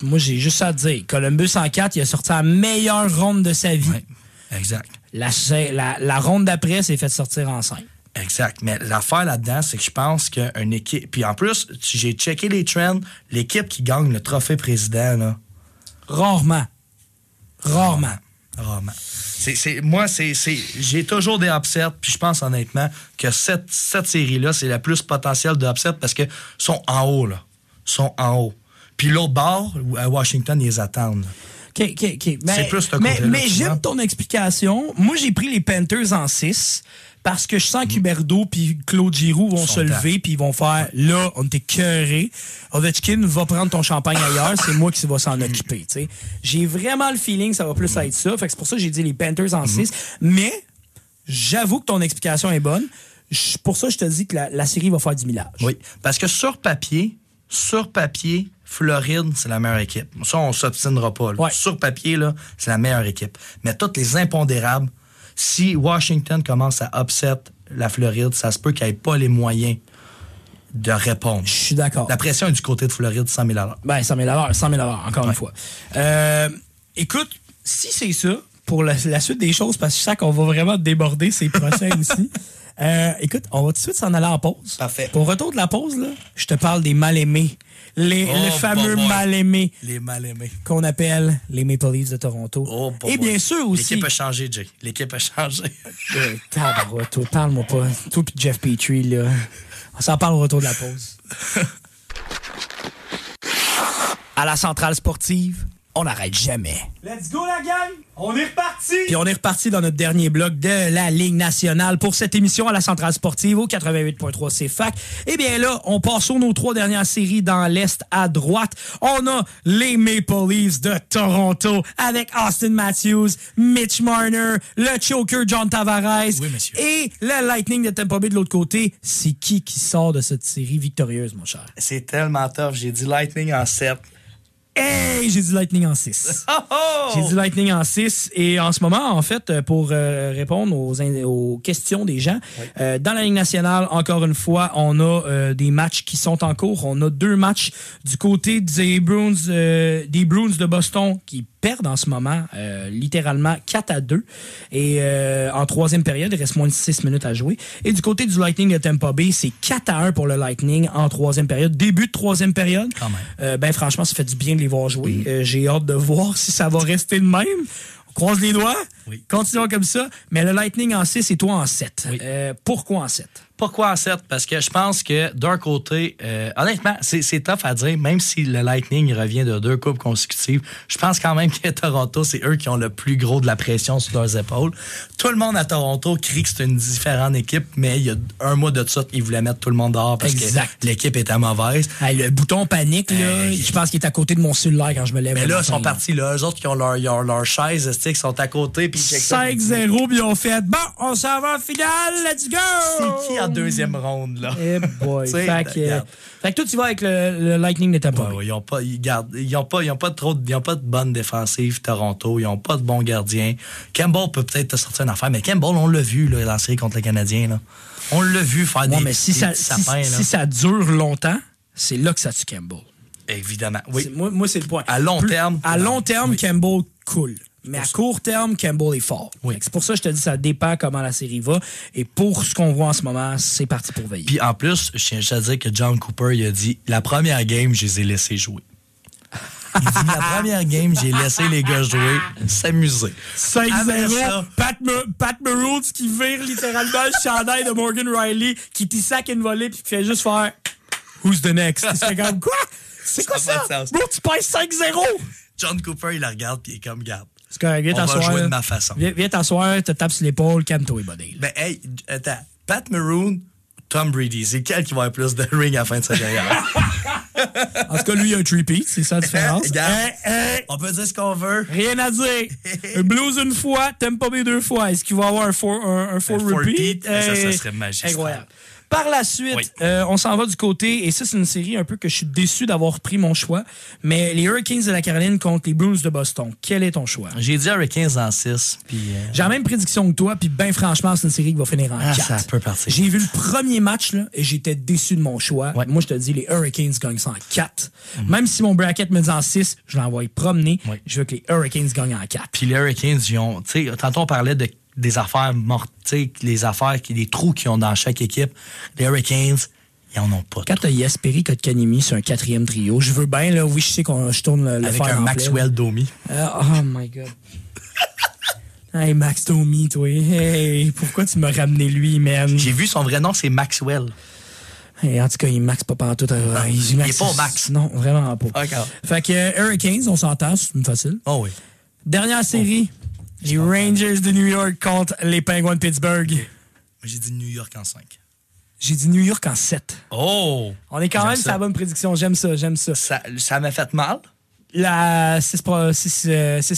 S1: Moi, j'ai juste ça à dire. Columbus en 4, il a sorti la meilleure ronde de sa vie.
S4: Ouais, exact.
S1: La, la, la ronde d'après s'est fait sortir en 5.
S4: Exact. Mais l'affaire là-dedans, c'est que je pense qu'une équipe. Puis en plus, j'ai checké les trends. L'équipe qui gagne le trophée président, là.
S1: Rarement. Rarement.
S4: Rarement. C'est, moi, c'est, c'est- j'ai toujours des upsets, puis je pense honnêtement que cette, cette série-là, c'est la plus potentielle de upset parce que sont en haut, là. sont en haut. Puis l'autre bord, à Washington, ils les attendent. là.
S1: OK, OK, OK. Mais-
S4: C'est plus ce
S1: Mais, mais j'aime ton explication. Moi, j'ai pris les Panthers en 6 parce que je sens qu'Huberdo puis Claude Giroux vont se lever puis ils vont faire là, on était cœuré. Ovechkin va prendre ton champagne ailleurs, c'est moi qui va s'en occuper. tu sais. J'ai vraiment le feeling que ça va plus être ça. Fait que c'est pour ça que j'ai dit les Panthers en 6. Mais j'avoue que ton explication est bonne. Pour ça, je te dis que la, la série va faire du millage.
S4: Oui. Parce que sur papier, sur papier, Floride, c'est la meilleure équipe. Ça, on s'obstinera pas. là.
S1: Ouais.
S4: Sur papier, là, c'est la meilleure équipe. Mais toutes les impondérables, si Washington commence à upset la Floride, ça se peut qu'elle n'ait pas les moyens de répondre.
S1: Je suis d'accord.
S4: La pression est du côté de Floride, 100 000
S1: Ben, 100 000 100 000 encore une fois. Euh, écoute, si c'est ça, pour la, la suite des choses, parce que je sens qu'on va vraiment déborder ces prochains ici. Euh, écoute, on va tout de suite s'en aller en pause.
S4: Parfait.
S1: Pour retour de la pause, là, je te parle des mal-aimés. Les,
S4: Oh,
S1: le fameux mal-aimés
S4: Les mal-aimés.
S1: qu'on appelle les Maple Leafs de Toronto.
S4: Oh, bah,
S1: Et bien sûr aussi...
S4: L'équipe a changé, Jay. L'équipe a changé.
S1: Euh, parle-moi pas. Toi puis Jeff Petrie, là. On s'en parle au retour de la pause. à la centrale sportive, on n'arrête jamais.
S7: Let's go, la gang! On est reparti!
S1: Puis on est reparti dans notre dernier bloc de la Ligue nationale pour cette émission à la Centrale Sportive au 88.3 CFAC. Eh bien là, on passe sur nos trois dernières séries dans l'Est à droite. On a les Maple Leafs de Toronto avec Austin Matthews, Mitch Marner, le choker John Tavares
S4: Oui, monsieur.
S1: et le Lightning de Tampa Bay de l'autre côté. C'est qui qui sort de cette série victorieuse, mon cher?
S4: C'est tellement tough. J'ai dit Lightning en 7.
S1: Hey, j'ai dit Lightning en 6. J'ai dit Lightning en 6 et en ce moment, en fait, euh, pour euh, répondre aux, questions des gens, euh, dans la Ligue nationale, encore une fois, on a euh, des matchs qui sont en cours. On a deux matchs du côté des Bruins, euh, des Bruins de Boston qui perdent en ce moment, euh, littéralement 4 à 2. Et euh, en troisième période, il reste moins de 6 minutes à jouer. Et du côté du Lightning de Tampa Bay, c'est 4 à 1 pour le Lightning en troisième période. Début de troisième période.
S4: Quand même.
S1: Euh, ben franchement, ça fait du bien de les voir jouer. J'ai hâte de voir si ça va rester de même. On croise les doigts.
S4: Oui.
S1: Continuons comme ça. Mais le Lightning en 6 et toi en 7.
S4: Oui.
S1: Euh, pourquoi en 7?
S4: Pourquoi en 7? Parce que je pense que d'un côté, euh, honnêtement, c'est tough à dire, même si le Lightning revient de deux coupes consécutives, je pense quand même que Toronto, c'est eux qui ont le plus gros de la pression sur leurs épaules. Tout le monde à Toronto crie que c'est une différente équipe, mais il y a un mois de ça, ils voulaient mettre tout le monde dehors parce
S1: Exact.
S4: que l'équipe était mauvaise.
S1: Hey, le bouton panique, là,
S4: Hey.
S1: je pense qu'il est à côté de mon cellulaire quand je me lève.
S4: Mais là, ils sont partis, là. Eux autres qui ont leur, ils ont leur chaise, qui sont à côté, puis ils checkent ça.
S1: 5-0, puis ils ont fait Bon, on s'en va en finale, let's go!
S4: C'est qui deuxième ronde, là.
S1: Eh boy. Fait, que, fait que toi, tu vas avec le, le Lightning de Tampa.
S4: Ouais, ouais, ils ont pas, ils gardent, ils ont pas, ils ont pas trop, de- ils ont pas de bonne défensive Toronto, ils ont pas de bons gardiens. Campbell peut peut-être te sortir une affaire, mais Campbell, on l'a vu là, dans la série contre les Canadiens là. On l'a vu faire des,
S1: mais si
S4: des
S1: ça,
S4: sapins,
S1: si ça dure longtemps, c'est là que ça tue Campbell.
S4: Évidemment, oui.
S1: Moi, moi c'est le point.
S4: À long
S1: Plus-
S4: terme,
S1: À long terme,
S4: oui.
S1: Campbell cool. Mais à court terme, Campbell est fort.
S4: Oui.
S1: C'est pour ça que je te dis, ça dépend comment la série va. Et pour ce qu'on voit en ce moment, c'est parti pour veiller.
S4: Puis en plus, je tiens juste à dire que John Cooper, il a dit la première game, je les ai laissés jouer. Il dit la première game, j'ai laissé les gars jouer, s'amuser. Après
S1: 5-0,
S4: ça-
S1: Pat, Me- Pat Maroons qui vire littéralement le chandail de Morgan Riley, qui t'y sac une volée puis qui fait juste faire Who's the next? Fais comme quoi? C'est quoi
S4: Ça?
S1: Bro, tu passes 5-0!
S4: John Cooper, il la regarde, puis il est comme, garde.
S1: C'est correct, viens
S4: On va
S1: t'asseoir.
S4: jouer de ma façon.
S1: Viens, viens t'asseoir, te tapes sur l'épaule, calme-toi, buddy.
S4: Ben, hey, attends. Pat Maroon, Tom Brady, c'est quel qui va avoir plus de ring à la fin de sa carrière?
S1: En tout cas, lui, il a un three-peat, c'est ça la différence.
S4: Regarde.
S1: Hein, hein,
S4: On peut dire ce qu'on veut.
S1: rien à dire. Un blues une fois, t'aimes pas mes deux fois. Est-ce qu'il va avoir un four, un, un four
S4: Un
S1: repeat?
S4: ça, ça
S1: Hey,
S4: serait magistral.
S1: Incroyable. Par la suite,
S4: Oui.
S1: euh, on s'en va du côté, et ça, c'est une série un peu que je suis déçu d'avoir pris mon choix, mais les Hurricanes de la Caroline contre les Bruins de Boston. Quel est ton choix?
S4: J'ai dit Hurricanes en 6, puis... euh,
S1: J'ai la même prédiction que toi, puis ben franchement, c'est une série qui va finir en
S4: Ah,
S1: 4.
S4: ça peut partir.
S1: J'ai vu le premier match là, et j'étais déçu de mon choix.
S4: Ouais.
S1: Moi, je te dis, les Hurricanes gagnent ça en 4. Même si mon bracket me dit en 6, je l'envoie promener.
S4: Ouais.
S1: Je veux que les Hurricanes gagnent en 4.
S4: Puis les Hurricanes, ils ont, tu sais, tantôt on parlait de, des affaires mortes, tu les affaires, qui- les trous qu'ils ont dans chaque équipe. Les Hurricanes, ils en ont pas.
S1: Quand t'as Yasperi, Kotkanimi sur un quatrième trio, je veux bien, là, oui, je sais qu'on je tourne le,
S4: Avec un Maxwell Domi.
S1: Euh, oh my God. hey, Max Domi, toi. Hey, pourquoi tu m'as ramené lui, man?
S4: J'ai vu son vrai nom, c'est Maxwell.
S1: Hey, en tout cas, il max pas pantoute. euh, il,
S4: il est pas au max.
S1: Non, vraiment pas. Fait que euh, Hurricanes, on s'entend, c'est facile.
S4: Oh oui.
S1: Dernière série, les Rangers de New York contre les Penguins de Pittsburgh.
S4: Moi, j'ai dit New York en 5.
S1: J'ai dit New York en 7.
S4: Oh!
S1: On est quand même sur la bonne prédiction. J'aime ça, j'aime ça.
S4: Ça ça m'a fait mal?
S1: La 6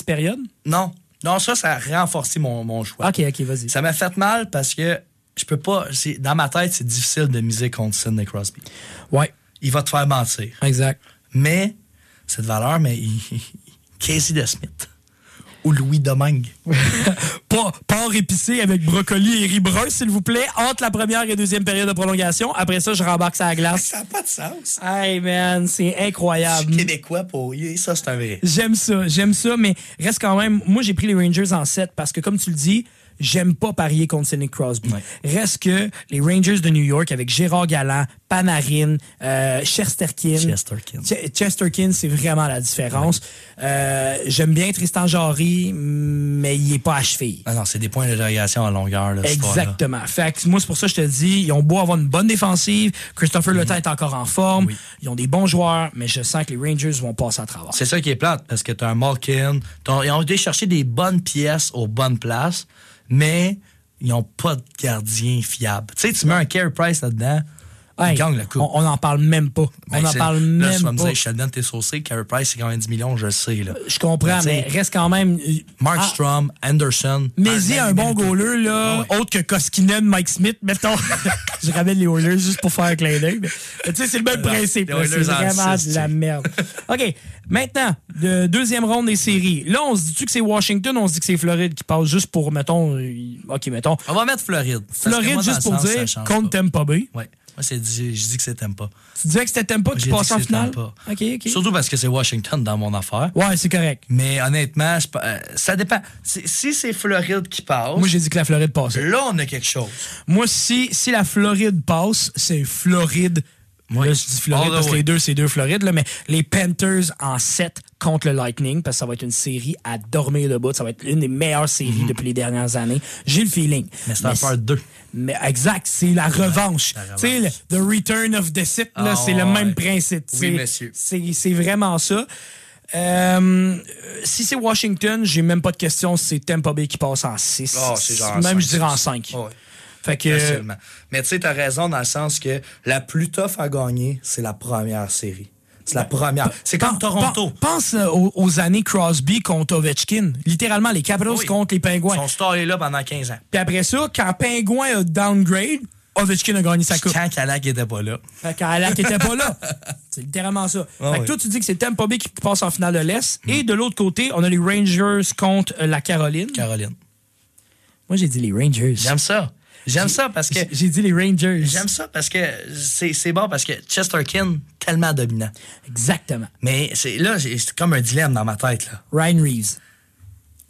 S1: périodes?
S4: Non. Non, ça, ça a renforcé mon, mon choix.
S1: OK, OK, vas-y.
S4: Ça m'a fait mal parce que je peux pas. Dans ma tête, c'est difficile de miser contre Sidney Crosby.
S1: Ouais,
S4: Il va te faire mentir.
S1: exact.
S4: Mais, cette valeur, mais il, Casey DeSmith ou Louis Domingue?
S1: Pas porc épicé avec brocoli et riz brun, s'il vous plaît, entre la première et deuxième période de prolongation. Après ça, je rembarque ça à la glace.
S4: Ça n'a pas de sens.
S1: Hey, man, c'est
S4: Je
S1: incroyable.
S4: suis québécois pour. Ça, c'est un vrai.
S1: J'aime ça, j'aime ça, mais reste quand même. Moi, j'ai pris les Rangers en 7 parce que, comme tu le dis, j'aime pas parier contre Sidney Crosby.
S4: Ouais.
S1: Reste que les Rangers de New York avec Gérard Galland, Panarin, euh, Chesterkin.
S4: Chesterkin.
S1: Ch- Chesterkin, c'est vraiment la différence. Euh, j'aime bien Tristan Jarry, mais il est pas à cheville.
S4: Ah non, c'est des points d'interrogation à longueur. Là.
S1: Exactement. Fait que moi, c'est pour ça que je te dis, ils ont beau avoir une bonne défensive, Christopher Le est encore en forme.
S4: Oui.
S1: ils ont des bons joueurs, mais je sens que les Rangers vont passer à travers.
S4: C'est ça qui est plate, parce que tu as un Malkin. Ils ont été chercher des bonnes pièces aux bonnes places, mais ils n'ont pas de gardien fiable. Tu sais, tu mets un Carey Price là-dedans,
S1: Hey,
S4: il gagne.
S1: On n'en parle même pas.
S4: Ben,
S1: on n'en parle
S4: là,
S1: même
S4: tu vas me
S1: pas.
S4: dire, Sheldon, t'es saucé. Carey Price, c'est quand même 10 millions, je le sais. Là.
S1: Je comprends, mais reste quand même.
S4: Mark
S1: ah,
S4: Strom, Anderson.
S1: Mais
S4: Ah,
S1: il y a
S4: ben,
S1: un bon goaler, là,
S4: Ah ouais.
S1: autre que Koskinen, Mike Smith, mettons. je ramène les Oilers juste pour faire un clin d'œil. mais- mais Tu sais, c'est le même principe. là, C'est vraiment de la merde. OK. Maintenant, de deuxième ronde des séries. Là, on se dit-tu que c'est Washington, on se dit que c'est Floride qui passe juste pour, mettons, euh, OK, mettons.
S4: On va mettre Floride.
S1: Floride, juste pour dire, contre
S4: pas.
S1: Tampa Bay.
S4: Ouais. Moi, c'est dit- je dis que c'est Tampa.
S1: Tu disais que c'était Tampa
S4: J'ai dit
S1: passait en
S4: que
S1: finale?
S4: Tampa.
S1: OK, OK.
S4: Surtout parce que c'est Washington dans mon affaire.
S1: Ouais, c'est correct.
S4: Mais honnêtement, je euh, ça dépend. Si c'est Floride qui passe,
S1: Moi, j'ai dit que la Floride passait.
S4: là, on a quelque chose.
S1: Moi, si, si la Floride passe, c'est Floride.
S4: Oui.
S1: Là, je dis Floride
S4: the
S1: parce que les deux, c'est deux Florides, là, mais les Panthers en 7 contre le Lightning, parce que ça va être une série à dormir debout. Ça va être une des meilleures séries depuis les dernières années. J'ai le feeling.
S4: Mhm. Mais c'est un part 2.
S1: Mais exact, c'est la revanche. Tu sais, le The Return of the Sith, là,
S4: Ah,
S1: c'est le même principe.
S4: Oui,
S1: C'est-
S4: monsieur.
S1: C'est vraiment ça. Euh, si c'est Washington, j'ai même pas de question, c'est Tampa Bay qui passe en 6.
S4: Ah, c'est genre en
S1: même, je dirais en
S4: six.
S1: 5.
S4: Ouais.
S1: Fait que.
S4: Facilement. Mais tu sais, t'as raison dans le sens que la plus tough à gagner, c'est la première série. C'est la première. C'est comme Toronto.
S1: pen- Pense euh, aux, aux années Crosby contre Ovechkin. Littéralement, les Capitals
S4: Oui.
S1: contre les Pingouins.
S4: Son star est là pendant 15 ans.
S1: Puis après ça, quand Pingouin a downgrade, Ovechkin a gagné sa coupe.
S4: Quand Kalak était pas là.
S1: Fait qu'Alak était pas là. C'est littéralement ça.
S4: Ah
S1: fait que toi, tu dis que c'est Tampa Bay qui passe en finale de l'Est.
S4: Mm.
S1: Et de l'autre côté, on a les Rangers contre euh, la Caroline.
S4: Caroline.
S1: Moi, j'ai dit les Rangers.
S4: J'aime ça. J'aime ça parce que.
S1: J'ai dit les Rangers.
S4: J'aime ça parce que c'est bon parce que Chesterkin, tellement dominant.
S1: Exactement.
S4: Mais c'est là, c'est comme un dilemme dans ma tête. Là.
S1: Ryan Reeves.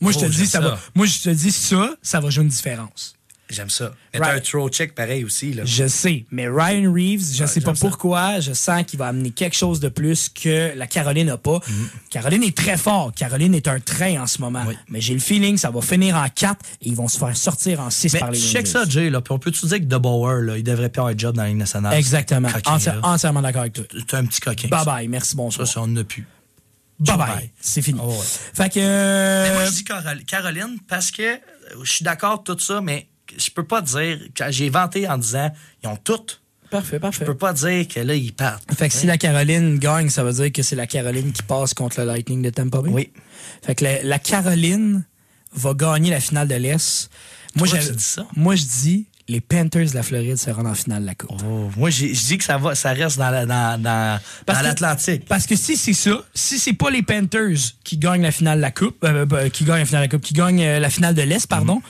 S1: Moi, je te
S4: Oh,
S1: dis, ça. va. Moi, je te dis ça, ça va jouer une différence.
S4: J'aime ça. Mais
S1: Right.
S4: t'as un throw check pareil aussi. Là.
S1: Je sais, mais Ryan Reeves, je
S4: Ouais,
S1: sais pas
S4: ça.
S1: pourquoi, je sens qu'il va amener quelque chose de plus que la Caroline n'a pas.
S4: Mhm.
S1: Caroline est très fort. Caroline est un train en ce moment.
S4: Oui.
S1: Mais j'ai le feeling que ça va finir en 4 et ils vont se faire sortir en 6
S4: Mais
S1: par les
S4: check ça, Jay. Là. Puis on peut-tu dire que De là, il devrait pas avoir un job dans la Ligue nationale?
S1: Exactement.
S4: Coquin,
S1: Enti-
S4: là.
S1: entièrement d'accord avec toi.
S4: T'es un petit coquin.
S1: Bye
S4: ça.
S1: bye, merci, bonsoir.
S4: ça, on n'a plus.
S1: Bye
S4: Bye
S1: bye.
S4: bye.
S1: C'est fini.
S4: Oh, ouais.
S1: Fait que.
S4: Mais
S1: euh,
S4: moi, je dis Carol- Caroline parce que euh, je suis d'accord tout ça, mais je peux pas dire. J'ai vanté en disant ils ont toutes,
S1: Parfait, parfait.
S4: je peux pas dire que là, ils partent.
S1: Fait que si la Caroline gagne, ça veut dire que c'est la Caroline qui passe contre le Lightning de Tampa Bay?
S4: Oui.
S1: Fait que la, la Caroline va gagner la finale de l'Est. Moi,
S4: Toi, tu dis ça?
S1: Moi, je dis les Panthers de la Floride se rendent en finale de la Coupe.
S4: Oh, moi, je dis que ça va, ça reste dans la- dans, dans,
S1: Parce
S4: l'Atlantique.
S1: Parce que si c'est ça, si c'est pas les Panthers qui gagnent la finale de la Coupe, euh, euh, qui gagnent la finale de la Coupe, qui gagnent euh, la finale de l'Est, pardon,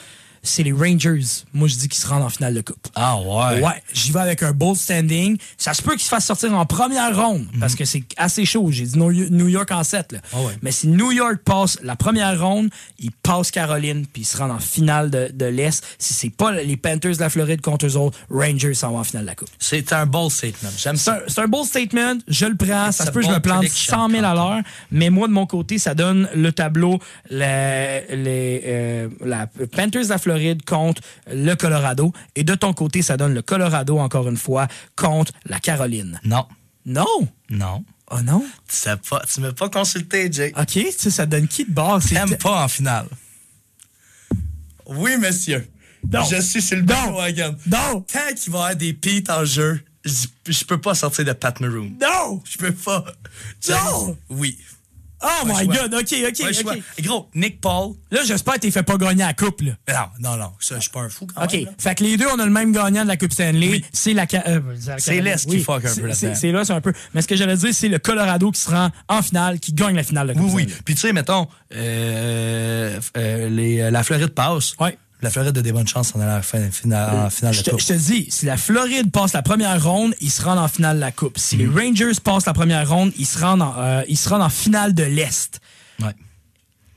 S1: c'est les Rangers. Moi, je dis qu'ils se rendent en finale de Coupe.
S4: Ah ouais.
S1: Ouais, j'y vais avec un bold standing. Ça se peut qu'il se fasse sortir en première ronde parce que c'est assez chaud. J'ai dit New York en 7. Là.
S4: Ah ouais.
S1: Mais si New York passe la première ronde, ils passent Caroline puis ils se rendent en finale de, de l'Est. Si c'est pas les Panthers de la Floride contre eux autres, Rangers s'en vont en finale de la Coupe.
S4: C'est un bold statement. J'aime
S1: C'est
S4: ça.
S1: un, c'est un bold statement, je le prends. Ça se peut que je me plante
S4: prediction,
S1: 100 000 à l'heure, mais moi, de mon côté, ça donne le tableau, la, les, euh, la Panthers de la Floride contre le Colorado. Et de ton côté, ça donne le Colorado, encore une fois, contre la Caroline.
S4: Non.
S1: Non!
S4: Non.
S1: Oh non?
S4: Tu sais pas, tu m'as pas consulté, Jay.
S1: OK, tu sais, ça donne qui de bord? C'est
S4: T'aimes pas en finale. Oui, monsieur.
S1: Non.
S4: Je suis sur le
S1: Non.
S4: bandwagon.
S1: Non!
S4: Quand il va y avoir des pites en jeu, je, je peux pas sortir de Pat Maroon.
S1: Non!
S4: Je peux pas.
S1: Non.
S4: Oui.
S1: Oh my
S4: choix.
S1: God, OK, OK,
S4: choix.
S1: OK.
S4: Gros, Nick Paul.
S1: Là, j'espère que t'es fait pas gagner la coupe, là.
S4: Non, non, non. Ça, je suis pas un fou quand
S1: OK.
S4: même. là.
S1: Fait que les deux, on a le même gagnant de la Coupe Stanley.
S4: Oui.
S1: C'est la. euh,
S4: C'est l'Est qui fuck un peu
S1: C'est-
S4: là-dedans.
S1: c'est- là, c'est un peu. Mais ce que j'allais dire, c'est le Colorado qui se rend en finale, qui gagne la finale de la
S4: Oui,
S1: Coupe
S4: oui.
S1: Stanley.
S4: Puis tu sais, mettons, euh, euh, les, euh, la Floride passe.
S1: Ouais.
S4: La Floride a des bonnes chances en allant en fin- finale, en finale
S1: Je
S4: de
S1: te,
S4: coupe.
S1: je te dis, si la Floride passe la première ronde, ils se rendent en finale de la Coupe. Si
S4: Mm.
S1: les Rangers passent la première ronde, ils se rendent en, euh, ils se rendent en finale de l'Est.
S4: Ouais.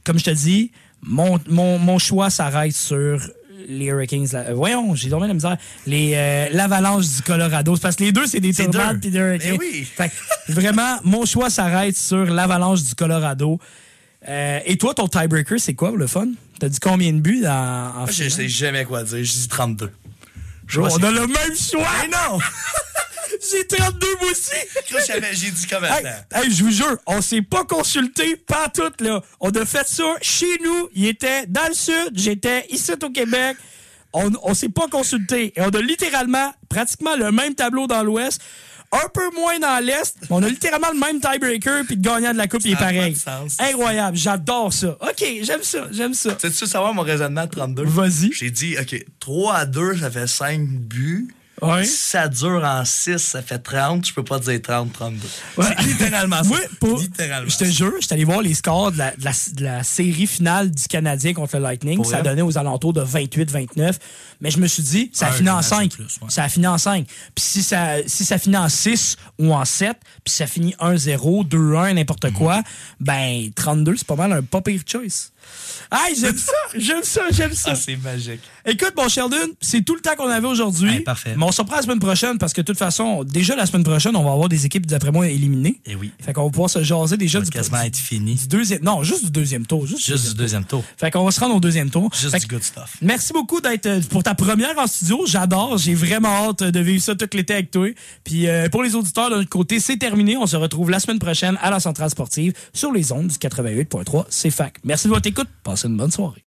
S1: Comme je te dis, mon, mon, mon choix s'arrête sur les Hurricanes. Euh, voyons, j'ai dormi la misère. Les euh, l'Avalanche du Colorado. Parce que les deux, c'est des tornades puis des Hurricanes.
S4: Mais oui.
S1: Fait vraiment, mon choix s'arrête sur l'Avalanche du Colorado. Euh, et toi, ton tiebreaker, c'est quoi, le fun? T'as dit combien de buts dans, en
S4: Moi, je sais jamais quoi dire. Je dis 32. Je
S1: On a le même choix!
S4: Mais non!
S1: J'ai 32 moi aussi!
S4: J'ai dit combien
S1: Hey, je vous jure, on s'est pas consulté pas tout là. On a fait ça chez nous. Il était dans le sud, j'étais ici au Québec. On, on s'est pas consulté et on a littéralement pratiquement le même tableau dans l'Ouest, un peu moins dans l'Est. On a littéralement le même tiebreaker puis le gagnant de la coupe il est pareil. Incroyable, j'adore ça. Ok, j'aime ça, j'aime ça.
S4: Tu veux savoir mon raisonnement de 32?
S1: Vas-y.
S4: J'ai dit, OK, 3 à 2, ça fait 5 buts.
S1: Ouais.
S4: Si ça dure en 6, ça fait 30. Je peux pas dire 30, 32.
S1: Ouais.
S4: C'est littéralement ça.
S1: Oui, pour-
S4: Littéralement.
S1: Je te jure, je suis allé voir les scores de la, de la- de la série finale du Canadien contre le Lightning. Ça donnait aux alentours de 28-29. Mais je me suis dit, ça a
S4: Un
S1: fini en
S4: match de
S1: 5.
S4: plus, ouais.
S1: Ça a fini en 5. Puis si ça, si ça finit en 6 ou en 7, puis ça finit 1-0, 2-1, n'importe
S4: Mhm.
S1: quoi, ben 32, c'est pas mal un pas pire choice. Hey, j'aime ça, j'aime ça, j'aime ça.
S4: Ah, c'est magique.
S1: Écoute, mon Sheldon, c'est tout le temps qu'on avait aujourd'hui.
S4: Hey, parfait.
S1: Mais on se reprend la semaine prochaine parce que de toute façon, déjà la semaine prochaine, on va avoir des équipes, d'après moi, éliminées.
S4: Eh oui.
S1: Fait qu'on va pouvoir se jaser déjà du,
S4: quasiment être fini.
S1: du deuxième. Non, juste du deuxième tour. Juste, du
S4: Juste
S1: deuxième
S4: du deuxième tour.
S1: tour. Fait qu'on va se rendre au deuxième tour.
S4: Juste
S1: Fait
S4: du good stuff.
S1: Merci beaucoup d'être euh, pour ta première en studio. J'adore. J'ai vraiment hâte de vivre ça tout l'été avec toi. Puis euh, pour les auditeurs de notre côté, c'est terminé. On se retrouve la semaine prochaine à la Centrale Sportive sur les ondes du 88.3 CFAC. Merci de votre écoute. Passez une bonne soirée.